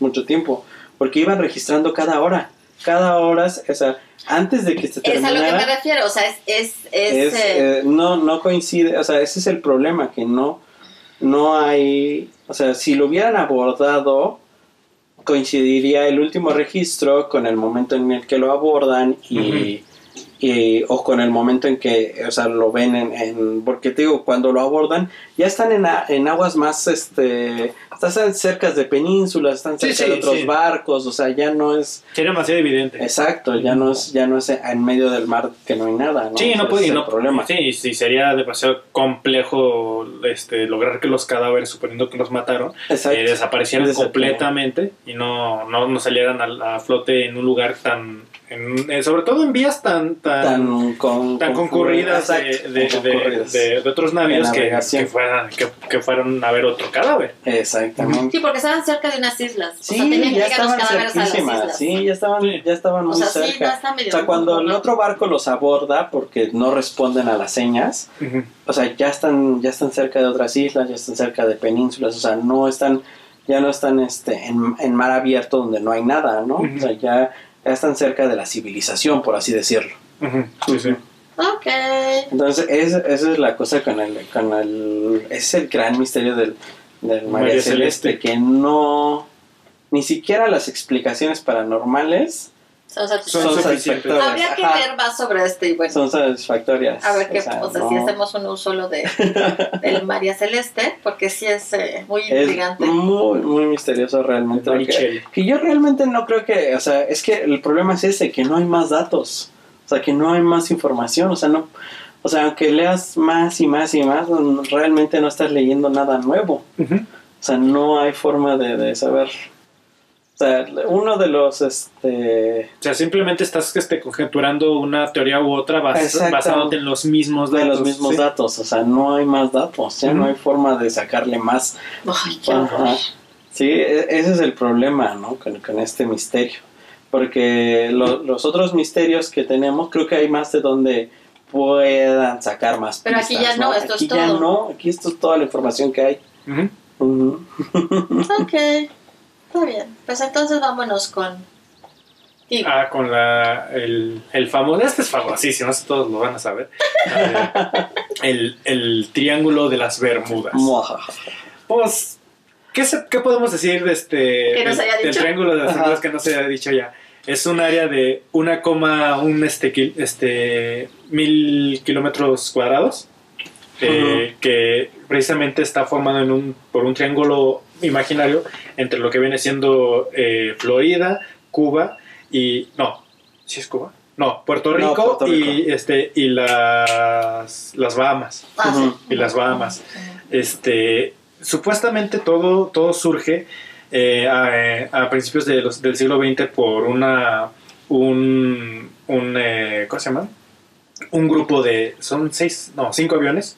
mucho tiempo, porque iban registrando cada hora, cada hora, o sea, antes de que se Es a lo que me terminara, refiero, o sea, es... es, es, es, eh, eh, no, no coincide, o sea, ese es el problema, que no, no hay, o sea, si lo hubieran abordado, coincidiría el último registro con el momento en el que lo abordan y, y- o con el momento en que, o sea, lo ven en, en- porque te digo, cuando lo abordan, ya están en, a- en aguas más, este, están cerca de penínsulas, están cerca sí, de otros sí. barcos, o sea, ya no es, Sí, demasiado evidente. exacto, ya no es, ya no es en medio del mar que no hay nada, ¿no? Sí, no puede, no, problema. Sí, sí, sería demasiado complejo este, lograr que los cadáveres, suponiendo que los mataron, eh, desaparecieran completamente y no, no, no salieran a, a flote en un lugar tan, en- eh, sobre todo en vías tan, tan, tan, con, tan concurridas de, de, concurridas. de- de otros navíos que, que fueran, que, que fueran a ver otro cadáver. Exactamente. sí, porque estaban cerca de unas islas. o sea, Sí, tenían que ya llegar los estaban cadáveres a las islas. sí, ya estaban, Sí. ya estaban O muy sea, sí, cerca. medio... o sea, cuando el otro barco los aborda porque no responden a las señas, o sea, ya están, ya están cerca de otras islas, ya están cerca de penínsulas, o sea, no están, ya no están este, en, en mar abierto donde no hay nada, ¿no? Ujú. O sea, ya están cerca de la civilización, por así decirlo. Ujú, Sí, sí. Ok. Entonces, es- esa es la cosa con el, con el, es el gran misterio del, del María, María Celeste, Celeste. que no, ni siquiera las explicaciones paranormales Son Son son satisfactorias. Habría que Ajá. ver más sobre este y bueno. son satisfactorias. A ver qué, O sea, o sea, no- si hacemos uno solo de del María Celeste, porque sí es eh, muy es intrigante. muy, muy misterioso realmente. Marichel. Que yo realmente no creo que, o sea, es que el problema es ese, que no hay más datos, o sea, que no hay más información, o sea, no, o sea, aunque leas más y más y más, realmente no estás leyendo nada nuevo, Ujú. o sea, no hay forma de, de saber, o sea, uno de los, este, O sea, simplemente estás este, conjeturando una teoría u otra bas- basándote en los mismos de datos. los mismos sí. datos, o sea, no hay más datos, ya no hay forma de sacarle más Ay, qué Ajá. Sí, e- ese es el problema, ¿no? Con, con este misterio. Porque lo- los otros misterios que tenemos, creo que hay más de donde puedan sacar más Pero aquí ya no, esto es Aquí ya todo. no, aquí esto es toda la información que hay. Ok, está bien. Pues entonces vámonos con. Digo, Ah, con la, el, el famoso, este es famosísimo, esto todos lo van a saber. El, el triángulo de las Bermudas. Pues, ¿qué, se- qué podemos decir de este Que no se del- haya del triángulo de las Ajá. Bermudas que no se haya dicho ya? Es un área de una coma un este, kil- este mil kilómetros cuadrados eh, que precisamente está formado en un, por un triángulo imaginario entre lo que viene siendo eh, Florida, Cuba y no, ¿sí es Cuba? No, Puerto No, Rico, Puerto Rico. y este y las las Bahamas ah, sí. y las Bahamas. Este, supuestamente todo, todo surge eh, a, a principios de los- del siglo XX por una un, un eh, ¿cómo se llama? Un grupo de son seis, no, cinco aviones.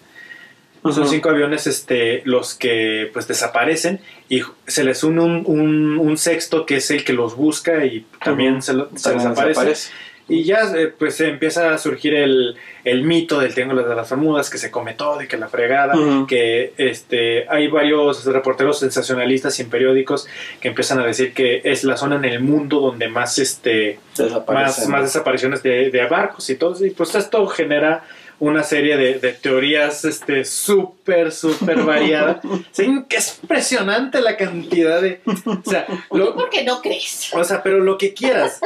Son cinco aviones este, los que pues desaparecen y se les une un, un- un sexto que es el que los busca y también se, lo- se También desaparece. desaparece. Y ya eh, pues se empieza a surgir el, el mito del Triángulo de las Bermudas, que se come todo y que la fregada, que este, hay varios reporteros sensacionalistas y en periódicos que empiezan a decir que es la zona en el mundo donde más, este, más, más desapariciones de, de barcos y todo. Y pues esto genera una serie de, de teorías este súper, súper variadas. Sí, que es impresionante la cantidad de... O sea, ¿Tú lo- por qué no crees? o sea, pero lo que quieras.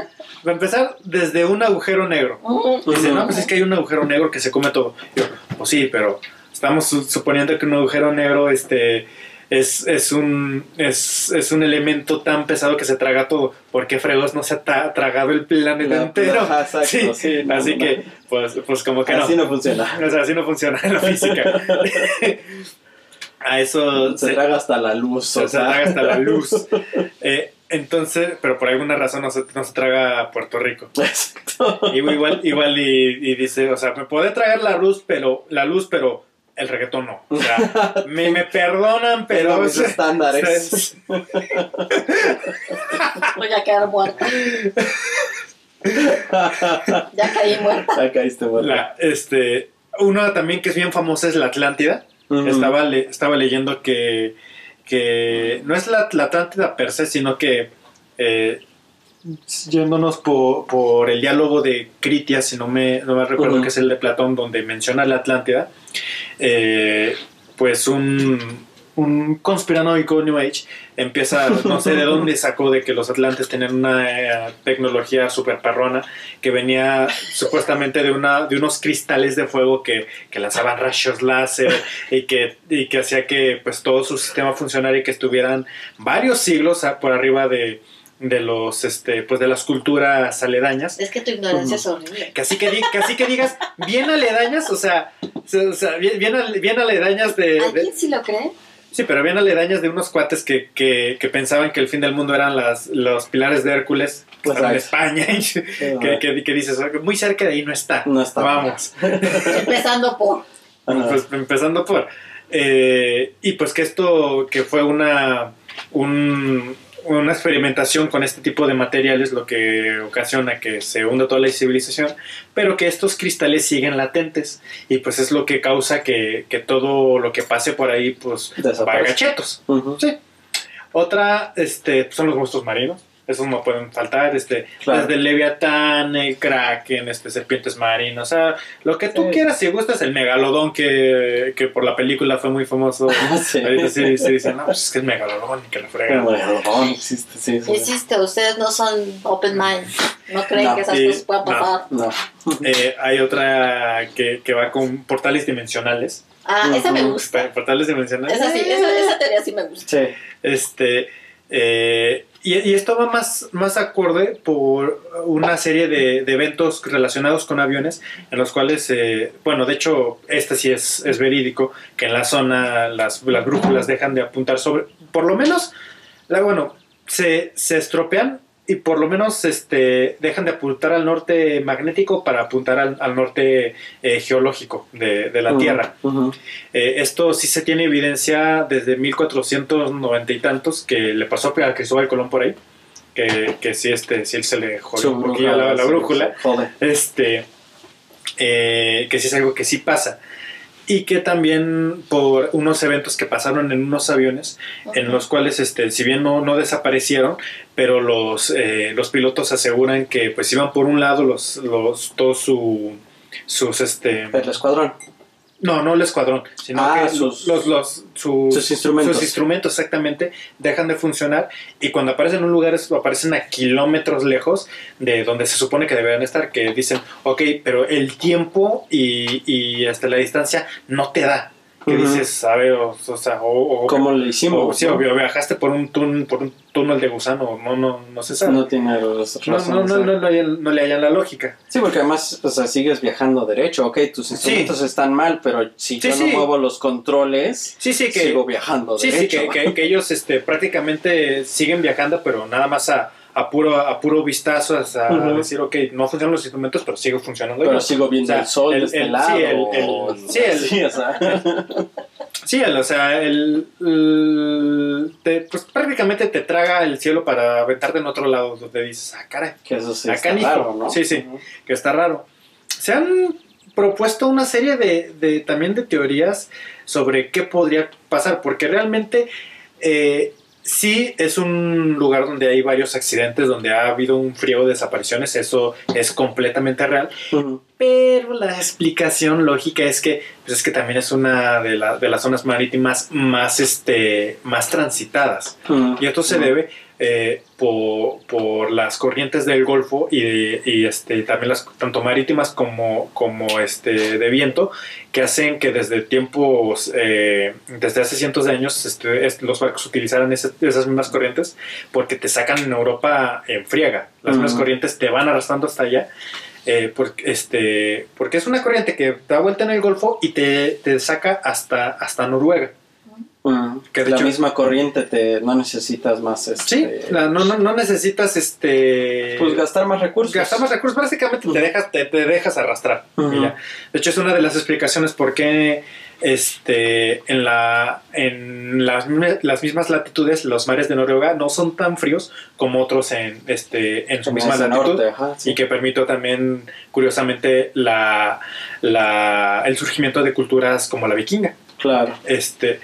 Va a empezar desde un agujero negro. Dice, Ujú. no, pues es que hay un agujero negro que se come todo. Yo, pues sí, pero estamos su- suponiendo que un agujero negro este, es, es, un, es, es un elemento tan pesado que se traga todo. ¿Por qué fregos no se ha tragado el planeta La- entero? Exacto, Sí, sí, no, así que, pues, pues como que no. Así no funciona. O sea, así no funciona en la física. A eso Se traga hasta la luz. se, o se sea. traga hasta la luz. Eh, entonces, pero por alguna razón no se, no se traga a Puerto Rico. Exacto. Y igual, igual y, y dice, o sea, me puede tragar la luz, pero la luz, pero el reggaetón no. O sea, me, me perdonan, pero Pero mis estándares. es- Voy a quedar muerta. Ya caí muerta. Ya caíste muerto. la- este, una también que es bien famosa es la Atlántida. Estaba, le- estaba leyendo que, que no es la, la Atlántida per se, sino que eh, yéndonos por, por el diálogo de Critias, si no me, no me recuerdo Ujú. que es el de Platón, donde menciona la Atlántida, eh, pues un, un conspiranoico New Age empieza, no sé de dónde sacó de que los atlantes tenían una eh, tecnología super perrona que venía supuestamente de, una, de unos cristales de fuego que, que lanzaban rayos láser y que, y que hacía que pues todo su sistema funcionara y que estuvieran varios siglos por arriba de, de los este pues de las culturas aledañas Es que tu ignorancia es horrible. que así que, di- que así que digas bien aledañas o sea, se- o sea, bien, bien, ale- bien aledañas de, de- ¿Alguien sí lo cree? sí pero bien aledañas de unos cuates que, que, que pensaban que el fin del mundo eran las, los pilares de Hércules Pues en. España y que, que, que dices muy cerca de ahí no está No está. vamos Empezando por. Ajá. pues empezando por. eh, y pues que esto, que fue una, un- una experimentación con este tipo de materiales, lo que ocasiona que se hunda toda la civilización, pero que estos cristales siguen latentes. Y pues es lo que causa que, que todo lo que pase por ahí, pues, chetos. Ujú. Sí. Otra este, son los monstruos marinos. Esos no pueden faltar, este, Claro. desde el Leviatán, el Kraken, este, serpientes marinas, o sea, lo que tú Sí. quieras, si gustas, el Megalodón que, que por la película fue muy famoso. Sí. Ahorita sí, sí dicen, no, pues es que es Megalodón y que la frega. Bueno, existe, sí, sí. Insisto, ustedes no son open mind. No creen No, que esas sí, cosas puedan pasar. No. Eh, hay otra que, que va con portales dimensionales. Ah, esa me gusta. Portales dimensionales. Esa sí, esa, esa teoría sí me gusta. Sí. Este, eh, y, esto va más, más acorde por una serie de, de eventos relacionados con aviones, en los cuales, eh, bueno, de hecho, este sí es, es verídico, que en la zona las, las brújulas dejan de apuntar sobre, por lo menos, la, bueno, se, se estropean y por lo menos este, dejan de apuntar al norte magnético para apuntar al, al norte eh, geológico de, de la Tierra. Eh, esto sí se tiene evidencia desde 1490 y tantos que le pasó a Cristóbal Colón por ahí. Que, que sí, este, sí se le jodió un poquillo la, la brújula. Este, eh, que sí es algo que sí pasa. Y que también por unos eventos que pasaron en unos aviones, en los cuales, este, si bien no, no desaparecieron, pero los, eh, los pilotos aseguran que pues iban por un lado los, los, todos su, sus, este, El escuadrón. No, no el escuadrón, sino Ah, que sus- los, los, sus, sus instrumentos. sus instrumentos exactamente dejan de funcionar y cuando aparecen en un lugar es- aparecen a kilómetros lejos de donde se supone que deberían estar, que dicen, ok, pero el tiempo y, y hasta la distancia no te da. Que dices, a ver, o, o sea, o, o- ¿Cómo lo hicimos? o- sí, no? obvio, viajaste por un, tún- por un túnel de gusano, no, no, no se sabe. No tiene los No, no, razones, no, no, no le no le hallan la lógica. Sí, porque además, o sea, sigues viajando derecho, ok, tus instrumentos están mal, pero si Sí, yo no sí. muevo los controles, Sí, sí, que, sigo viajando Sí, sí, derecho. que, que- que ellos este, prácticamente siguen viajando, pero nada más a, a puro, a puro vistazo, o sea, Ujú. decir, ok, no funcionan los instrumentos, pero sigo funcionando. pero yo. sigo viendo O sea, el sol el- de este el- lado. sí, el- el- sí, el- Sí, o sea, Sí, el- o sea, el, el- te- pues prácticamente te traga el cielo para aventarte en otro lado, donde dices, ah, caray, que eso sí Acá está ni- raro, ¿no? sí, sí. Ujú. que está raro. Se han propuesto una serie de, de- también de teorías sobre qué podría pasar, porque realmente eh, sí es un lugar donde hay varios accidentes, donde ha habido un frío de desapariciones, eso es completamente real, pero la explicación lógica es que, pues es que también es una de, la- de las zonas marítimas más, este, más transitadas. Y esto se debe eh, por, por las corrientes del Golfo y, de- y, este, también las tanto marítimas como, como este, de viento, que hacen que desde tiempos, eh, desde hace cientos de años, este, es- los barcos utilizaran ese- esas mismas corrientes porque te sacan en Europa en friega. Las mismas corrientes te van arrastrando hasta allá. eh, porque, este, porque es una corriente que da vuelta en el Golfo y te, te saca hasta, hasta Noruega. Que la hecho- misma corriente te no necesitas más este, Sí, la- no, no, no necesitas este pues gastar más recursos. gastar más recursos, básicamente te dejas, te, te dejas arrastrar. Ya. De hecho, es una de las explicaciones por qué este, en, la, en las, las mismas latitudes los mares de Noruega no son tan fríos como otros en, este, en su misma latitud. norte, ajá, sí. Y que permitió también, curiosamente, la, la, el surgimiento de culturas como la vikinga. Claro. Este,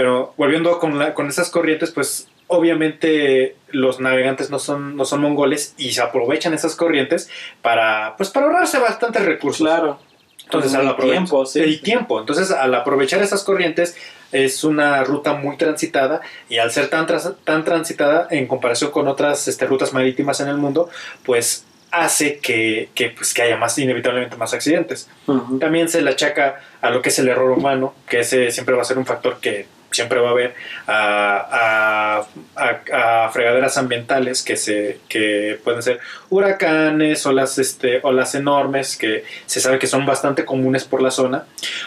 pero volviendo con, la- con esas corrientes, pues obviamente los navegantes no son, no son mongoles y se aprovechan esas corrientes para, pues, para ahorrarse bastantes recursos. Claro. Entonces, al aprovechar tiempo, sí. el tiempo. Entonces, al aprovechar esas corrientes, es una ruta muy transitada y al ser tan, tan transitada en comparación con otras este, rutas marítimas en el mundo, pues hace que, que, pues, que haya más, inevitablemente más accidentes. También se le achaca a lo que es el error humano, que ese siempre va a ser un factor que siempre va a haber a, a- a- fregaderas ambientales que se que pueden ser huracanes olas este olas enormes que se sabe que son bastante comunes por la zona.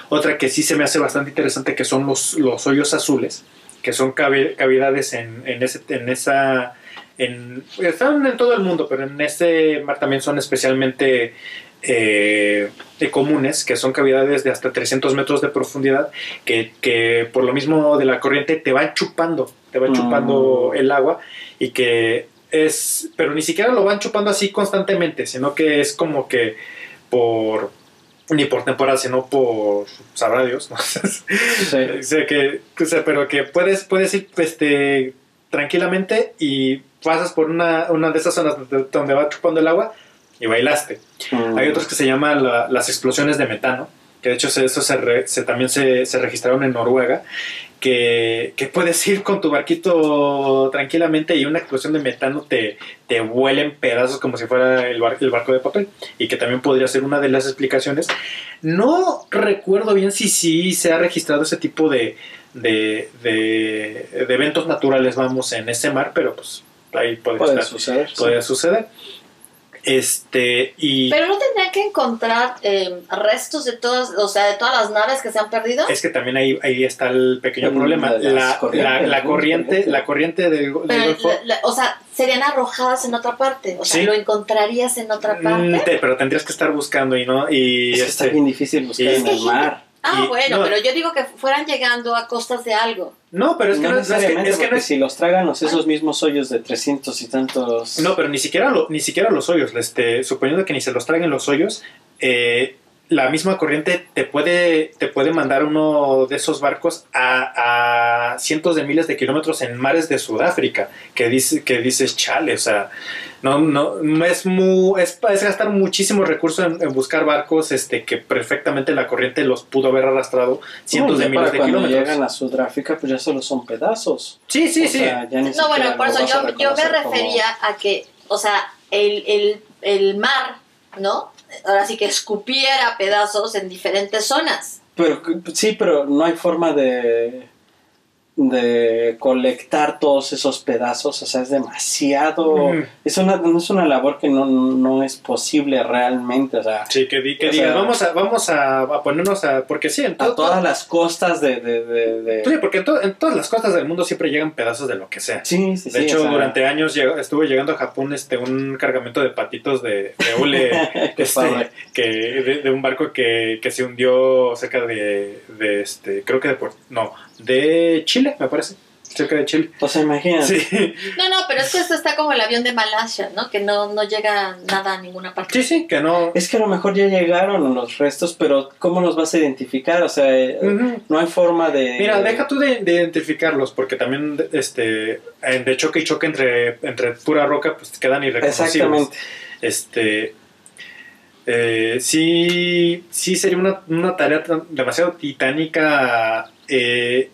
Otra que sí se me hace bastante interesante que son los, los hoyos azules que son cavi- cavidades en, en, ese, en esa en, están en todo el mundo pero en ese mar también son especialmente eh, comunes, que son cavidades de hasta 300 metros de profundidad, que, que por lo mismo de la corriente te van chupando, te Mm. chupando el agua y que es, pero ni siquiera lo van chupando así constantemente, sino que es como que por, ni por temporada, sino por, sabrá Dios, ¿no? Sí. O sea, que, o sea, pero que puedes, puedes ir, este, tranquilamente y pasas por una, una de esas zonas donde, donde va chupando el agua y bailaste. Mm. Hay otros que se llaman la- las explosiones de metano, que de hecho eso se, re- se- también se, se registraron en Noruega, que, que puedes ir con tu barquito tranquilamente y una explosión de metano te, te vuela en pedazos como si fuera el, bar- el barco de papel, y que también podría ser una de las explicaciones. No recuerdo bien si sí se ha registrado ese tipo de, de, de- de eventos naturales, vamos, en ese mar, pero pues ahí podría, Puede estar- suceder. sí. podría suceder. Este, y Pero no tendrían que encontrar eh, restos de todas, o sea, de todas las naves que se han perdido. es que también ahí, ahí está el pequeño Mm, problema. La, la- corriente, la corriente del, del Pero, Golfo. la- la- o sea, serían arrojadas en otra parte. O sea, Sí. lo encontrarías en otra Mm, parte. te- pero tendrías que estar buscando y no. Y Es que está este, bien difícil buscar y- en el mar. Ah, y- bueno, no. pero yo digo que fueran llegando a costas de algo. no, pero es que no, no, es, es que, necesariamente, es que no porque es- si los tragan los esos mismos hoyos de 300 y tantos... No, pero ni siquiera, lo- ni siquiera los hoyos. Este, suponiendo que ni se los traguen los hoyos, eh, la misma corriente te puede, te puede mandar uno de esos barcos a, a cientos de miles de kilómetros en mares de Sudáfrica. Que, dice, que dices, chale, o sea, no, no, no es, muy, es, es gastar muchísimo recurso en, en buscar barcos este, que perfectamente la corriente los pudo haber arrastrado cientos No, de miles de cuando kilómetros. llegan a Sudáfrica, pues ya solo son pedazos. Sí, sí, O sí. sea, ya ni No, bueno, por eso yo, yo me como- refería a que, o sea, el, el, el mar, ¿no? Ahora sí que escupiera pedazos en diferentes zonas. Pero sí, pero no hay forma de de colectar todos esos pedazos, o sea, es demasiado, es una, no es una labor que no, no es posible realmente, o sea, Sí, que, di- que sea- vamos, a, vamos a, a ponernos a... Porque sí, en a todo, todas las costas de... de, de, de- Sí, porque en, to- en todas las costas del mundo siempre llegan pedazos de lo que sea. sí, sí, De sí, hecho, o sea, durante años llegó- estuvo llegando a Japón este un cargamento de patitos de, de hule este, que de, un barco que, que se hundió cerca de, de este creo que de no de Chile me parece cerca de Chile O sea, imagínate. sí No, no, pero es que esto está como el avión de Malasia, ¿no? Que no, no llega nada a ninguna parte. sí sí que no Es que a lo mejor ya llegaron los restos, pero ¿cómo los vas a identificar? O sea, eh, no hay forma de... Mira, deja tú de, de identificarlos, porque también este en- de choque y choque entre, entre pura roca, pues quedan irreconocibles. Exactamente. Este. eh, sí, sí sería una, una tarea demasiado titánica eh,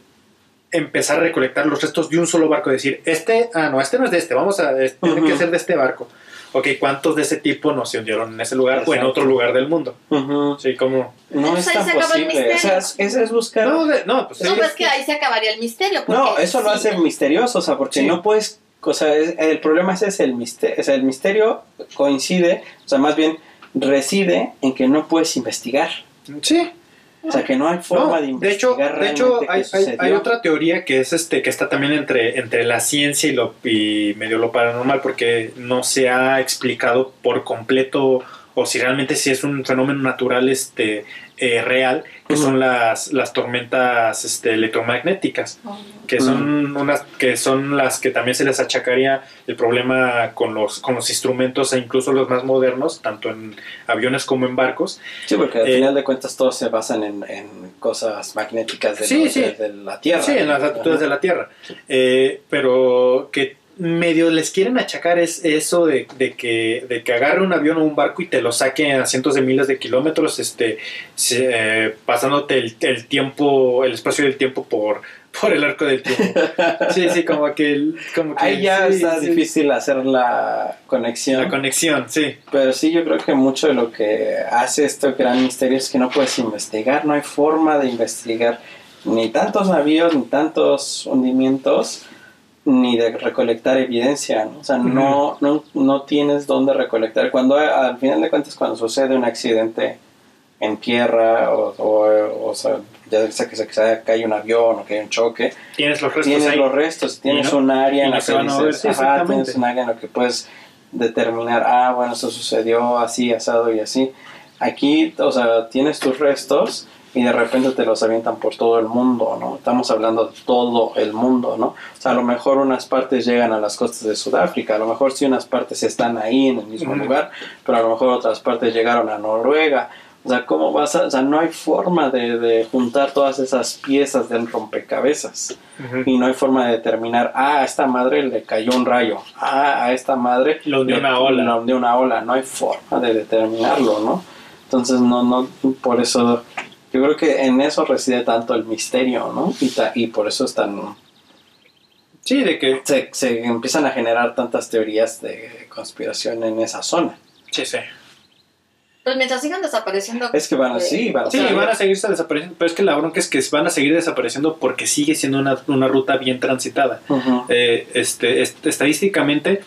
empezar a recolectar los restos de un solo barco. Decir, este, ah, no, este no es de este, vamos a, este, tiene que ser de este barco. Ok, ¿cuántos de ese tipo no se hundieron en ese lugar o en Exacto. otro lugar del mundo? Ujú. Sí, como. No es ahí tan se acaba el posible. O sea, es, buscar... No, de- no, pues No, sí, pues que ahí se acabaría el misterio. porque No, eso lo hace misterioso, o sea, porque Sí. no puedes, o sea, es- el problema ese es el misterio, o sea, el misterio coincide, o sea, más bien reside en que no puedes investigar, sí. O sea, que no hay forma No, de de hecho, investigar de hecho realmente hay, hay- sucedió. hay otra teoría que es este que está también entre, entre la ciencia y lo y medio lo paranormal porque no se ha explicado por completo o si realmente si es un fenómeno natural este eh, real que son las, las tormentas este, electromagnéticas que son unas que son las que también se les achacaría el problema con los con los instrumentos e incluso los más modernos tanto en aviones como en barcos Sí, porque al eh, final de cuentas todos se basan en, en cosas magnéticas de, Sí, lo- sí. de- de la Tierra. Sí, en las latitudes de la Tierra. Eh, pero que medio les quieren achacar es eso de, de que, de que agarre un avión o un barco y te lo saque a cientos de miles de kilómetros, este, se- eh, pasándote el, el tiempo, el espacio del tiempo por, por el arco del tiempo. Sí, sí, como que... el- Como que Ahí ya sí, está sí. difícil hacer la conexión. La conexión, sí. Pero sí, yo creo que mucho de lo que hace este gran misterio es que no puedes investigar, no hay forma de investigar ni tantos navíos, ni tantos hundimientos, ni de recolectar evidencia, ¿no? O sea, no, no, no tienes dónde recolectar. Cuando al final de cuentas, cuando sucede un accidente en tierra, o, o, o sea, ya sea que se que cae un avión o que hay un choque, Tienes los restos tienes ahí. los restos, tienes no- un área en la que dices, sí, ajá, tienes un área en la que puedes determinar, ah, bueno, esto sucedió así, asado y así. Aquí, o sea, tienes tus restos y de repente te los avientan por todo el mundo, ¿no? Estamos hablando de todo el mundo, ¿no? O sea, a lo mejor unas partes llegan a las costas de Sudáfrica, a lo mejor sí unas partes están ahí en el mismo lugar, pero a lo mejor otras partes llegaron a Noruega, O sea, ¿cómo vas a...? O sea, no hay forma de, de juntar todas esas piezas del rompecabezas. Y no hay forma de determinar, ah, a esta madre le cayó un rayo. Ah, a esta madre... Lo hundió una ola. lo hundió una ola. No hay forma de determinarlo, ¿no? Entonces, no, no... Por eso... Yo creo que en eso reside tanto el misterio, ¿no? Y, ta- y por eso es tan... Sí, de que... Se, se empiezan a generar tantas teorías de conspiración en esa zona. Sí, sí. Pues mientras sigan desapareciendo. Es que van eh, así, van o Sí, van a seguirse desapareciendo, pero es que la bronca es que van a seguir desapareciendo porque sigue siendo una, una ruta bien transitada. Eh, este, est- estadísticamente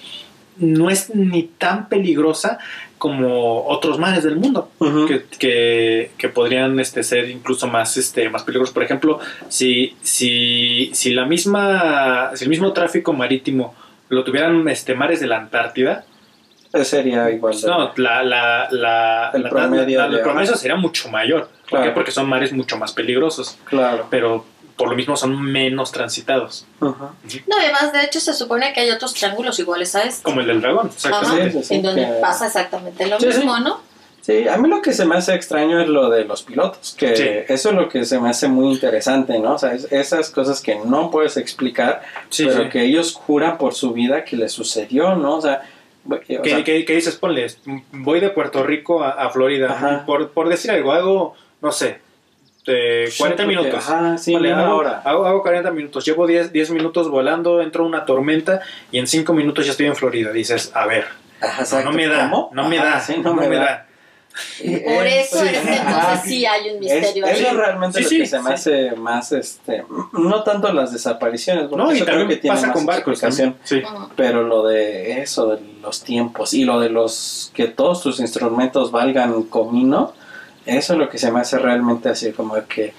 no es ni tan peligrosa como otros mares del mundo que, que- que podrían este, ser incluso más, este, más peligrosos. Por ejemplo, si, si, si la misma, si el mismo tráfico marítimo lo tuvieran este, mares de la Antártida, sería igual. de- no, la, la, la, El la- promedio la- el promedio sería mucho mayor. ¿Por qué? Claro. Porque son mares mucho más peligrosos, Claro. pero por lo mismo son menos transitados, Ujú. No, además, de hecho, se supone que hay otros triángulos iguales a este. como el del dragón. Exactamente. Sí, sí, sí, en donde que- pasa exactamente lo Sí, sí. mismo, ¿no? Sí, a mí lo que se me hace extraño es lo de los pilotos, que Sí. eso es lo que se me hace muy interesante, ¿no? O sea, es- esas cosas que no puedes explicar, Sí, pero sí. que ellos juran por su vida que les sucedió, ¿no? O sea, o ¿Qué, sea, qué- qué dices? Ponle, voy de Puerto Rico a, a Florida. Por, por decir algo, hago, no sé, eh, sí, 40 porque- minutos. Ajá, sí, una hago, hora. Hago, hago 40 minutos, llevo 10, 10 minutos volando, entro una tormenta y en 5 minutos ya estoy en Florida. Dices, a ver, Ajá, no, no me da, ¿Cómo? no me Ajá, da, sí, no, me da. Por eso Sí. es que Ajá. entonces sí hay un Es, misterio eso ahí. es realmente Sí, lo sí, que se me sí. hace más, este, no tanto las desapariciones, porque No, y eso creo también que tiene pasa más con barcos. también. Pero lo de eso, de los tiempos y lo de los que todos tus instrumentos valgan comino, eso es lo que se me hace realmente así como que,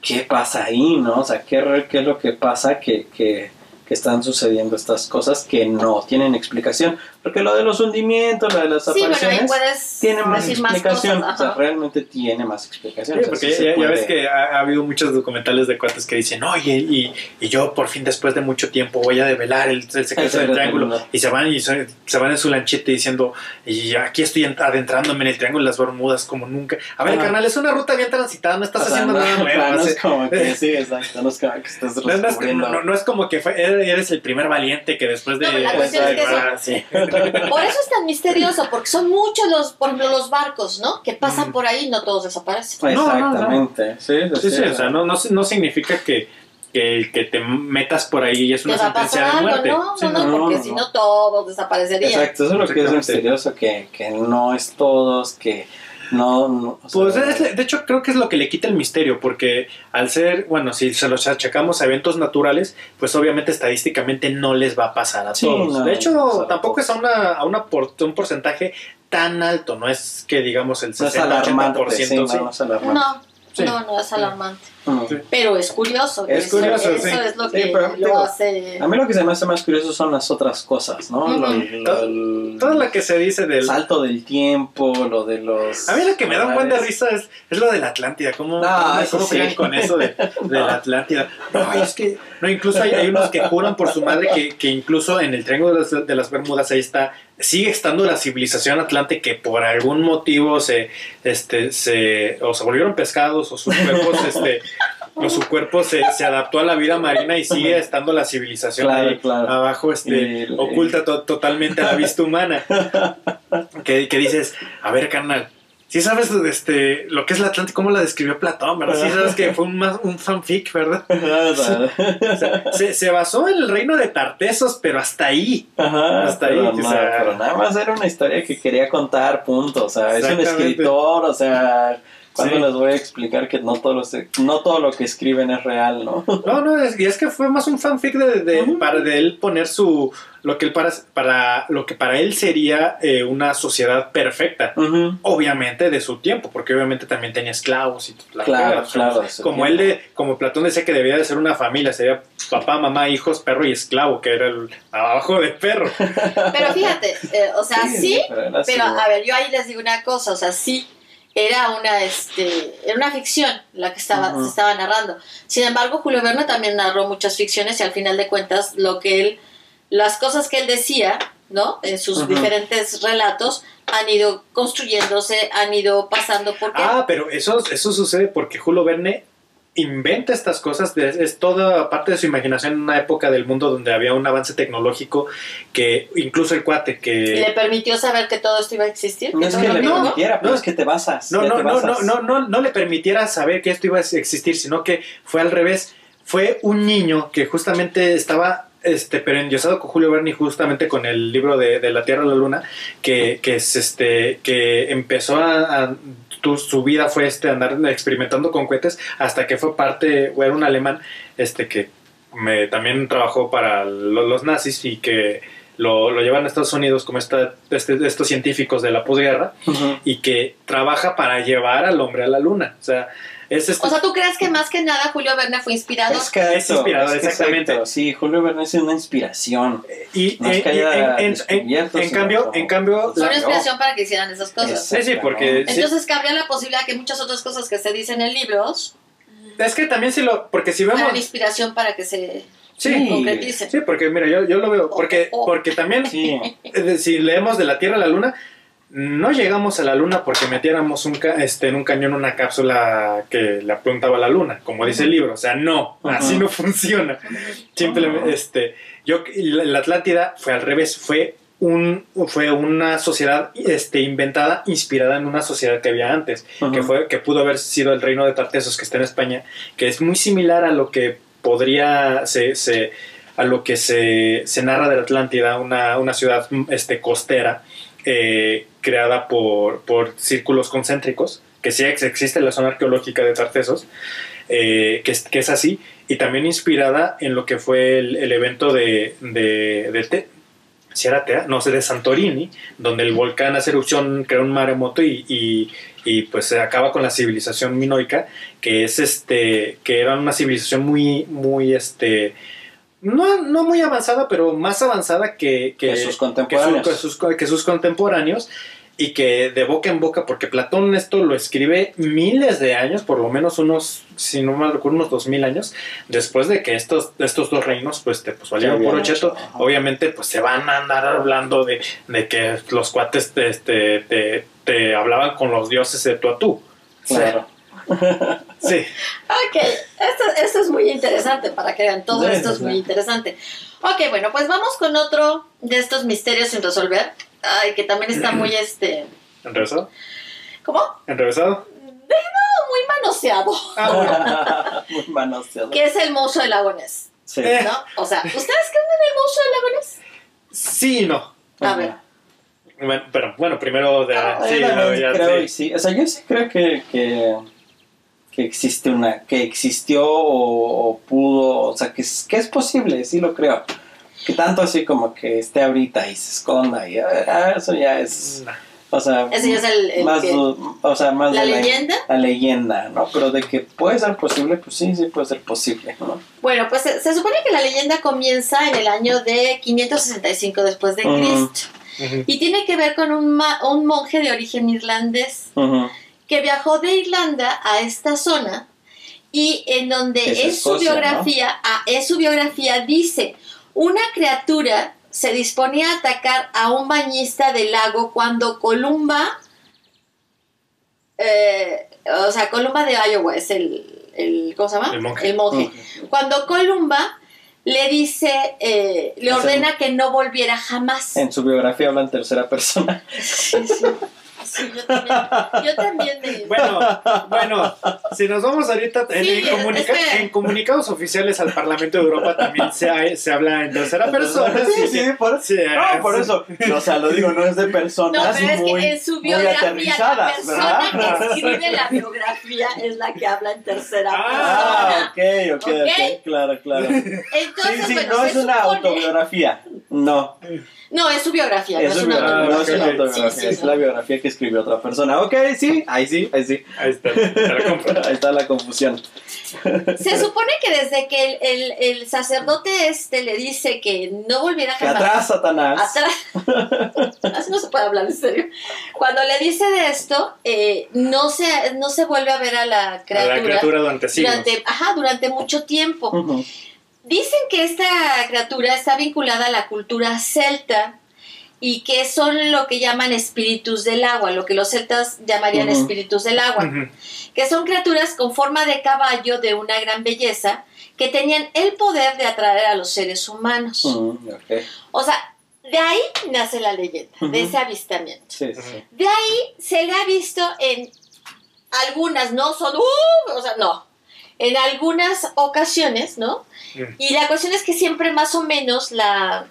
¿qué pasa ahí, no? O sea, ¿qué, qué es lo que pasa que, que, que están sucediendo estas cosas que no tienen explicación? Porque lo de los hundimientos, lo de las Sí, apariciones, puedes tiene más decir más explicación. cosas. o sea, ajá. realmente tiene más explicación. Sí, o sea, porque sí ya, ves que ha, ha habido muchos documentales de cuates que dicen, oye, y, y yo por fin después de mucho tiempo voy a develar el, el secreto El secreto del triángulo. Y se van y se, se van en su lanchete diciendo, y aquí estoy ent- adentrándome en el triángulo de las Bermudas como nunca. A ver, Ajá. carnal, es una ruta bien transitada, no estás o sea, haciendo no, nada nuevo. no es como que, sí, exacto, no es como que estás No, no es, descubriendo. no- no es como que fue- eres el primer valiente que después de... No, la cuestión es que eso- sí. Por eso es tan misterioso, porque son muchos los, por ejemplo, los barcos, ¿no? Que pasan por ahí y no todos desaparecen. No, no, no. Exactamente. Sí, Sí, sí, o sea, no, no, no significa que, que el que te metas por ahí es ¿Te una sentencia de muerte. No, Sí, no, no, porque no, si no. todos desaparecerían. Exacto, eso es lo que es Exactamente. misterioso, que, que no es todos, que no... no, o sea, Pues es- de hecho creo que es lo que le quita el misterio, porque al ser, bueno, si se los achacamos a eventos naturales, pues obviamente estadísticamente no les va a pasar a Sí, todos. no, de hecho, no tampoco es a, una, a una por- un porcentaje tan alto, no es que digamos el no es alarmante, 60-80%. sí, sí. no, no es alarmante. No, Sí. no, no es alarmante. Sí. Pero es curioso. Es eso, curioso, eso sí. es lo Sí, que pero, lo digo, hace. A mí lo que se me hace más curioso son las otras cosas, ¿no? Lo- lo- el Todo lo que se dice del... salto del tiempo, lo de los... A mí lo que me da un buen de risa es, es lo de la Atlántida. ¿Cómo, No, cómo, sí. juegan con eso de, de la Atlántida? No, es que. No, incluso hay, hay unos que juran por su madre que, que incluso en el Triángulo de las, de las Bermudas ahí está. Sigue estando la civilización atlante que por algún motivo se. Este, se o se volvieron pescados o sus cuerpos. este, o su cuerpo se, se adaptó a la vida marina y sigue estando la civilización Claro, ahí claro. abajo este, El- oculta to- totalmente a la vista humana que, que dices, a ver, carnal, si sabes este, lo que es la Atlántida, cómo la describió Platón, ¿verdad? Sí sabes que fue un, un fanfic, ¿verdad? O sea, se, se basó en el reino de Tartesos, pero hasta ahí. Ajá, Hasta ahí, o sea- pero nada más era una historia que quería contar, punto. O sea, es un escritor, o sea, cuando Sí. les voy a explicar que no todo, lo, se- no todo lo que escriben es real, ¿no? No, no, es, y es que fue más un fanfic de, de- para de él poner su lo que él para, para lo que para él sería eh, una sociedad perfecta. Obviamente de su tiempo, porque obviamente también tenía esclavos y la Claro, claro, Como él de, como Platón decía que debía de ser una familia, sería papá, mamá, hijos, perro y esclavo, que era el abajo de perro. Pero fíjate, eh, o sea, sí, pero a ver, yo ahí les digo una cosa, o sea, sí, era una, este, era una ficción la que estaba, se estaba narrando. Sin embargo, Julio Verne también narró muchas ficciones y al final de cuentas lo que él, las cosas que él decía, ¿no? En sus diferentes relatos, han ido construyéndose, han ido pasando porque Ah, pero eso, eso sucede porque Julio Verne inventa estas cosas, es toda parte de su imaginación en una época del mundo donde había un avance tecnológico que incluso el cuate le que... permitió saber que todo esto iba a existir. No es que le permitiera, pero no. es que te basas. No, no, te no, no, no, no, no le permitiera saber que esto iba a existir, sino que fue al revés. Fue un niño que justamente estaba este, pero endiosado con Julio Verne y justamente con el libro de, de La Tierra a la Luna, que, que es este, que empezó a, a- tu- su vida fue este andar experimentando con cohetes hasta que fue parte, era un alemán, este que me, también trabajó para lo- los nazis y que lo, lo llevan a Estados Unidos como esta, este- estos científicos de la posguerra y que trabaja para llevar al hombre a la luna. O sea, es este- O sea, ¿tú crees que más que nada Julio Verne fue inspirado? Es que Es inspirador, es que exactamente. exacto, Sí, Julio Verne es una inspiración. y, no es eh, que haya en, en- en- descubierto, en sino cambio, en cambio, Fue una inspiración para que hicieran esas cosas. Sí, sí, porque-. Entonces cabría la posibilidad que muchas otras cosas que se dicen en libros es que también si lo, porque si vemos, fueran inspiración para que se sí, sí, porque mira, yo, yo lo veo, porque, Oh, oh. porque también, Sí. eh, si leemos de la Tierra a la Luna, no llegamos a la Luna porque metiéramos un ca- este, en un cañón una cápsula que le apuntaba a la Luna, como dice el libro. O sea, no, así no funciona. Simplemente, Ah. este, yo, la Atlántida fue al revés, fue un, fue una sociedad este, inventada, inspirada en una sociedad que había antes, que fue, que pudo haber sido el reino de Tartesos que está en España, que es muy similar a lo que podría, se, se- a lo que se, se narra de la Atlántida, una, una ciudad este, costera, eh, creada por, por círculos concéntricos, que sí ex- existe en la zona arqueológica de Tartesos, eh, que, que es así, y también inspirada en lo que fue el, evento de, de, de Te- si era Tea, no sé, de Santorini, donde el volcán hace erupción, crea un maremoto y, y, y, pues se acaba con la civilización minoica, que es este, que era una civilización muy, muy este, no, no muy avanzada, pero más avanzada que, que, Que sus contemporáneos. que sus, que sus contemporáneos y que de boca en boca, porque Platón esto lo escribe miles de años, por lo menos unos, si no mal recuerdo, unos dos mil años, después de que estos, estos dos reinos pues, te, pues valieron por cheto, obviamente pues se van a andar hablando de, de que los cuates te, te, te, te hablaban con los dioses de tú a tú. Claro. Sí. Ok, esto, esto es muy interesante para que vean, todo Sí, esto es muy interesante. Ok, bueno, pues vamos con otro de estos misterios sin resolver. Ay, que también está muy, este, ¿Enrevesado? ¿cómo? ¿Enrevesado? Muy manoseado, Ah. Muy manoseado. que es el monstruo del lago Ness, Sí. Eh. ¿no? O sea, ¿ustedes creen en el monstruo del lago Ness? Sí y no. A ver. Bueno, pero bueno, primero de... Ah, sí, yo también luego ya, creo sí. y sí. O sea, yo sí creo que, que, que existe una, que existió o, o pudo, o sea, que es, que es posible, sí lo creo. Que tanto así como que esté ahorita y se esconda y ah, eso ya es, o sea, Ese es el, el más, que- o sea, más la de leyenda. la leyenda, ¿no? Pero de que puede ser posible, pues sí, sí puede ser posible, ¿no? Bueno, pues se, se supone que la leyenda comienza en el año de 565 después de. Cristo Ujú. y tiene que ver con un, ma- un monje de origen irlandés Ujú. Que viajó de Irlanda a esta zona y en donde es en su biografía, ah, en su biografía dice, una criatura se disponía a atacar a un bañista del lago cuando Columba, eh, o sea, Columba de Iowa es el, el ¿cómo se llama? El monje. Cuando Columba le dice, eh, le O sea, ordena que no volviera jamás. En su biografía habla en tercera persona. Sí, sí. Sí, yo también. Yo también me- Bueno, bueno, si nos vamos ahorita en, Sí, en comunica- es que- en comunicados oficiales al Parlamento de Europa también se, ha- se habla en tercera persona. Sí, sí, por, Sí, no, por sí. eso. O sea, lo digo, no es de No, personas pero es muy, que en su muy biografía, la aterrizadas, persona ¿verdad? que escribe la biografía es la que habla en tercera Ah, persona. ok, ok, ok, Ok. claro, claro. Sí, Entonces, sí, bueno, no es una supone- autobiografía. No, No, es su biografía, es no es su una biografía, no es una autobiografía, Sí, sí, es no. la biografía que escribió otra persona. Ok, sí, ahí sí, ahí sí. Ahí está, la. Ahí está la confusión. Se supone que desde que el, el- el sacerdote este le dice que no volviera Que jamás. atrás, Satanás. Atrás. Así no se puede hablar en serio. Cuando le dice de esto, eh, no, se, no se vuelve a ver a la A criatura, la criatura durante siglos. durante, ajá, durante mucho tiempo. Dicen que esta criatura está vinculada a la cultura celta y que son lo que llaman espíritus del agua, lo que los celtas llamarían Ujú. espíritus del agua, Ujú. que son criaturas con forma de caballo de una gran belleza que tenían el poder de atraer a los seres humanos. Mm, ok. O sea, de ahí nace la leyenda, de ese avistamiento. Sí, sí. De ahí se le ha visto en algunas, no son, ¡uh! o sea, no, en algunas ocasiones, ¿no? Y la cuestión es que siempre más o menos la,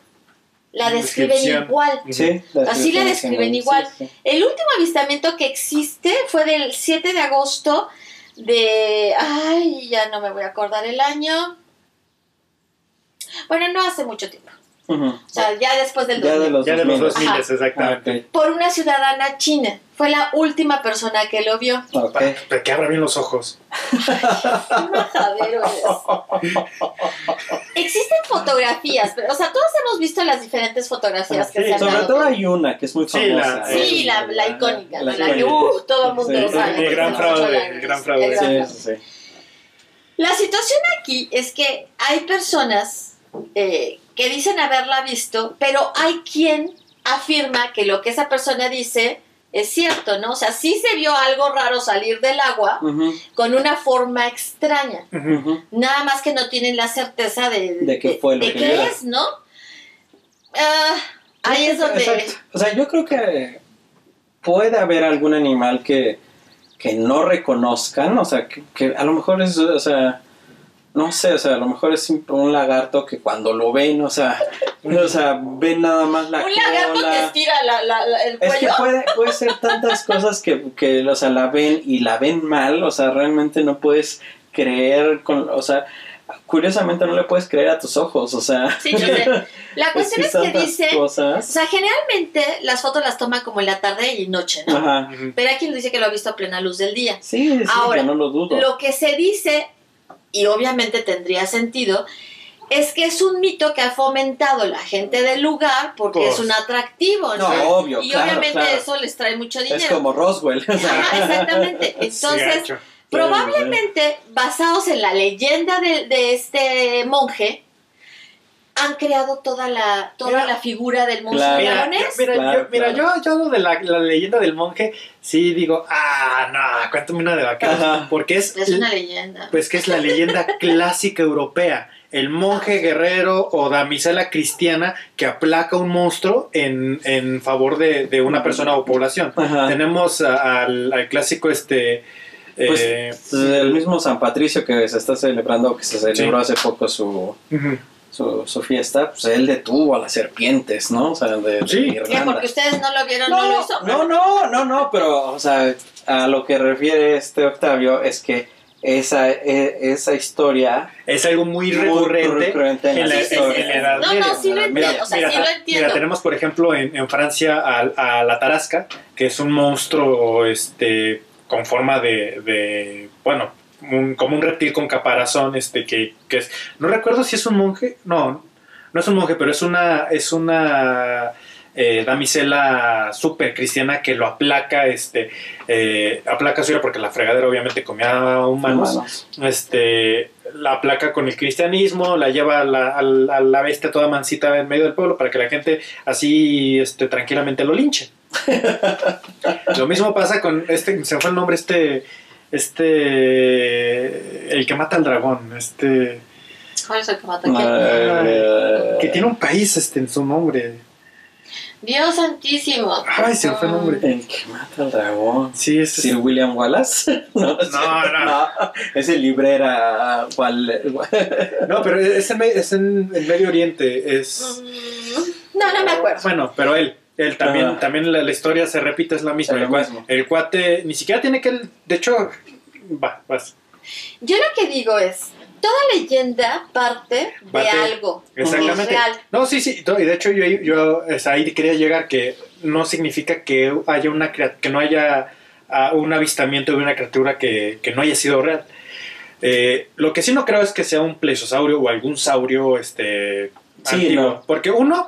la describen igual. Sí, Así la describen sí, igual. sí. El último avistamiento que existe fue del 7 de agosto de... Ay, ya no me voy a acordar el año. Bueno, no hace mucho tiempo. O sea, ya después del Ya de 2000. los Ya de los 2000. 2000, Ajá. exactamente. Por una ciudadana china. Fue la última persona que lo vio. ok, ok. Pero que abra bien los ojos. Existen fotografías, pero, o sea, todos hemos visto las diferentes fotografías que Sí, se han Sobre dado. todo hay una que es muy Sí, famosa. la- Sí, ¿eh? la, la icónica, la la que uh, todo el mundo Sí, lo sabe. el gran fraude, el gran fraude. El gran Sí, sí, sí. La situación aquí es que hay personas eh, que dicen haberla visto, pero hay quien afirma que lo que esa persona dice es cierto, ¿no? O sea, sí se vio algo raro salir del agua con una forma extraña. Nada más que no tienen la certeza de, De qué fue lo de que qué es, ¿no? Ah, ahí es donde... Exacto. O sea, yo creo que puede haber algún animal que, que no reconozcan, o sea, que, que a lo mejor es, o sea, no sé, o sea, a lo mejor es un, lagarto que cuando lo ven, o sea, o sea, ven nada más la Un lagarto que estira la- la- la- el Es que puede, puede ser tantas cosas que, que, o sea, la ven y la ven mal, o sea, realmente no puedes creer, con, o sea, curiosamente no le puedes creer a tus ojos, o sea. Sí, yo sé. La cuestión es, que dice... O sea, generalmente las fotos las toma como en la tarde y noche, ¿no? Ajá. Pero hay quien dice que lo ha visto a plena luz del día. Sí, sí, Ahora, yo no lo dudo. Lo que se dice, y obviamente tendría sentido, es que es un mito que ha fomentado la gente del lugar porque Pues, es un atractivo, ¿no? No, obvio, y claro, obviamente claro. eso les trae mucho dinero. Es como Roswell. Ajá, exactamente. Entonces, probablemente basados en la leyenda de, de este monje, han creado toda la, toda Mira. la figura del Claro. Mira, mira, Claro, yo, mira, claro. yo, yo lo de la, la leyenda del monje, sí digo, ah, no, cuéntame una de vaqueros. Ajá. Porque es, Es una leyenda. pues que es la leyenda clásica europea. El monje guerrero o damisela cristiana que aplaca un monstruo en, en favor de, de una persona o población. Ajá. Tenemos a- al, al clásico este... Pues, eh, el mismo San Patricio que se está celebrando, que se celebró hace poco su. Su, su fiesta, pues él detuvo a las serpientes, ¿no? O sea, de, de Sí. Porque ustedes no lo vieron, no, lo hizo. no, no, no, no, pero, o sea, a lo que refiere este Octavio es que esa, e- esa historia es algo muy muy recurrente recurrente en en la Sí, sí, en historia. la Edad No, no, Media. sí lo entiendo, Mira, o sea, mira, sí lo entiendo. mira, tenemos por ejemplo en, en Francia a, a la tarasca, que es un monstruo este, con forma de, de bueno, un- como un reptil con caparazón, este, que, que es, no recuerdo si es un monje, no, no es un monje, pero es una, es una eh, damisela súper cristiana que lo aplaca, este, eh, aplaca suya porque la fregadera obviamente comía humanos Humanos. este, la placa con el cristianismo, la lleva a la, a la- a la bestia toda mansita en medio del pueblo para que la gente así este, tranquilamente lo linche. lo mismo pasa con este, se fue el nombre, este, este, el que mata al dragón, este, ¿Cuál es el que mata a No, quién? eh, que tiene un país este, en su nombre. Dios santísimo. Ay, se fue el nombre. El que mata al dragón. Sí, es, Sir William Wallace. no, es- No, no. Es el librera no, pero es en, es en el Medio Oriente, es, Mm, No, no me acuerdo. Bueno, pero él, él también, Ah. también la, la historia se repite, es la misma. Es El, cua- mismo. el cuate ni siquiera tiene que, de hecho, va, vas. Yo lo que digo es, toda leyenda parte de algo. Exactamente. Es real. No, sí, sí, no, y de hecho yo, yo ahí quería llegar que no significa que haya una crea- que no haya ah, un avistamiento de una criatura que, que no haya sido real. Eh, lo que sí no creo es que sea un plesiosaurio o algún saurio este Sí, antiguo. no. Porque uno,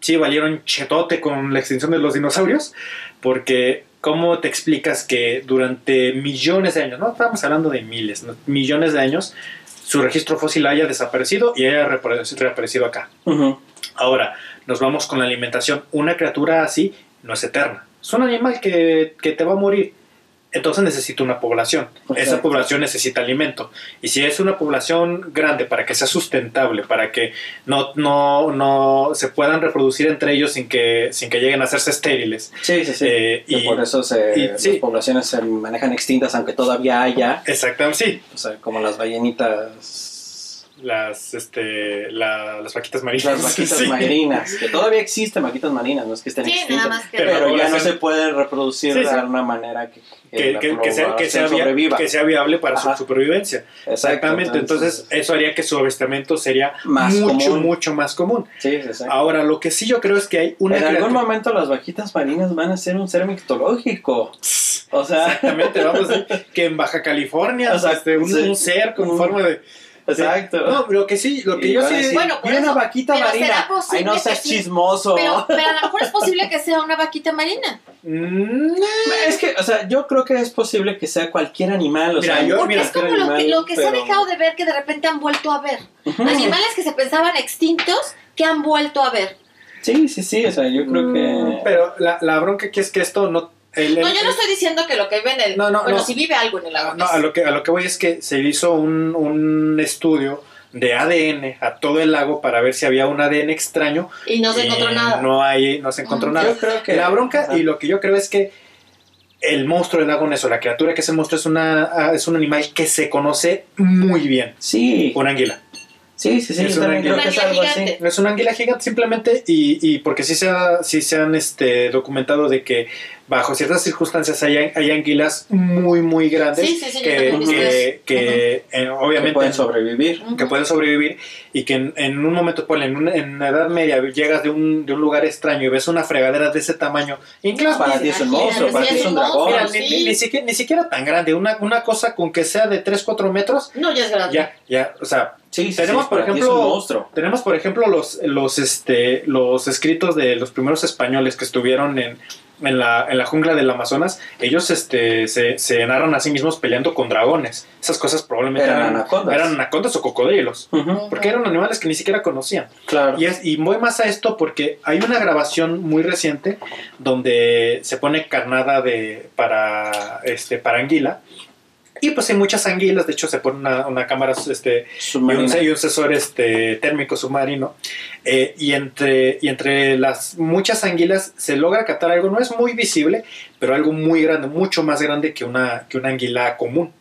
sí valieron chetote con la extinción de los dinosaurios, porque ¿cómo te explicas que durante millones de años, no estamos hablando de miles, ¿no? millones de años, su registro fósil haya desaparecido y haya reapare- reaparecido acá? Ahora, nos vamos con la alimentación. Una criatura así no es eterna. Es un animal que, que te va a morir. Entonces necesita una población. Esa población necesita alimento. Y si es una población grande para que sea sustentable, para que no, no, no se puedan reproducir entre ellos sin que, sin que lleguen a hacerse estériles. Sí, sí, sí. Eh, y- por eso se, y- sí. las poblaciones se manejan extintas, aunque todavía haya, Exactamente, sí. o sea, como las ballenitas, Las, este, la- las vaquitas marinas. las vaquitas Sí. marinas, que todavía existen vaquitas marinas, no es que estén Sí, extintas, nada más que. Pero- pero ya no se pueden reproducir Sí, sí. de una manera que, Que, que- que sea, que, sea sobreviva. que sea viable para su supervivencia. Exacto, Exactamente. Entonces, eso haría que su avistamiento sería Más mucho, común. mucho más común. sí, sí, sí. Ahora, lo que sí yo creo es que hay una en algún momento las vaquitas marinas van a ser un ser mitológico. O sea, Exactamente, vamos a decir que en Baja California, O sea, este, un, sí. un ser con Un- forma de. Exacto. No, lo que sí, lo que Y yo sí. decir, Bueno, por "Vi una eso, vaquita pero marina. será posible Ay, no que seas sí. chismoso. Pero, pero a lo mejor es posible que sea una vaquita marina. Mm, Es que, o sea, yo creo que es posible que sea cualquier animal. O Mira, sea, yo- Porque mira, es como lo que, animal, lo que se ha dejado de ver que de repente han vuelto a ver. Animales que se pensaban extintos que han vuelto a ver. Sí, sí, sí, o sea, yo creo que... Mm, Pero la, la bronca aquí es que esto no. El- No, yo no estoy diciendo que lo que vive en el. No, no, bueno, no. si vive algo en el agua. No, a lo que, a lo que voy es que se hizo un, un estudio de ADN a todo el lago para ver si había un ADN extraño. Y no se y encontró nada. No, hay, no se encontró Mm. nada. Yo creo que... La bronca Ajá. y lo que yo creo es que el monstruo del lago Neso, la criatura que es el monstruo, es, una, ah, es un animal que se conoce muy bien. Sí, Una anguila. sí, sí, sí, Es una creo anguila que es algo así. gigante. Es una anguila gigante simplemente y, y porque sí se, ha- sí se han este, documentado de que bajo ciertas circunstancias hay, hay anguilas muy, muy grandes Sí, sí, sí, yo que, que, eh, Que obviamente pueden sobrevivir. Que pueden sobrevivir y que en, en un momento, ponle, en, una- en la Edad Media llegas de un, de un lugar extraño y ves una fregadera de ese tamaño, incluso Para ti es un monstruo, para ti es un dragón. Mira, ni, sí. ni- ni siquiera, ni siquiera tan grande, una, una cosa con que sea de 3, 4 metros, No, ya es grande. ya, ya, o sea, Sí, sí, Tenemos, sí, por ejemplo, tenemos por ejemplo los, los, este, los escritos de los primeros españoles que estuvieron en, en, la, en la jungla del Amazonas, ellos este, se, se narran a sí mismos peleando con dragones. Esas cosas probablemente Eran eran, anacondas. eran anacondas o cocodrilos, porque eran animales que ni siquiera conocían. Claro. Y, es, y voy más a esto porque hay una grabación muy reciente donde se pone carnada de, para, este, para anguila. Y pues hay muchas anguilas, de hecho se pone una, una cámara este, y, un, Submarina. y un sensor este, térmico submarino. eh, y, entre, y entre las muchas anguilas se logra captar algo, no es muy visible, pero algo muy grande, mucho más grande que una, que una anguila común.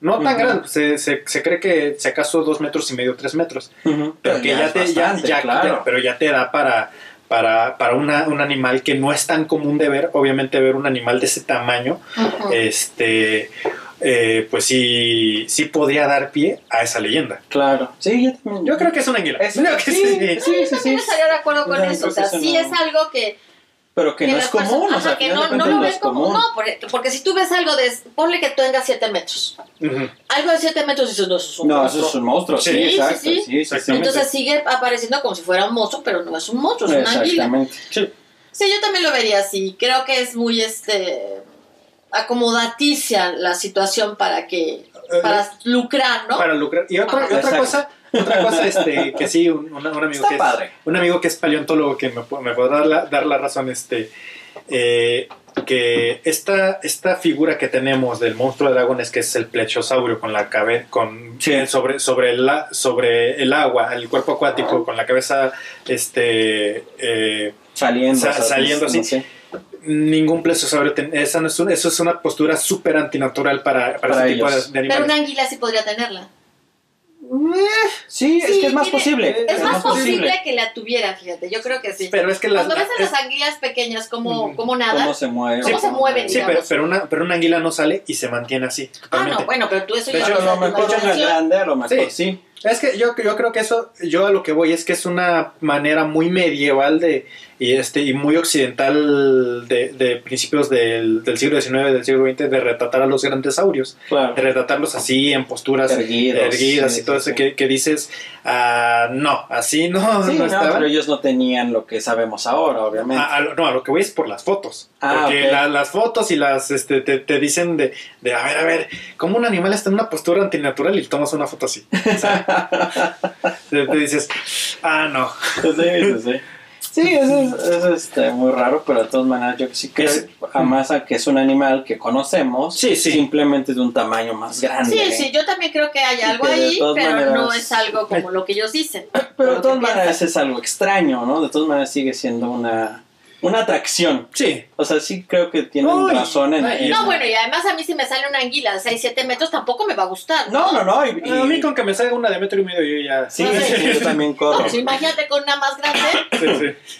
No tan grande, se, se, se cree que si acaso dos metros y medio, tres metros pero que ya, te, ya, bastante, ya- claro. ya- pero ya te da para para, para una- un animal que no es tan común de ver obviamente ver un animal de ese tamaño este eh, pues sí sí podría dar pie a esa leyenda Claro. Sí, yo también. yo creo que es una anguila Es- Creo que sí, sí. sí, Yo sí, también sí. estaría de acuerdo con Yo eso. O que sea, eso sí no- es algo que. Pero que no las es común, personas- o sea, ajá, que que no, no lo ven como. No, porque, porque si tú ves algo de. Ponle que tenga 7 metros. Ujú. Algo de 7 metros dices, no, eso es un No, monstruo. eso es un monstruo, sí, Sí, sí, exacto. sí. Sí, sí, sí. Exactamente. Entonces sigue apareciendo como si fuera un monstruo, pero no es un monstruo, es una anguila. Exactamente. Sí, yo también lo vería así. Creo que es muy este acomodaticia la situación para que para lucrar, ¿no? para lucrar y otra, y otra cosa otra cosa este que sí un, un- un amigo Está que es, un amigo que es paleontólogo que me, me podrá dar la, dar la razón este eh, que esta, esta figura que tenemos del monstruo de dragones que es el plechosaurio con la cabeza con Sí. eh, sobre sobre el, la- sobre el agua el cuerpo acuático con la cabeza este eh, Saliendo. Sa- saliendo no así. sé. Ningún plesiosaurio esa no es un- eso es una postura súper antinatural para, para, Para ese tipo de, de Pero animales una anguila sí podría tenerla. Sí, es Sí, que es más tiene- posible. Es más posible que la tuviera, fíjate. Yo creo que sí. pero es que las, Cuando ves a las anguilas pequeñas como, Ujú. como nada. ¿Cómo se mueve? ¿Cómo se mueven, Sí, pero, pero, una, pero una anguila no sale y se mantiene así. Ah, Totalmente. no, bueno, pero tú eso De ya hecho, lo lo mejor una grande, a lo mejor Sí. sí. Es que yo, yo creo que eso, yo a lo que voy es que es una manera muy medieval de y este y muy occidental de, de principios del, del siglo XIX, del siglo XX, de retratar a los grandes saurios, Claro. de retratarlos así en posturas Erguidos, erguidas sí, y todo sí, eso sí. que, que dices, ah, no, así no, Sí, no no, pero ellos no tenían lo que sabemos ahora, obviamente. A, a no, a lo que voy es por las fotos. Ah, porque la- las fotos y las este, te, te dicen de, de, a ver, a ver, ¿cómo un animal está en una postura antinatural y tomas una foto así? O sea, Te dices, ah, no. Sí, sí, sí. Sí, eso es, eso es, este, muy raro, pero de todas maneras yo sí creo, Es- además a que es un animal que conocemos, Sí, sí. simplemente de un tamaño más grande. Sí, sí, yo también creo que hay algo que ahí, pero maneras- no es algo como lo que ellos dicen. Pero de todas maneras piensan. es algo extraño, ¿no? De todas maneras sigue siendo una, una atracción. Sí. O sea, sí creo que tienen No, y- razón en, en- No, bueno, y además a mí si me sale una anguila de 6, 7 metros tampoco me va a gustar. No, no, no. Y, y- A mí con que me salga una de metro y medio yo ya... Sí, No sí, sé. sí, yo también No, corro. pues imagínate con una más grande. Sí, sí.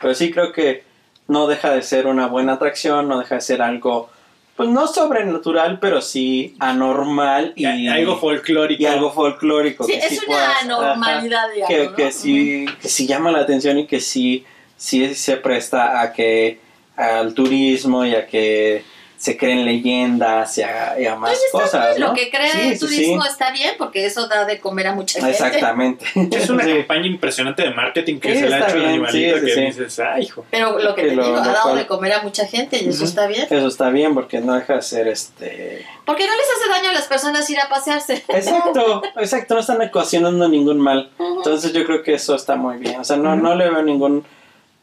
Pero sí creo que no deja de ser una buena atracción, no deja de ser algo, pues no sobrenatural, pero sí anormal y, Y algo folclórico. y algo folclórico. Sí, que es sí una puedas- normalidad, ajá, digamos. que, ¿no? que sí, que sí llama la atención y que sí, sí se presta a que al turismo y a que se creen leyendas y a, y a más cosas. bien, ¿no? Lo que crea Sí, el sí, turismo sí. está bien porque eso da de comer a mucha gente. Exactamente. Es una Sí. campaña impresionante de marketing que Sí, se le ha hecho al animalito sí, sí, que sí. dices, ay, hijo. Pero lo que Que te lo- digo, ha dado cual- de comer a mucha gente y eso Ujú. está bien. Eso está bien porque no deja de ser este... Porque no les hace daño a las personas ir a pasearse. Exacto, exacto, no están ocasionando ningún mal. Ujú. Entonces yo creo que eso está muy bien. O sea, no, no le veo ningún,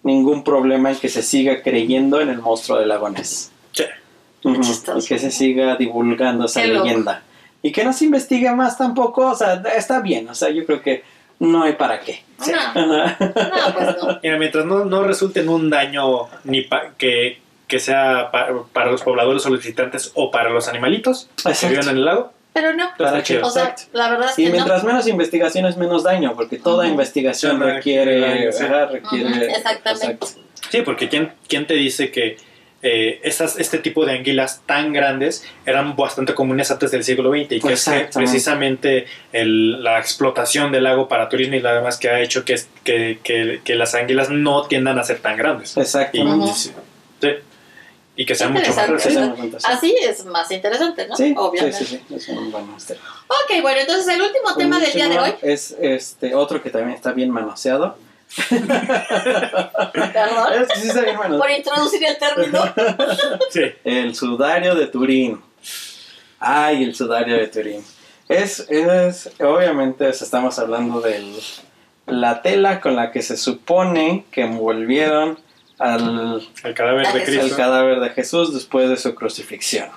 ningún problema en que se siga creyendo en el monstruo del lago Ness. Sí. Chistoso. Y que se siga divulgando esa Qué loco. leyenda. Y que no se investigue más tampoco. O sea, está bien. O sea, yo creo que no hay para qué. Sí. No, Ajá. no, pues no. Mira, mientras no, no resulte en un daño ni pa- que, que sea pa- para los pobladores o los visitantes o para los animalitos que Exacto. viven en el lago, Pero no. está Para chido. O sea, Exacto. la verdad es Y que mientras menos investigaciones, menos daño. Porque toda investigación requiere... requiere- exactamente. exacto. Sí, porque ¿quién, quién te dice que eh, esas, este tipo de anguilas tan grandes eran bastante comunes antes del siglo XX y que es que precisamente el- la explotación del lago para turismo y lo demás que ha hecho que, es- que, que- que las anguilas no tiendan a ser tan grandes. Exacto. Y, sí. Y que sean mucho más Interesante. Sí, Así es más interesante, ¿no? Sí, sí, Obviamente. sí, sí, es un buen misterio. Ok, bueno, entonces el último tema del día de hoy. Es este otro que también está bien manoseado. Perdón. Es sí está bien manoseado. Por introducir el término. Sí. El sudario de Turín. Ay, el sudario de Turín. Es, es obviamente sea, estamos hablando de la tela con la que se supone que envolvieron al, El cadáver de Jesús. al Cristo. cadáver de Jesús después de su crucifixión.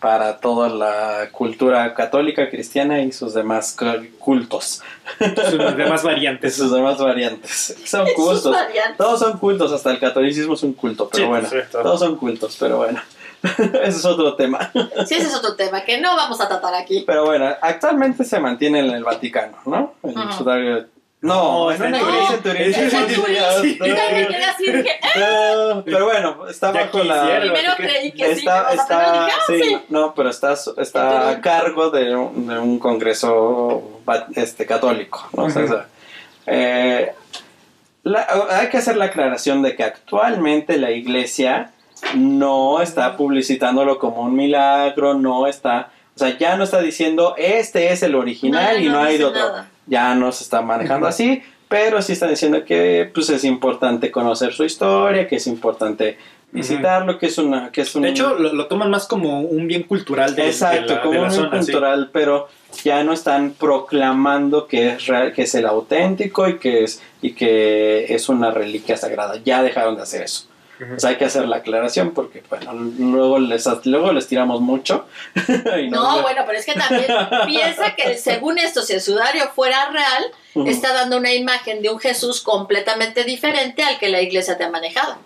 Para toda la cultura católica, cristiana y sus demás cu- cultos. Sus demás variantes. sus demás variantes. Son cultos. variantes. Todos son cultos, hasta el catolicismo es un culto, pero Sí, bueno. Todos son cultos, pero bueno. Ese es otro tema. Sí, ese es otro tema que no vamos a tratar aquí. Pero bueno, actualmente se mantiene en el Vaticano, ¿no? El sudario. No, está una iglesia dije, "Ah". No, pero bueno, está bajo la. Primero creí que sí, Está, ah, sí, no, pero está, está a cargo de un, de un congreso este, católico, eh, la- hay que hacer la aclaración de que actualmente la iglesia no está publicitándolo como un milagro, no está, o sea, ya no está diciendo este es el original No, y no no, hay de otro. nada. Ya no se está manejando así, pero sí están diciendo que pues es importante conocer su historia, que es importante visitarlo, que es una, que es un De hecho, lo, lo toman más como un bien cultural de, de Exacto, la, como de la un zona. sí. cultural, pero ya no están proclamando que es real, que es el auténtico y que es y que es una reliquia sagrada. Ya dejaron de hacer eso. Sea, hay que hacer la aclaración porque bueno, luego les luego les tiramos mucho. y No, bueno, pero es que también piensa que según esto, si el sudario fuera real, está dando una imagen de un Jesús completamente diferente al que la iglesia te ha manejado.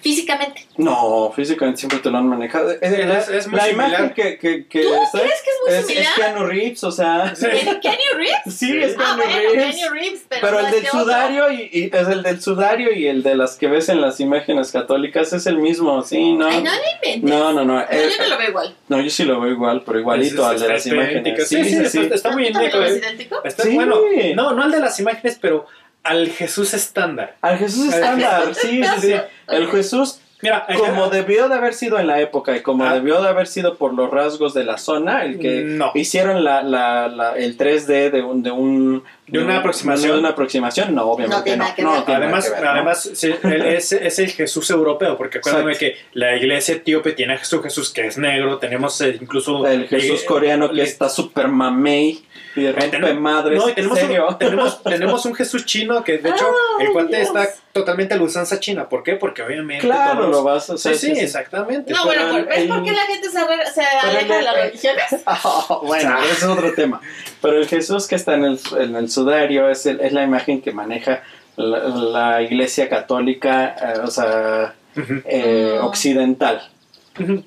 Físicamente. No, físicamente siempre te lo han manejado. Es, Es- es muy la similar. imagen que, que, que ¿Tú está- crees que es muy es, similar? es Keanu Reeves, o sea, Sí. ¿Kenny Kenny Reeves? sí, es Ah, Keanu bueno, Reeves. Kenny Reeves, pero, Pero no el es del otro. sudario y, y- es el del sudario y el de las que ves en las imágenes católicas es el mismo, sí, no. Ay, no inventes. No, no, no. No, eh, yo no lo veo igual. no, yo sí lo veo igual, pero igualito Es- al de las está idéntico. imágenes. Sí, sí, está, está muy ¿Tú también idéntico. lo ves eh. idéntico? Está Sí. bueno. No, no al de las imágenes, pero al Jesús estándar. Al Jesús estándar, sí, sí, sí. El Jesús, Mira, como debió de haber sido en la época y como Ah. debió de haber sido por los rasgos de la zona, el que No. hicieron la, la, la- el 3D de un, de un De una aproximación. De una aproximación, no, obviamente No tiene no. no tiene Además, que ver, ¿no? además sí, él es, es el Jesús europeo, porque acuérdame Exacto. que la iglesia etíope tiene a Jesús, Jesús que es negro, tenemos eh, incluso... El Jesús eh, coreano que eh, está super mamey y eh, rompe tenemos- madres. No, y tenemos, ¿En serio? un, tenemos, tenemos un Jesús chino que de hecho Ay, el cuate Dios. está totalmente a la usanza china. ¿Por qué? Porque obviamente Claro, todos- lo vas a hacer. Sí, sí, exactamente. No, Pero bueno, ¿ves el- por qué la gente se, re- se aleja de las religiones? bueno, ese es otro tema. Pero el Jesús que está en el, en el sudario es, el- es la imagen que maneja la, la iglesia católica, eh, o sea, Ujú, eh, Mm. occidental.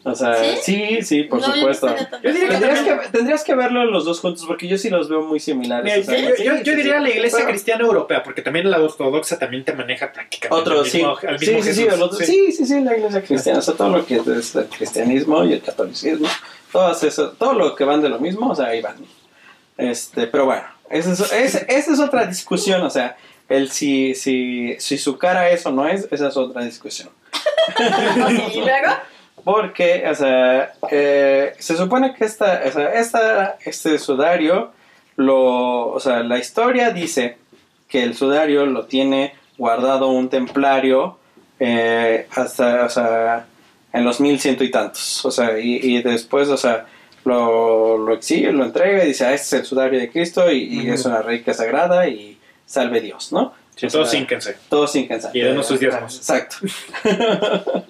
O sea, sí, sí, por No, supuesto. Yo diría que Tendrías también- que, tendrías que verlo los dos juntos porque yo sí los veo muy similares. Mira, o sea, yo, yo- sí, yo- sí, sí. diría la iglesia Pero- cristiana europea, porque también la ortodoxa también te maneja prácticamente Otro, al sí. mismo, al mismo sí, sí, sí, Jesús. el otro- sí, sí, sí, la iglesia cristiana. O sea, todo lo que es el cristianismo y el catolicismo, todas esas, todo lo que van de lo mismo, o sea, ahí van. Este, pero bueno, esa es, esa es otra discusión, o sea, el si, si, si su cara es o no es, esa es otra discusión. y luego, Porque, o sea, eh, se supone que esta, o sea, esta, este sudario, lo, o sea, la historia dice que el sudario lo tiene guardado un templario eh, hasta, o sea, en los mil ciento y tantos. O sea, y, y después, o sea, lo, lo exhibe, lo entrega y dice, ah, este es el sudario de Cristo y, y es una reliquia sagrada y salve Dios, ¿no? Sí, O todos sea, sínquense. todos sin cansar. Y denos sus diezmos. Exacto.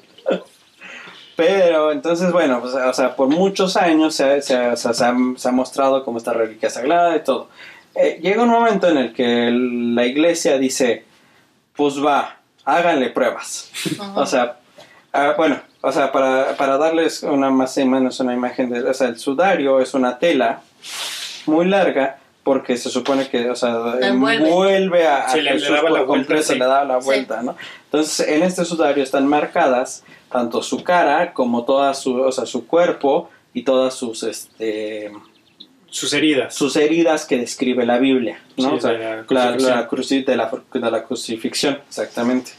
Pero entonces, bueno, pues, o sea, por muchos años se, sea, se ha, se ha mostrado como esta reliquia sagrada y todo. Eh, llega un momento en el que el- la iglesia dice, pues va, háganle pruebas. O sea, ah, bueno, o sea, para, para darles una más o menos una imagen de, o sea, el sudario es una tela muy larga porque se supone que, o sea, envuelve. envuelve a, a Sí, le- le Jesús daba la vuelta, completo, sí. le daba la Sí. vuelta, ¿no? Entonces, en este sudario están marcadas tanto su cara como toda su, o sea, su cuerpo y todas sus, este, Sus heridas. sus heridas que describe la Biblia, ¿no? Sí, O sea, de la la, la cruci- de, la, de la crucifixión, exactamente.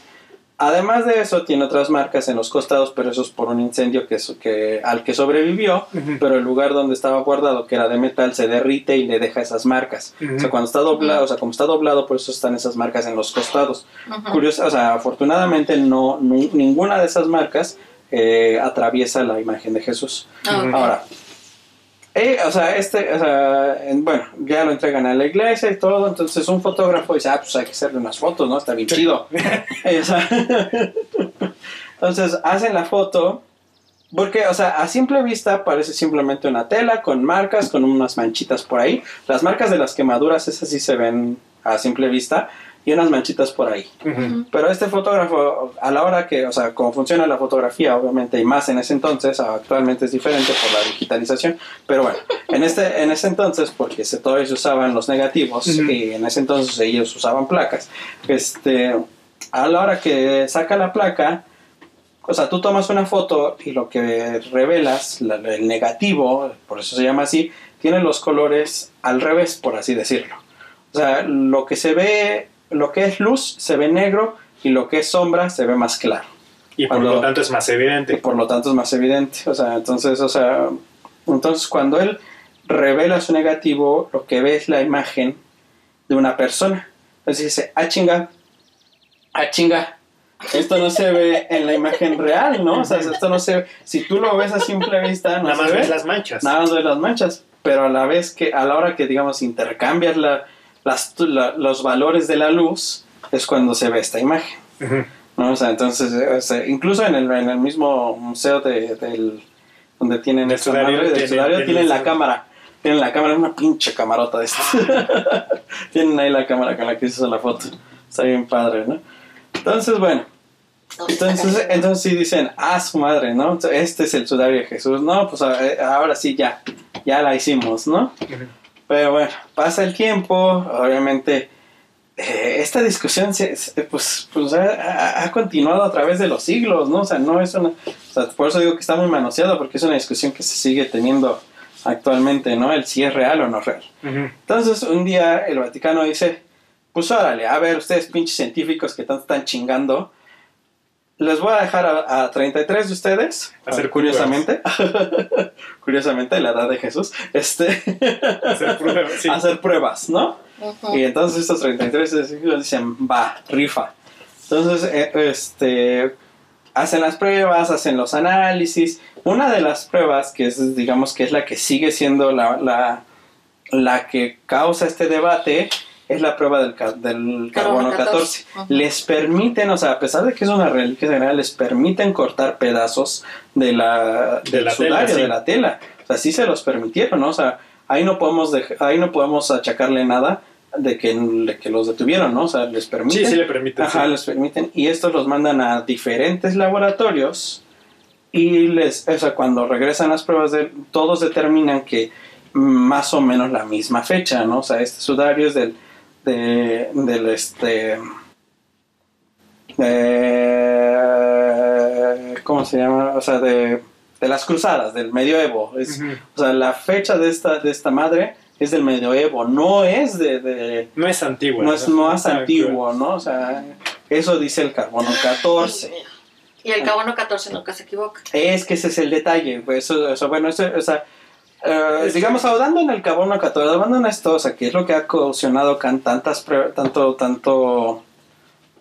Además de eso, tiene otras marcas en los costados, pero eso es por un incendio que, que, al que sobrevivió, pero el lugar donde estaba guardado, que era de metal, se derrite y le deja esas marcas. O sea, cuando está doblado, o sea, como está doblado, por eso están esas marcas en los costados. Curioso, o sea, afortunadamente no, ninguna de esas marcas eh, atraviesa la imagen de Jesús. Ah. Ahora, eh, o sea, este, o sea, en- bueno, ya lo entregan a la iglesia y todo, entonces un fotógrafo dice, ah, pues hay que hacerle unas fotos, ¿no? Está bien chido. Entonces hacen la foto, porque, o sea, a simple vista parece simplemente una tela con marcas, con unas manchitas por ahí. Las marcas de las quemaduras, esas sí se ven a simple vista, y unas manchitas por ahí. Ujú. Pero este fotógrafo, a la hora que, o sea, como funciona la fotografía, obviamente, y más en ese entonces, actualmente es diferente por la digitalización, pero bueno, en este, en ese entonces, porque se, todavía se usaban los negativos, Ujú. y en ese entonces ellos usaban placas, este, a la hora que saca la placa, o sea, tú tomas una foto y lo que revelas, la- el negativo, por eso se llama así, tiene los colores al revés, por así decirlo. O sea, lo que se ve, lo que es luz se ve negro y lo que es sombra se ve más claro. Y por Cuando- lo tanto es más Y evidente. por lo tanto es más evidente. O sea, entonces, o sea, entonces cuando él revela su negativo, lo que ve es la imagen de una persona. Entonces dice, ah chinga, ah chinga. Esto no se ve en la imagen real, ¿no? O sea, esto no se ve. Si tú lo ves a simple vista, no Nada se más ve. ves las manchas. Nada más ves las manchas, pero a la vez que, a la hora que, digamos, intercambias la- las, la- los valores de la luz, es cuando se ve esta imagen. ¿no? O sea, entonces, o sea, incluso en el, en el mismo museo de, del, donde tienen esta sudario, madre del tienen- sudario, tienen tienen la cámara. Tienen la cámara, una pinche camarota de estas. tienen ahí la cámara con la que hizo la foto. Está bien padre, ¿no? Entonces, bueno, entonces, entonces sí dicen, ah, su madre, ¿no? Este es el sudario de Jesús. No, pues ahora sí ya, ya la hicimos, ¿no? Pero bueno, pasa el tiempo, obviamente eh, esta discusión se, se- pues, pues ha, continuado a través de los siglos, ¿no? O sea, no es una... O sea, por eso digo que está muy manoseado, porque es una discusión que se sigue teniendo actualmente, ¿no? El si es real o no real. Entonces, un día el Vaticano dice, pues órale, a ver, ustedes pinches científicos que tanto están chingando, les voy a dejar a, a 33 de ustedes, Hacer curiosamente, curiosamente la edad de Jesús, este, Hacer pruebas, sí. hacer pruebas, ¿no? Y entonces estos 33 científicos dicen, va, rifa. Entonces, eh, este, hacen las pruebas, hacen los análisis. Una de las pruebas, que es, digamos, que es la que sigue siendo la, la, la que causa este debate, es la prueba del, ca- del carbono 14. Ujú. Les permiten, o sea, a pesar de que es una reliquia general, les permiten cortar pedazos de la, De del la tela, sudario, sí. de la tela. O sea, sí se los permitieron, ¿no? O sea, ahí no podemos, ahí no podemos achacarle nada de que, de que los detuvieron, ¿no? O sea, les permiten. Sí, sí le permiten. Ajá, sí. les permiten. Y estos los mandan a diferentes laboratorios y les, o sea, cuando regresan las pruebas, de, todos determinan que más o menos la misma fecha, ¿no? O sea, este sudario es del, de, del, este, de- ¿cómo se llama? O sea, de, de las cruzadas, del medioevo. Es, Ujú. O sea, la fecha de esta, de esta madre es del medioevo, no es de- de No es antiguo. no es más Ah, antiguo, ¿no? O sea, eso dice el carbono 14. Y el carbono 14 nunca se equivoca. Es que ese es el detalle, pues, eso, eso, bueno, eso, o sea, eh, digamos, ahondando en el carbono 14, ahondando en esto, o sea, que es lo que ha causado tantas, tanto, tanto,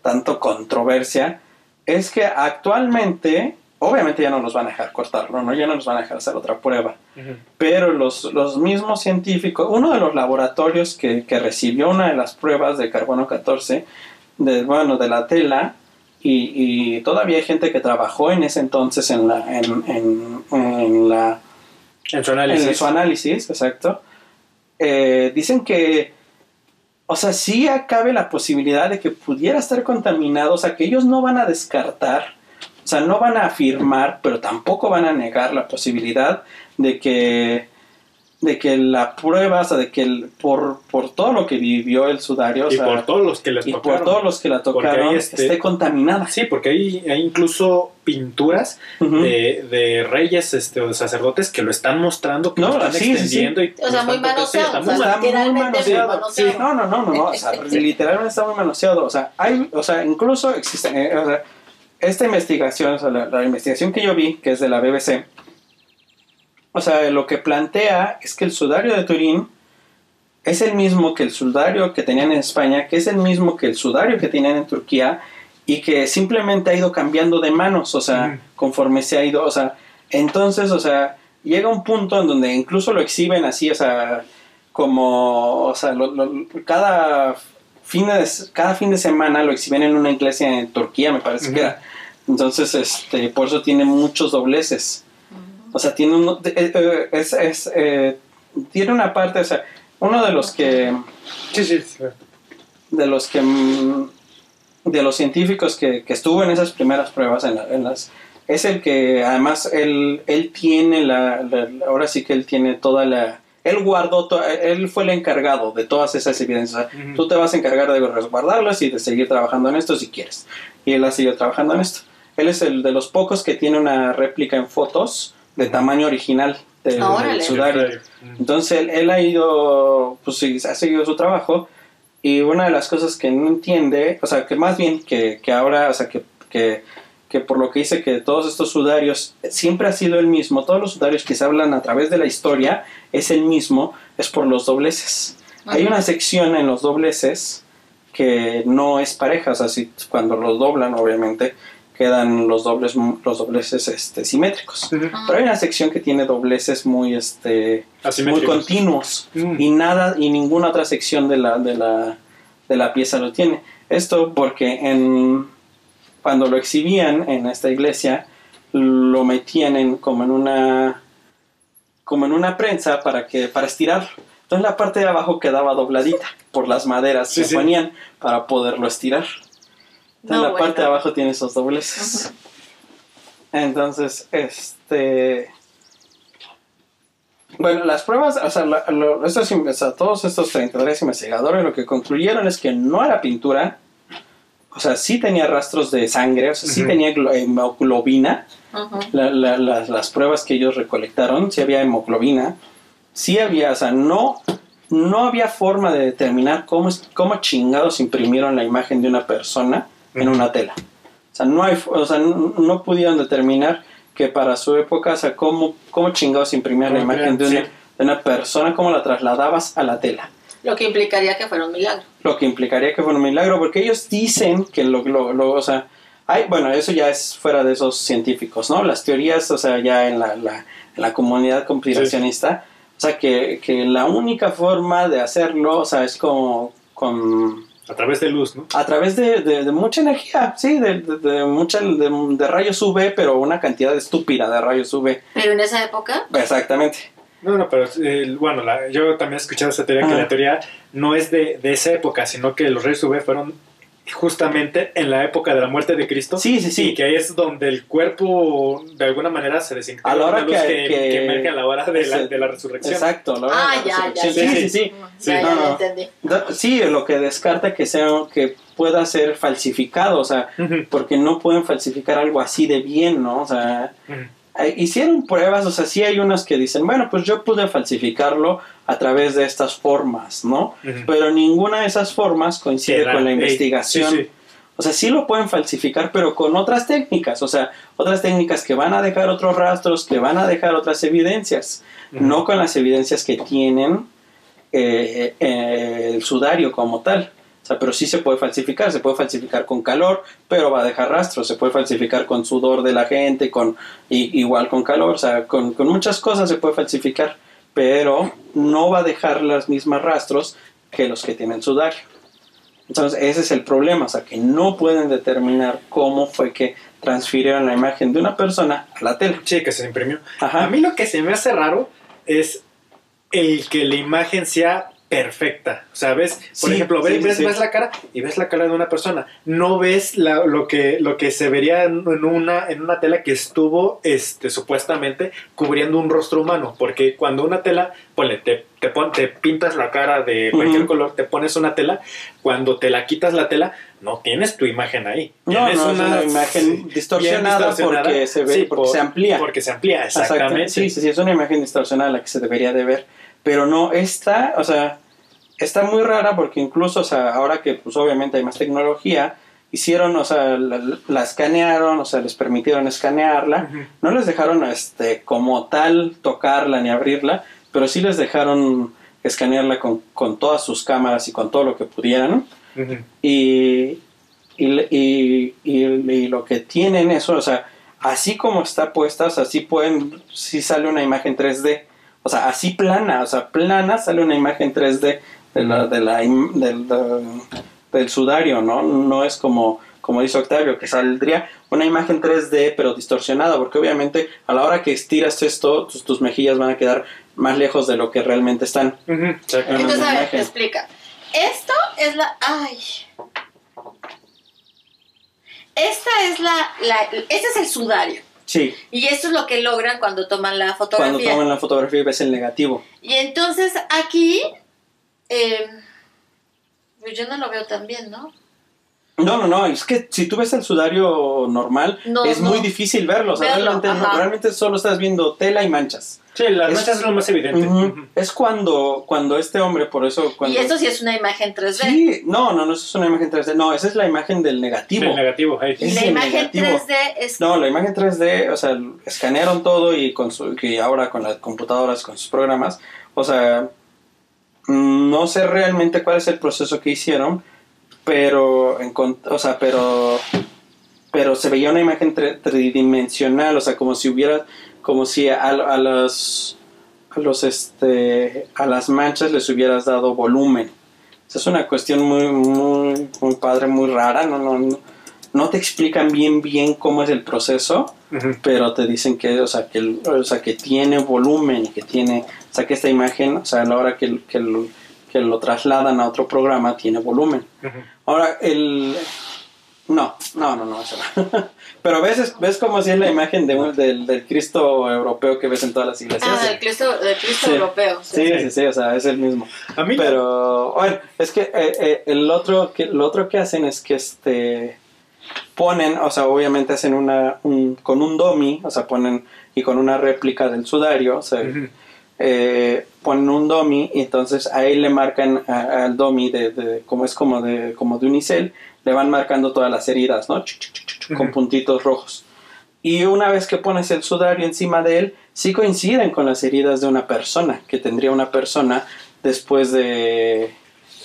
tanto controversia, es que actualmente, obviamente ya no nos van a dejar cortarlo, ¿no? Ya no nos van a dejar hacer otra prueba. Pero los, los mismos científicos, uno de los laboratorios que, que recibió una de las pruebas de carbono 14, de, bueno, de la tela, y, y todavía hay gente que trabajó en ese entonces en la, en, en- en la, En su análisis. en su análisis, exacto, eh, dicen que, o sea, sí cabe la posibilidad de que pudiera estar contaminado, o sea, que ellos no van a descartar, o sea, no van a afirmar, pero tampoco van a negar la posibilidad de que de que la prueba, o sea, de que el- por, por todo lo que vivió el sudario, o y sea, por todos los que les y tocaron. por todos los que la tocaron, este- esté contaminada. Sí, porque hay, hay incluso pinturas de, de reyes este, o de sacerdotes que lo están mostrando, que No, lo están sí, sí, sí. extendiendo. Y O sea, muy manoseado. está o muy sea, literalmente no, no, no, no, no, o sea, literalmente está muy manoseado, o sea, hay, o sea, incluso existe, eh, o sea, esta investigación, o sea, la, la investigación que yo vi, que es de la BBC, o sea, lo que plantea es que el sudario de Turín es el mismo que el sudario que tenían en España, que es el mismo que el sudario que tenían en Turquía y que simplemente ha ido cambiando de manos, o sea, conforme se ha ido, o sea, entonces, o sea, llega un punto en donde incluso lo exhiben así, o sea, como, o sea, lo- lo- cada, fin de, cada fin de semana lo exhiben en una iglesia en Turquía, me parece que era. Entonces, este, por eso tiene muchos dobleces. O sea, tiene de- eh, eh, es, es, eh, tiene una parte, o sea, uno de los que, Sí, sí, sí. de los que, mm, de los científicos que, que estuvo en esas primeras pruebas, en, la- en las, es el que además él, él tiene la, la- ahora sí que él tiene toda la, él guardó, to- él fue el encargado de todas esas evidencias. Ujú. Tú te vas a encargar de resguardarlas y de seguir trabajando en esto si quieres. Y él ha seguido trabajando en esto. Él es el de los pocos que tiene una réplica en fotos de tamaño original de- del Órale. sudario. Entonces él, él ha ido, pues sí, ha seguido su trabajo y una de las cosas que no entiende, o sea, que más bien que, que ahora, o sea, que, que, que por lo que dice que todos estos sudarios siempre ha sido el mismo, todos los sudarios que se hablan a través de la historia es el mismo, es por los dobleces. Hay una sección en los dobleces que no es pareja, o sea, si, cuando los doblan, obviamente, quedan los dobles los dobleces este, simétricos. Ujú. Pero hay una sección que tiene dobleces muy este muy continuos Mm. y nada y ninguna otra sección de la de la de la pieza lo tiene. Esto porque en cuando lo exhibían en esta iglesia lo metían en como en una como en una prensa para que para estirarlo. Entonces la parte de abajo quedaba dobladita por las maderas Sí, que sí. ponían para poderlo estirar. Entonces No, la bueno. parte de abajo tiene esos dobleces. Ujú. Entonces, este. Bueno, las pruebas, o sea, la- lo- estos, o sea, todos estos 33 investigadores lo que concluyeron es que no era pintura, o sea, sí tenía rastros de sangre, o sea, sí tenía glo- hemoglobina, la- la- las, las pruebas que ellos recolectaron, sí había hemoglobina, sí había, o sea, no, no había forma de determinar cómo, cómo chingados imprimieron la imagen de una persona en una tela. O sea, no, hay, o sea, no, no pudieron determinar que para su época, o sea, cómo, cómo chingados imprimían la imagen de una, sí. de una persona, cómo la trasladabas a la tela. Lo que implicaría que fuera un milagro. Lo que implicaría que fuera un milagro, porque ellos dicen que lo, lo, lo- o sea, hay, bueno, eso ya es fuera de esos científicos, ¿no? Las teorías, o sea, ya en la, la, en la comunidad conspiracionista, o sea, que, que la única forma de hacerlo, o sea, es como con A través de luz, ¿no? a través de, de- de mucha energía, sí, de, de, de mucha de, de rayos UV, pero una cantidad estúpida de rayos UV. Pero en esa época, Exactamente. No, no, pero eh, bueno, la- yo también he escuchado esa teoría que la teoría no es de, de esa época, sino que los reyes UV fueron justamente en la época de la muerte de Cristo. Sí, sí, sí. Y que ahí es donde el cuerpo de alguna manera se desintegra. A la hora luz que- que, que- que emerge a la hora de la, de la resurrección. Exacto. la hora de Ah, la ya, ya, resurrección. ya. Sí, sí, sí. Sí, ya no, lo no. entendí. Da- Sí, lo que descarta que sea que pueda ser falsificado, o sea, porque no pueden falsificar algo así de bien, ¿no? O sea, hicieron pruebas, o sea, sí hay unas que dicen, bueno, pues yo pude falsificarlo a través de estas formas, ¿no? Pero ninguna de esas formas coincide con la investigación. sí, sí. O sea, sí lo pueden falsificar, pero con otras técnicas, o sea, otras técnicas que van a dejar otros rastros, que van a dejar otras evidencias, no con las evidencias que tienen eh, eh, el sudario como tal. O sea, pero sí se puede falsificar, se puede falsificar con calor, pero va a dejar rastros, se puede falsificar con sudor de la gente, con igual con calor, o sea, con, con muchas cosas se puede falsificar, pero no va a dejar los mismos rastros que los que tienen sudario. Entonces, ese es el problema, o sea, que no pueden determinar cómo fue que transfirieron la imagen de una persona a la tele. Sí, que se imprimió. Ajá. A mí lo que se me hace raro es el que la imagen sea perfecta. O sea, ves, por Sí, ejemplo, ves, sí, ves, sí. ves la cara y ves la cara de una persona. No ves la- lo, que, lo que se vería en una, en una tela que estuvo este, supuestamente cubriendo un rostro humano. Porque cuando una tela, ponle, te, te, pon- te pintas la cara de cualquier color, te pones una tela, cuando te la quitas la tela, no tienes tu imagen ahí. No, es una imagen distorsionada porque se ve- porque se amplía. Porque se amplía, Exacto. exactamente. Sí, sí, sí, es una imagen distorsionada la que se debería de ver. Pero no, esta, o sea, está muy rara porque incluso, o sea, ahora que pues obviamente hay más tecnología, hicieron, o sea, la, la escanearon, o sea, les permitieron escanearla. No les dejaron, este, como tal, tocarla ni abrirla, pero sí les dejaron escanearla con, con todas sus cámaras y con todo lo que pudieran. Y, y, y- y lo que tienen eso, o sea, así como está puesta, o sea, sí pueden, sí sale una imagen 3D, o sea, así plana, o sea, plana sale una imagen 3D de la, de la, im- del, de- del sudario, ¿no? No es como, como dice Octavio, que saldría una imagen 3D pero distorsionada, porque obviamente a la hora que estiras esto, tus, tus mejillas van a quedar más lejos de lo que realmente están. Entonces, a ver, imagen. explica. Esto es la. Ay. Esta es la, la. Este es el sudario. Sí, Y esto es lo que logran cuando toman la cuando fotografía. toman la fotografía ves el negativo. Y entonces aquí. Eh, pues yo no lo veo tan bien, ¿no? No, no, no, es que si tú ves el sudario normal, No, es no. muy difícil verlo. O sea, Verlo, realmente, no, ajá. realmente solo estás viendo tela y manchas. Sí, las Es- manchas es lo más evidente. Es cuando, cuando este hombre, por eso. Cuando, Y esto sí es una imagen 3D. Sí, no, no, no, eso es una imagen 3D. No, esa es la imagen del negativo. El negativo. Y es la el imagen negativo. 3D es. No, la imagen 3D, o sea, escanearon todo y con su, que ahora con las computadoras, con sus programas, o sea, no sé realmente cuál es el proceso que hicieron, pero, o sea, pero, pero se veía una imagen tridimensional, o sea, como si hubiera, como si a, a los, a los, este, a las manchas les hubieras dado volumen. O sea, es una cuestión muy, muy, muy padre, muy rara, no, no, no, no te explican bien, bien cómo es el proceso, pero te dicen que, o sea, que, o sea, que tiene volumen y que tiene, o sea, que esta imagen, o sea, a la hora que, que, lo, que lo trasladan a otro programa, tiene volumen. Ujú. Ahora, el... No, no, no, no, eso no. Pero ves, ves como si es la imagen de un- del, del Cristo europeo que ves en todas las iglesias. Ah, del Cristo, del Cristo Sí. europeo. Sí, sí, sí, o sea, es el mismo. A mí Pero, bueno, es que eh, eh, el otro que lo otro que hacen es que este ponen, o sea, obviamente hacen una un- con un dummy, o sea, ponen y con una réplica del sudario, o sea, Ujú. Eh, ponen un dummy y entonces ahí le marcan a- al dummy de, de- como es como de como de unicel, le van marcando todas las heridas, ¿no? Chuc, chuc, chuc, chuc, Con puntitos rojos. Y una vez que pones el sudario encima de él, sí coinciden con las heridas de una persona, que tendría una persona después de,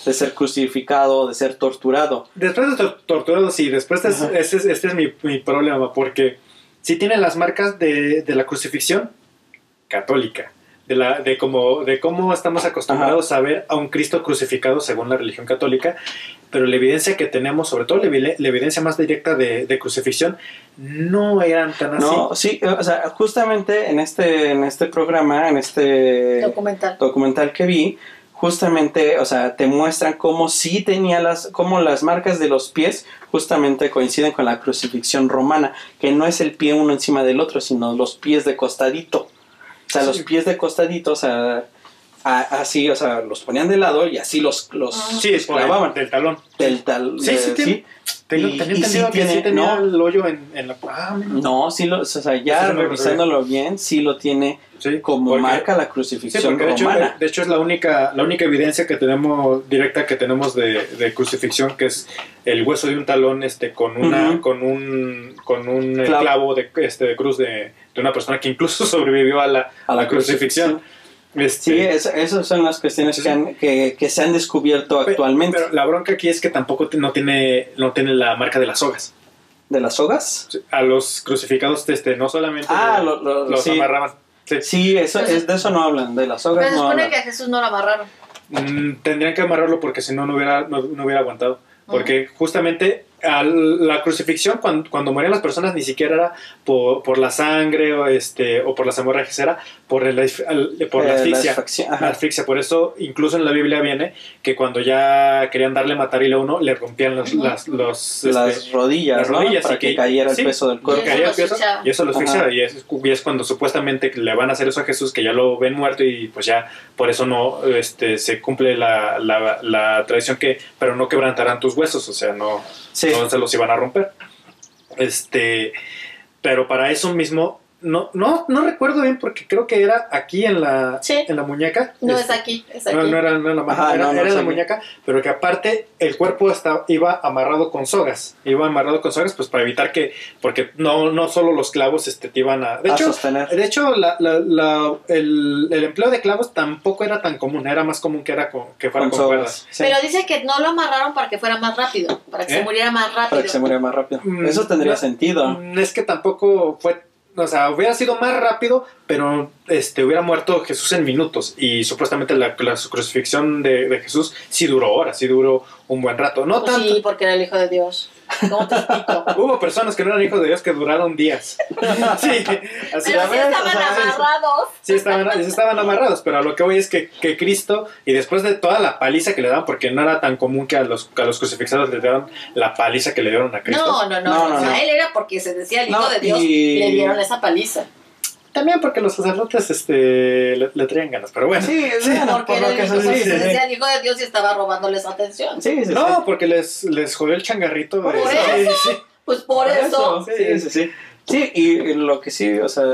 de ser crucificado, de ser torturado. Después de tor- torturado, sí, después de, este es, mi, mi problema, porque sí tiene las marcas de, de la crucifixión católica, de, la, de, cómo, de cómo estamos acostumbrados a ver a un Cristo crucificado según la religión católica, pero la evidencia que tenemos, sobre todo la, la evidencia más directa de, de crucifixión, no eran tan así. No, sí, o sea, justamente en este, en este programa, en este Documental. documental que vi, justamente, o sea, te muestran cómo sí tenía las, cómo las marcas de los pies justamente coinciden con la crucifixión romana, que no es el pie uno encima del otro, sino los pies de costadito. O sea, Sí. los pies de costadito, o sea, a- así, o sea, los ponían de lado y así los, los, Sí, los por el- clavaban. del talón. Del tal, Sí, sí tiene- Tengo, Y- tenía y sí sí tiene- tenía no. el hoyo en, en la... Ah. No, sí lo, o sea, ya no revisándolo bien, sí lo tiene Sí, como porque- marca la Sí, crucifixión porque de hecho, romana. de hecho es la única, la única evidencia que tenemos, directa que tenemos de, de crucifixión, que es el hueso de un talón este, con una, con un, con un eh, Clavo. clavo, de, este, de cruz de, de una persona que incluso sobrevivió a la, A la crucifixión. Este, Sí, es- esas son las cuestiones Sí, que, han- que, que se han descubierto actualmente. Pero la bronca aquí es que tampoco no tiene, no tiene la marca de las sogas. ¿De las sogas? A los crucificados este, no solamente Ah, lo- lo- los sí. amarraban. Sí. Sí, eso, es, de eso no hablan, de las Pero sogas se no supone hablan. que a Jesús no lo amarraron. Mm, tendrían que amarrarlo porque si no, no hubiera, no, no hubiera aguantado. Porque justamente a la crucifixión, cuando, cuando morían las personas, ni siquiera era por, por la sangre o, este, o por las hemorragias, era por, el, por la Eh, asfixia. asfixia, La asfixia. Por eso, incluso en la Biblia viene que cuando ya querían darle matarile a uno, le rompían los, las, los, las este, rodillas, las ¿no? rodillas, para y que, que- cayera sí. el peso del Y cuerpo. eso peso, asfixiaba. y eso lo asfixia, Ajá. y es, y es cuando supuestamente le van a hacer eso a Jesús, que ya lo ven muerto y pues ya por eso no este, se cumple la, la, la tradición que, pero no quebrantarán tus huesos, o sea, no, Sí, no se los iban a romper. Este, pero para eso mismo, no, no, no recuerdo bien porque creo que era aquí en la, Sí. en la muñeca. No Este, es aquí, es aquí. no, no era, no en la mano, Ajá, era, no, no era es en la muñeca, pero que aparte el cuerpo estaba, iba amarrado con sogas, iba amarrado con sogas pues para evitar que, porque no, no solo los clavos este, te iban a... De a hecho, sostener. de hecho la, la- la- el, el empleo de clavos tampoco era tan común, era más común que, era con, que fuera con con, cuerdas. Sí, Pero dice que no lo amarraron para que fuera más rápido, para que ¿Eh? se muriera más rápido. para que se muriera más rápido. Mm, Eso tendría no. sentido. Mm, Es que tampoco fue, o sea, hubiera sido más rápido, pero este hubiera muerto Jesús en minutos. Y supuestamente la, la crucifixión de, de Jesús sí duró horas, sí duró un buen rato. No Pues tanto. sí, porque era el hijo de Dios. ¿Cómo te explico? Hubo personas que no eran hijos de Dios que duraron días. Sí, así Pero sí estaban o sea, sí, amarrados. Sí estaban, sí estaban amarrados, pero a lo que voy es que, que Cristo, y después de toda la paliza que le daban, porque no era tan común que a los, que a los crucificados le dieran la paliza que le dieron a Cristo. No, no, no, No, no, O sea, no. él era porque se decía el hijo No, de Dios y le dieron esa paliza. También porque los sacerdotes este, le, le traían ganas, pero bueno. Sí, bueno, Porque por lo que se sí, sí. decía el hijo de Dios y estaba robándoles atención. Sí, sí, sí. No, porque les, les jodió el changarrito. Por de- eso. Sí, sí. Pues por, eso. Sí, sí, sí. Sí, y lo que sí, o sea,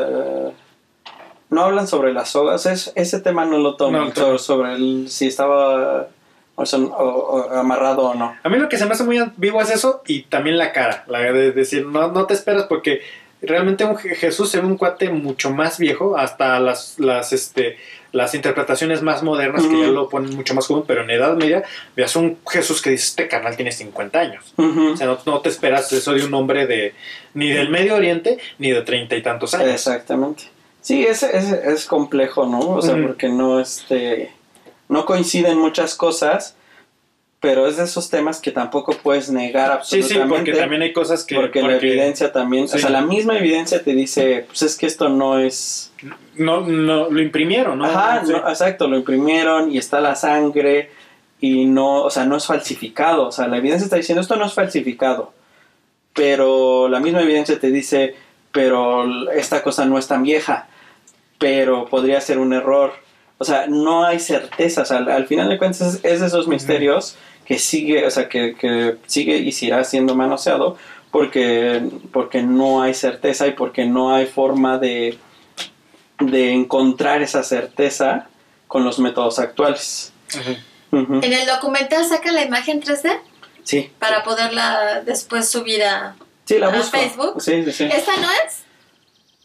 no hablan sobre las sogas, es, ese tema no lo toman, No, sobre el, si estaba o sea, o- o amarrado o no. A mí lo que se me hace muy vivo es eso y también la cara, la de decir, no, no te esperas porque realmente un Je- Jesús era un cuate mucho más viejo, hasta las, las, este, las interpretaciones más modernas que ya lo ponen mucho más joven, pero en Edad Media veas un Jesús que dice, este canal tiene 50 años. O sea, no, no te esperas eso de un hombre de ni del Medio Oriente ni de treinta y tantos años. Exactamente. Sí, es, es, es complejo, ¿no? O sea, porque no, este, no coinciden muchas cosas, pero es de esos temas que tampoco puedes negar Sí, sí, absolutamente. porque también hay cosas que... porque la evidencia también, Sí. o sea, la misma evidencia te dice, pues es que esto no es... no, no, lo imprimieron, ¿no? Ajá, Sí. no, exacto, lo imprimieron y está la sangre y no, o sea, no es falsificado, o sea, la evidencia está diciendo esto no es falsificado, pero la misma evidencia te dice, pero esta cosa no es tan vieja, pero podría ser un error, o sea, no hay certeza, o sea, al, al final de cuentas es, es de esos misterios que sigue, o sea, que, que sigue y seguirá siendo manoseado porque, porque no hay certeza y porque no hay forma de, de encontrar esa certeza con los métodos actuales. En el documental saca la imagen 3D Sí, para poderla después subir a... sí, la ¿A busco. Facebook? Sí, sí, sí. ¿Esta no es?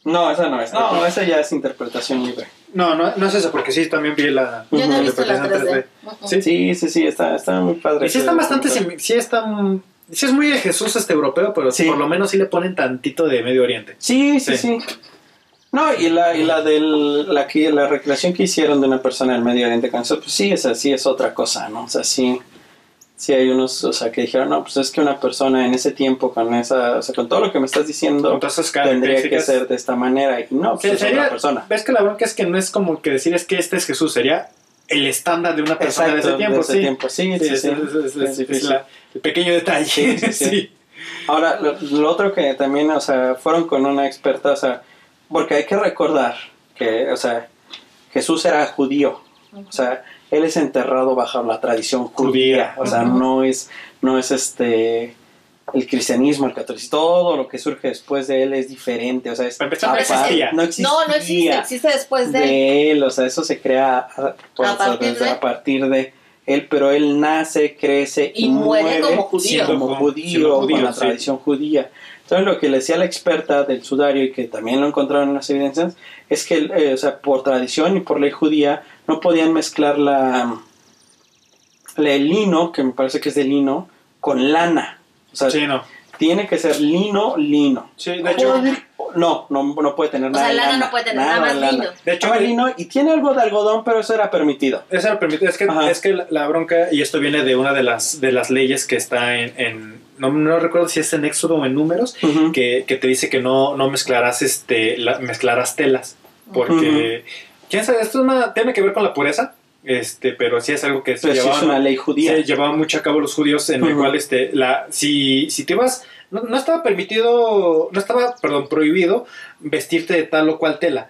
No, esa no es. No, esa ya es interpretación libre. No, no, no es eso, porque sí, también vi la... Yo no he visto la interpretación 3D. Ujú. Sí. Sí, sí, sí, está, está muy padre. Y sí está bastante... Sí está... mm, Sí es muy de Jesús este europeo, pero Sí. por lo menos sí le ponen tantito de Medio Oriente. Sí, sí, sí. Sí. No, y la, y la del, la que, la recreación que hicieron de una persona en Medio Oriente con eso, pues sí, es así, es otra cosa, ¿no? O sea, sí, sí hay unos, o sea, que dijeron, no, pues es que una persona en ese tiempo, con esa, o sea, con todo lo que me estás diciendo, Entonces, tendría que ser de esta manera, y no, pues es sería- otra persona. Ves que la bronca es que no es como que decir es que este es Jesús, sería el estándar de una persona de ese tiempo, sí. tiempo, sí, Sí, sí, es, sí. es- es- Es es- es difícil. la- el pequeño detalle. Sí, sí, sí. sí. Ahora, lo, lo otro que también, o sea, fueron con una experta, o sea, porque hay que recordar que, o sea, Jesús era judío, o sea, él es enterrado bajo la tradición judía, o sea, no es, no es este, el cristianismo, el catolicismo, todo lo que surge después de él es diferente, o sea, es Para empezar, no existía. no existía No, no existe, existe después de él. de él, o sea, eso se crea a, pues, A partir de- a partir de él, pero él nace, crece Y muere como judío. siendo como ju- judío, con la sí. tradición judía. Entonces lo que le decía la experta del sudario y que también lo encontraron en las evidencias es que, eh, o sea, por tradición y por ley judía no podían mezclar la, la- el lino, que me parece que es de lino, con lana. O sea, Sí, no. tiene que ser lino, lino. Sí, de hecho, No, no, no puede tener O nada sea, de lana lana. no puede tener nada más de lana. lino. de hecho, lino y tiene algo de algodón, pero eso era permitido. Eso lo permite. Es que, Ajá. es que la, la bronca, y esto viene de una de las, de las leyes que está en. en- no, no recuerdo si es en Éxodo o en Números, que, que te dice que no, no mezclarás, este, la- mezclarás telas. Porque. ¿Quién sabe? Esto es una- tiene que ver con la pureza. Este, pero sí es algo que se Pero sí es llevaba, una ley judía. se llevaba mucho a cabo los judíos en el cual este la si si te ibas no, no estaba permitido no estaba perdón prohibido vestirte de tal o cual tela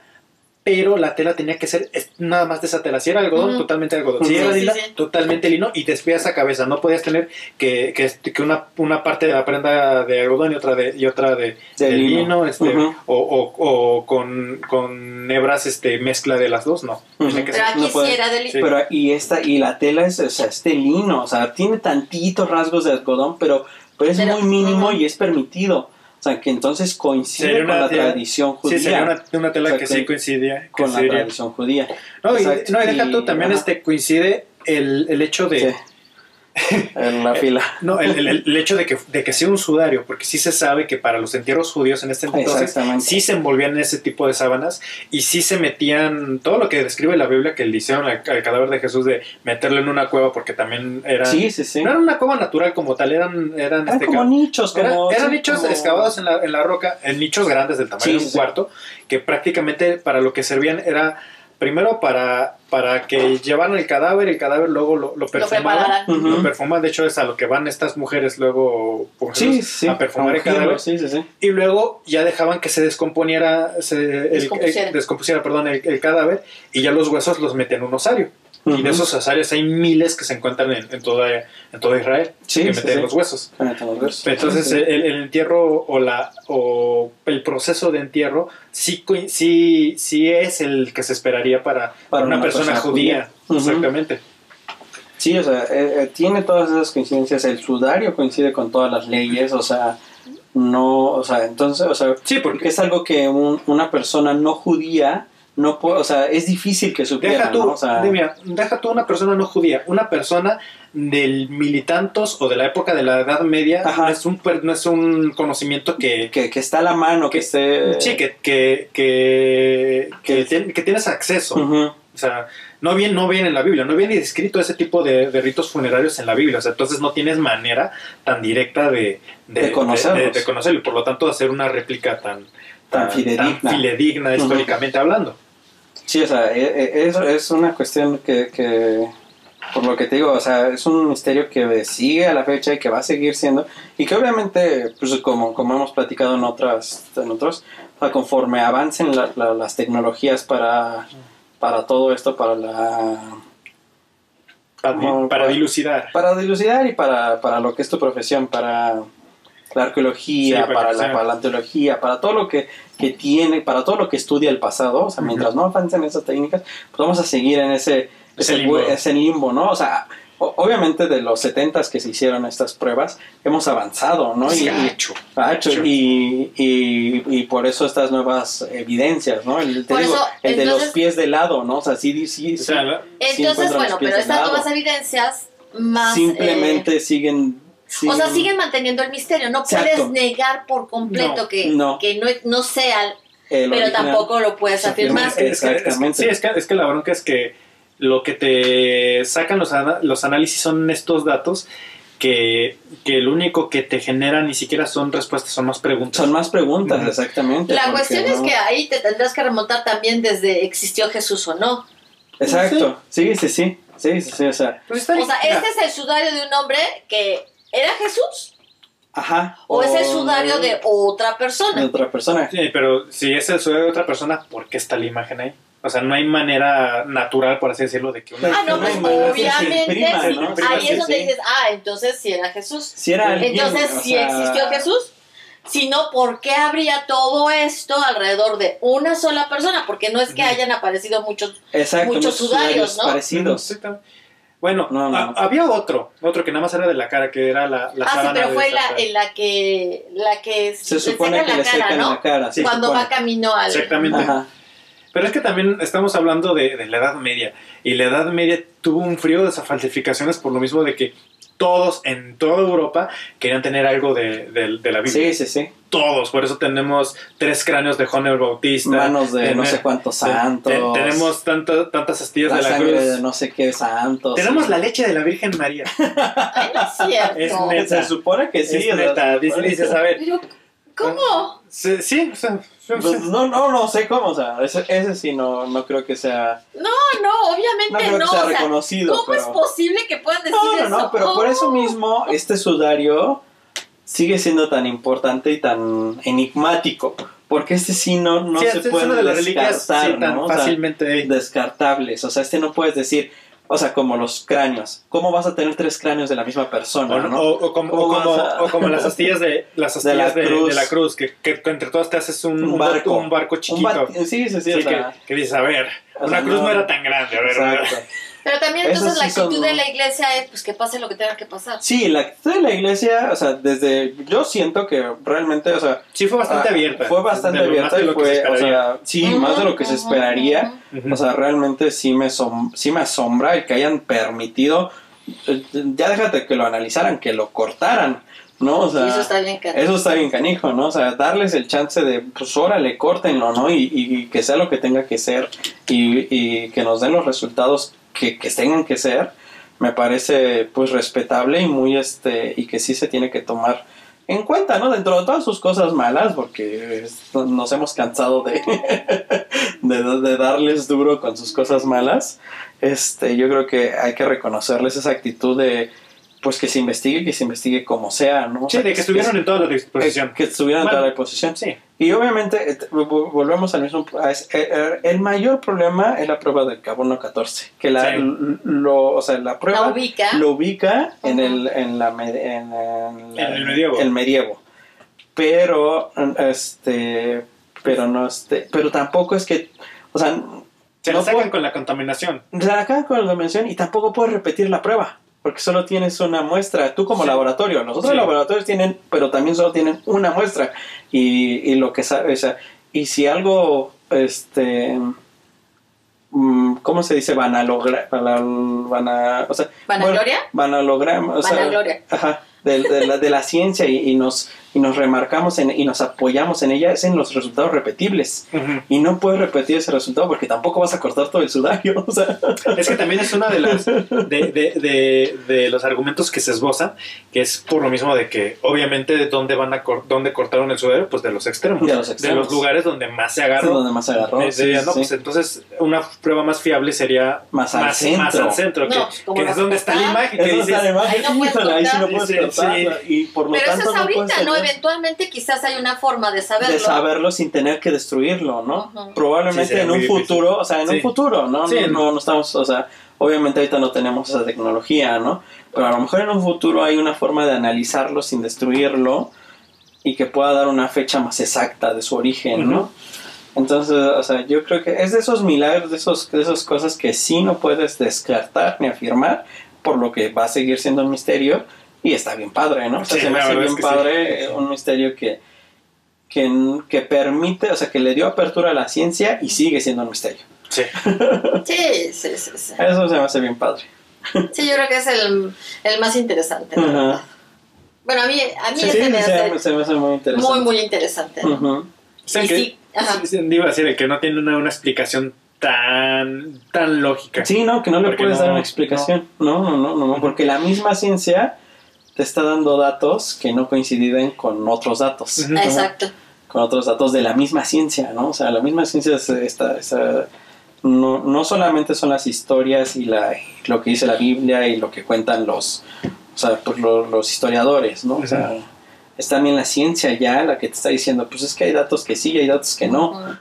pero la tela tenía que ser nada más de esa tela si era algodón totalmente algodón si era sí, sí. totalmente lino y te despías a cabeza no podías tener que, que, que una, una parte de la prenda de algodón y otra de y otra de, De de lino. lino, este, o, o, o con, con hebras este mezcla de las dos no Ujú. Tenía que Pero ser- aquí no puede- era de lino. Sí. Pero y esta y la tela es, o sea, este lino, o sea, tiene tantitos rasgos de algodón, pero, pero es Pero- muy mínimo y es permitido. O sea, que entonces coincide con la tradición judía. sí sería una, una tela O sea, que que- sí coincidía con la tradición judía. No, y, no, y deja tú, también ajá. este, coincide el, el hecho de... Sí. En la fila. No, el, el- el hecho de que, de que sea un sudario, porque sí se sabe que para los entierros judíos en este entonces sí se envolvían en ese tipo de sábanas y sí se metían todo lo que describe la Biblia que le hicieron al, al cadáver de Jesús de meterlo en una cueva porque también era Sí, sí, sí. no era una cueva natural como tal, eran eran, Eran este, como nichos, era- como, eran nichos como- excavados en la, en la roca, en nichos grandes del tamaño de un cuarto, que prácticamente para lo que servían era primero para, para que llevaran el cadáver, el cadáver luego lo, lo Lo perfumaban. Lo perfuman, de hecho es a lo que van estas mujeres luego por Sí, Jesús, sí. a perfumar el cadáver. Sí, sí, sí. Y luego ya dejaban que se descomponiera, se, el- Descompusiera. el- descompusiera perdón, el, el cadáver y ya los huesos los metían en un osario. Y de esos osarios hay miles que se encuentran en, en toda, en toda Israel Sí, que sí, meten sí. los huesos. Entonces el, el entierro o la o el proceso de entierro sí, sí, sí es el que se esperaría para, para una, persona, judía. Exactamente. Sí, o sea, eh, eh, tiene todas esas coincidencias. El sudario coincide con todas las leyes, o sea, no, o sea, entonces, o sea, Sí, porque porque es algo que un- una persona no judía no puede, o sea, es difícil que supiera, deja tú, ¿no? O sea, de- mira, deja tú una persona no judía, una persona del militantos o de la época de la Edad Media Ajá. no es un no es un conocimiento que, que, que está a la mano, que, que- esté... sí que que, que, que, que tienes acceso. O sea, no viene, no viene en la Biblia, no viene descrito ese tipo de, de ritos funerarios en la Biblia. O sea, entonces no tienes manera tan directa de, De conocerlos. de- de conocerlo y por lo tanto de hacer una réplica tan, Tan fidedigna. fidedigna históricamente hablando. Sí, o sea, e- e- es, es una cuestión que, que, por lo que te digo, o sea, es un misterio que sigue a la fecha y que va a seguir siendo, y que obviamente, pues como, como hemos platicado en otras, en otros, o sea, conforme avancen la- la- las tecnologías para, para todo esto, para la Para, para para- dilucidar. para dilucidar y para, para lo que es tu profesión, para la arqueología, Sí, para para, que la paleontología, para todo lo que, que tiene, para todo lo que estudia el pasado, o sea, mientras no avancen esas técnicas, pues vamos a seguir en ese, Ese ese, limbo. hue- ese limbo, ¿no? O sea, o- obviamente de los 70 que se hicieron estas pruebas, hemos avanzado, ¿no? Y, y- Gacho. gacho, Gacho. y, y, y por eso estas nuevas evidencias, ¿no? El, te digo, eso, el de los pies de lado, ¿no? O sea, sí, sí, O sí, sea, la- sí Entonces, bueno, pero estas nuevas evidencias más... simplemente eh, siguen, o sea, siguen manteniendo el misterio. No Exacto. puedes negar por completo No, que no. que no, no sea, el pero original. tampoco lo puedes afirmar. que- Es que- es que- Exactamente. sí, es que, es que la bronca es que lo que te sacan los, ana- los análisis son estos datos que, que lo único que te genera ni siquiera son respuestas, son más preguntas. Son más preguntas, exactamente. La cuestión es no- que ahí te tendrás que remontar también desde existió Jesús o no. Exacto, sí, sí, sí, sí, sí, sí, o sea, Pues O sea, este es el sudario de un hombre que era Jesús ajá. o es el sudario de otra de persona. otra persona. sí, pero si es el sueño de otra persona, ¿por qué está la imagen ahí? O sea, no hay manera natural, por así decirlo, de que una... Ah, no, No pues obviamente imprima, sí. ¿no? ahí Sí, es donde sí. dices, ah, entonces sí era Jesús. Si era alguien, Entonces, si sea, existió Jesús, si no, ¿por qué habría todo esto alrededor de una sola persona? Porque no es que hayan aparecido muchos. Exacto, muchos sudarios, ¿no? parecidos. Bueno, No, no. a- había otro, otro que nada más era de la cara, que era la, la ah, sí, pero fue la, la que, la que Se supone que le secan ¿no? la cara, sí, Cuando va camino al. Exactamente. Ajá. Pero es que también estamos hablando de, de la Edad Media. Y la Edad Media tuvo un frío de esas falsificaciones por lo mismo de que todos en toda Europa querían tener algo de, de- de la Biblia. Sí, sí, sí. Todos. Por eso tenemos tres cráneos de Juan el Bautista. Manos de no sé cuántos santos. tenemos tanto- tantas astillas la de la sangre cruz. de no sé qué santos. Tenemos sí. la leche de la Virgen María. Ay, no es cierto. Es neta. Se supone que sí. es neta. dices, a ver. Pero, ¿cómo? Sí, sí, o sea, Pues no, no, no sé cómo, o sea, ese, ese sí no, no creo que sea, No, no, no obviamente creo no. que sea o sea, reconocido. ¿Cómo pero... es posible que puedan decir No, no, eso? no, pero por eso Oh. mismo este sudario sigue siendo tan importante y tan enigmático, porque este sí no, no Sí, se es- es puede una de las reliquias descartar, sí, tan ¿no? O sea, fácilmente. descartables, o sea, este no puedes decir, o sea, como los cráneos, ¿cómo vas a tener tres cráneos de la misma persona, O, no? o- o como, o como- vas a- o como las astillas de las De la de, cruz. de la cruz, que, que entre todas te haces un, Un un barco. un barco Un chiquito. bat- sí, sí, sí, Sí, que, que dices, a ver, una sea, cruz no, no- era tan grande, a ver, exacto. Pero también entonces la sí son- actitud de la iglesia es pues que pase lo que tenga que pasar. Sí, la actitud de la iglesia, o sea, desde, yo siento que realmente, o sea, Sí, fue bastante Ah, abierta. Fue bastante abierta y se fue, o sea, sí, Ujú, más de lo que se ujú, esperaría. Ujú. O sea, realmente sí me, som- sí me asombra el que hayan permitido, eh, ya déjate que lo analizaran, que lo cortaran, ¿no? O sea, Y eso está bien eso está bien canijo, ¿no? O sea, darles el chance de, pues órale, córtenlo, ¿no? Y, y que sea lo que tenga que ser y, y que nos den los resultados que, que tengan que ser, me parece pues respetable y muy este, y que sí se tiene que tomar en cuenta, ¿no? Dentro de todas sus cosas malas, porque nos hemos cansado de, de, de darles duro con sus cosas malas, este, yo creo que hay que reconocerles esa actitud de, pues que se investigue, que se investigue como sea, ¿no? O Sí, sea, de que estuvieron en toda la disposición. que estuvieran en toda la disposición. Sí. Y obviamente, vo- volvemos al mismo. eh, eh, el mayor problema es la prueba del carbono 14. Que la, Sí. lo, o sea, la prueba La ubica. lo ubica en, el, en, la, med- en, en la- En el medievo. el medievo. Pero, este, pero no, este, pero tampoco es que, o sea, Se no la sacan puedo- con la contaminación. se la acaban con la dimensión y tampoco puedes repetir la prueba. Porque solo tienes una muestra, tú como Sí. laboratorio. Los otros Sí. laboratorios tienen, pero también solo tienen una muestra. Y, y lo que sabes, o sea, y si algo, este, mm, ¿cómo se dice? Van a lograr, van a, van a- o sea, ¿Vanagloria? van a lograr, o sea, Vanagloria. ajá, de, de la, de la ciencia y, y nos, y nos remarcamos en, y nos apoyamos en ella, es en los resultados repetibles. Ujú. Y no puedes repetir ese resultado porque tampoco vas a cortar todo el sudario. O sea, Es que también es una de las de, de, de, de los argumentos que se esbozan, que es por lo mismo de que obviamente de dónde van a cor- dónde cortaron el sudadero, pues de los extremos, De los extremos. los lugares donde más se es agarró. donde más agarró. Eh, sí, sí, no, sí. pues entonces una prueba más fiable sería Más al más, centro. más al centro, No, que, pues, ¿cómo que es donde está la imagen, que Eso dices, está de más. Ahí no puedes sí cortar. Sí, sí. Y por lo Pero eso tanto es no ahorita, ¿no? Eventualmente quizás hay una forma de saberlo. de saberlo sin tener que destruirlo, ¿no? Probablemente en un difícil. futuro, o sea, en un futuro, ¿no? Sí. No, no, no estamos, o sea, obviamente ahorita no tenemos esa tecnología, ¿no? Pero a lo mejor en un futuro hay una forma de analizarlo sin destruirlo y que pueda dar una fecha más exacta de su origen, ¿no? Entonces, o sea, yo creo que es de esos milagros, de, esos, de esas cosas que sí no puedes descartar ni afirmar, por lo que va a seguir siendo un misterio y está bien padre, ¿no? O sea, Sí, se me hace bien que sí. padre eh, un misterio que, que, que permite, o sea, que le dio apertura a la ciencia y sigue siendo un misterio. Sí. Sí, sí, sí, sí. Eso se me hace bien padre. Sí, yo creo que es el, el más interesante, la Ajá. verdad. Bueno, a mí, a mí Sí, este sí, me se, hace se me hace muy interesante. muy, muy interesante. ¿no? Ujú. Sí, Y que- sí, ajá. sí, sí, iba a decir el que no tiene una, una explicación tan, tan lógica. Sí, no, que no le puedes no- dar una explicación. No, no, no, no, no, porque la misma ciencia te está dando datos que no coinciden con otros datos. Exacto. Con otros datos de la misma ciencia, ¿no? O sea, la misma ciencia es esta, no, no solamente son las historias y la, lo que dice la Biblia y lo que cuentan los, o sea, pues, lo- los historiadores, ¿no? O sea, es también la ciencia ya la que te está diciendo, pues es que hay datos que sí y hay datos que no.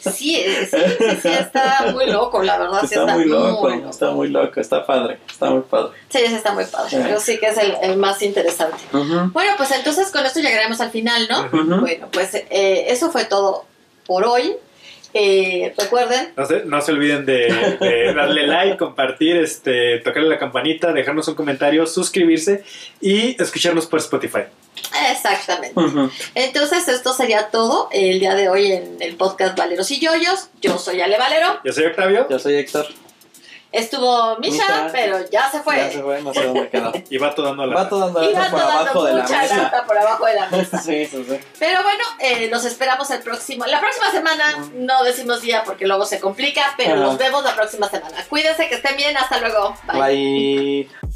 Sí, sí, sí, sí, está muy loco, la verdad. sí Está muy loco, muy está muy loco, está padre, está muy padre. Sí, ese está muy padre. Pero sí que es el, el más interesante. Bueno, pues entonces con esto llegaremos al final, ¿no? Bueno, pues eh, eso fue todo por hoy. Eh, recuerden, No se, no se olviden de, de darle like, compartir, este, tocarle la campanita, dejarnos un comentario, suscribirse y escucharnos por Spotify. exactamente. Entonces, esto sería todo el día de hoy en el podcast Valeros y Yoyos. Yo soy Ale Valero. Yo soy Octavio Yo soy Héctor. Estuvo Misha, Misha. pero ya se fue. Ya se fue, no sé dónde quedó. y va todo dando la Va todo dando Y lata va por dando abajo de la mesa. por abajo de la mesa. Sí, sí, sí. Pero bueno, eh, los esperamos el próximo. La próxima semana no decimos día porque luego se complica, pero los vemos la próxima semana. Cuídense, que estén bien. Hasta luego. Bye. Bye.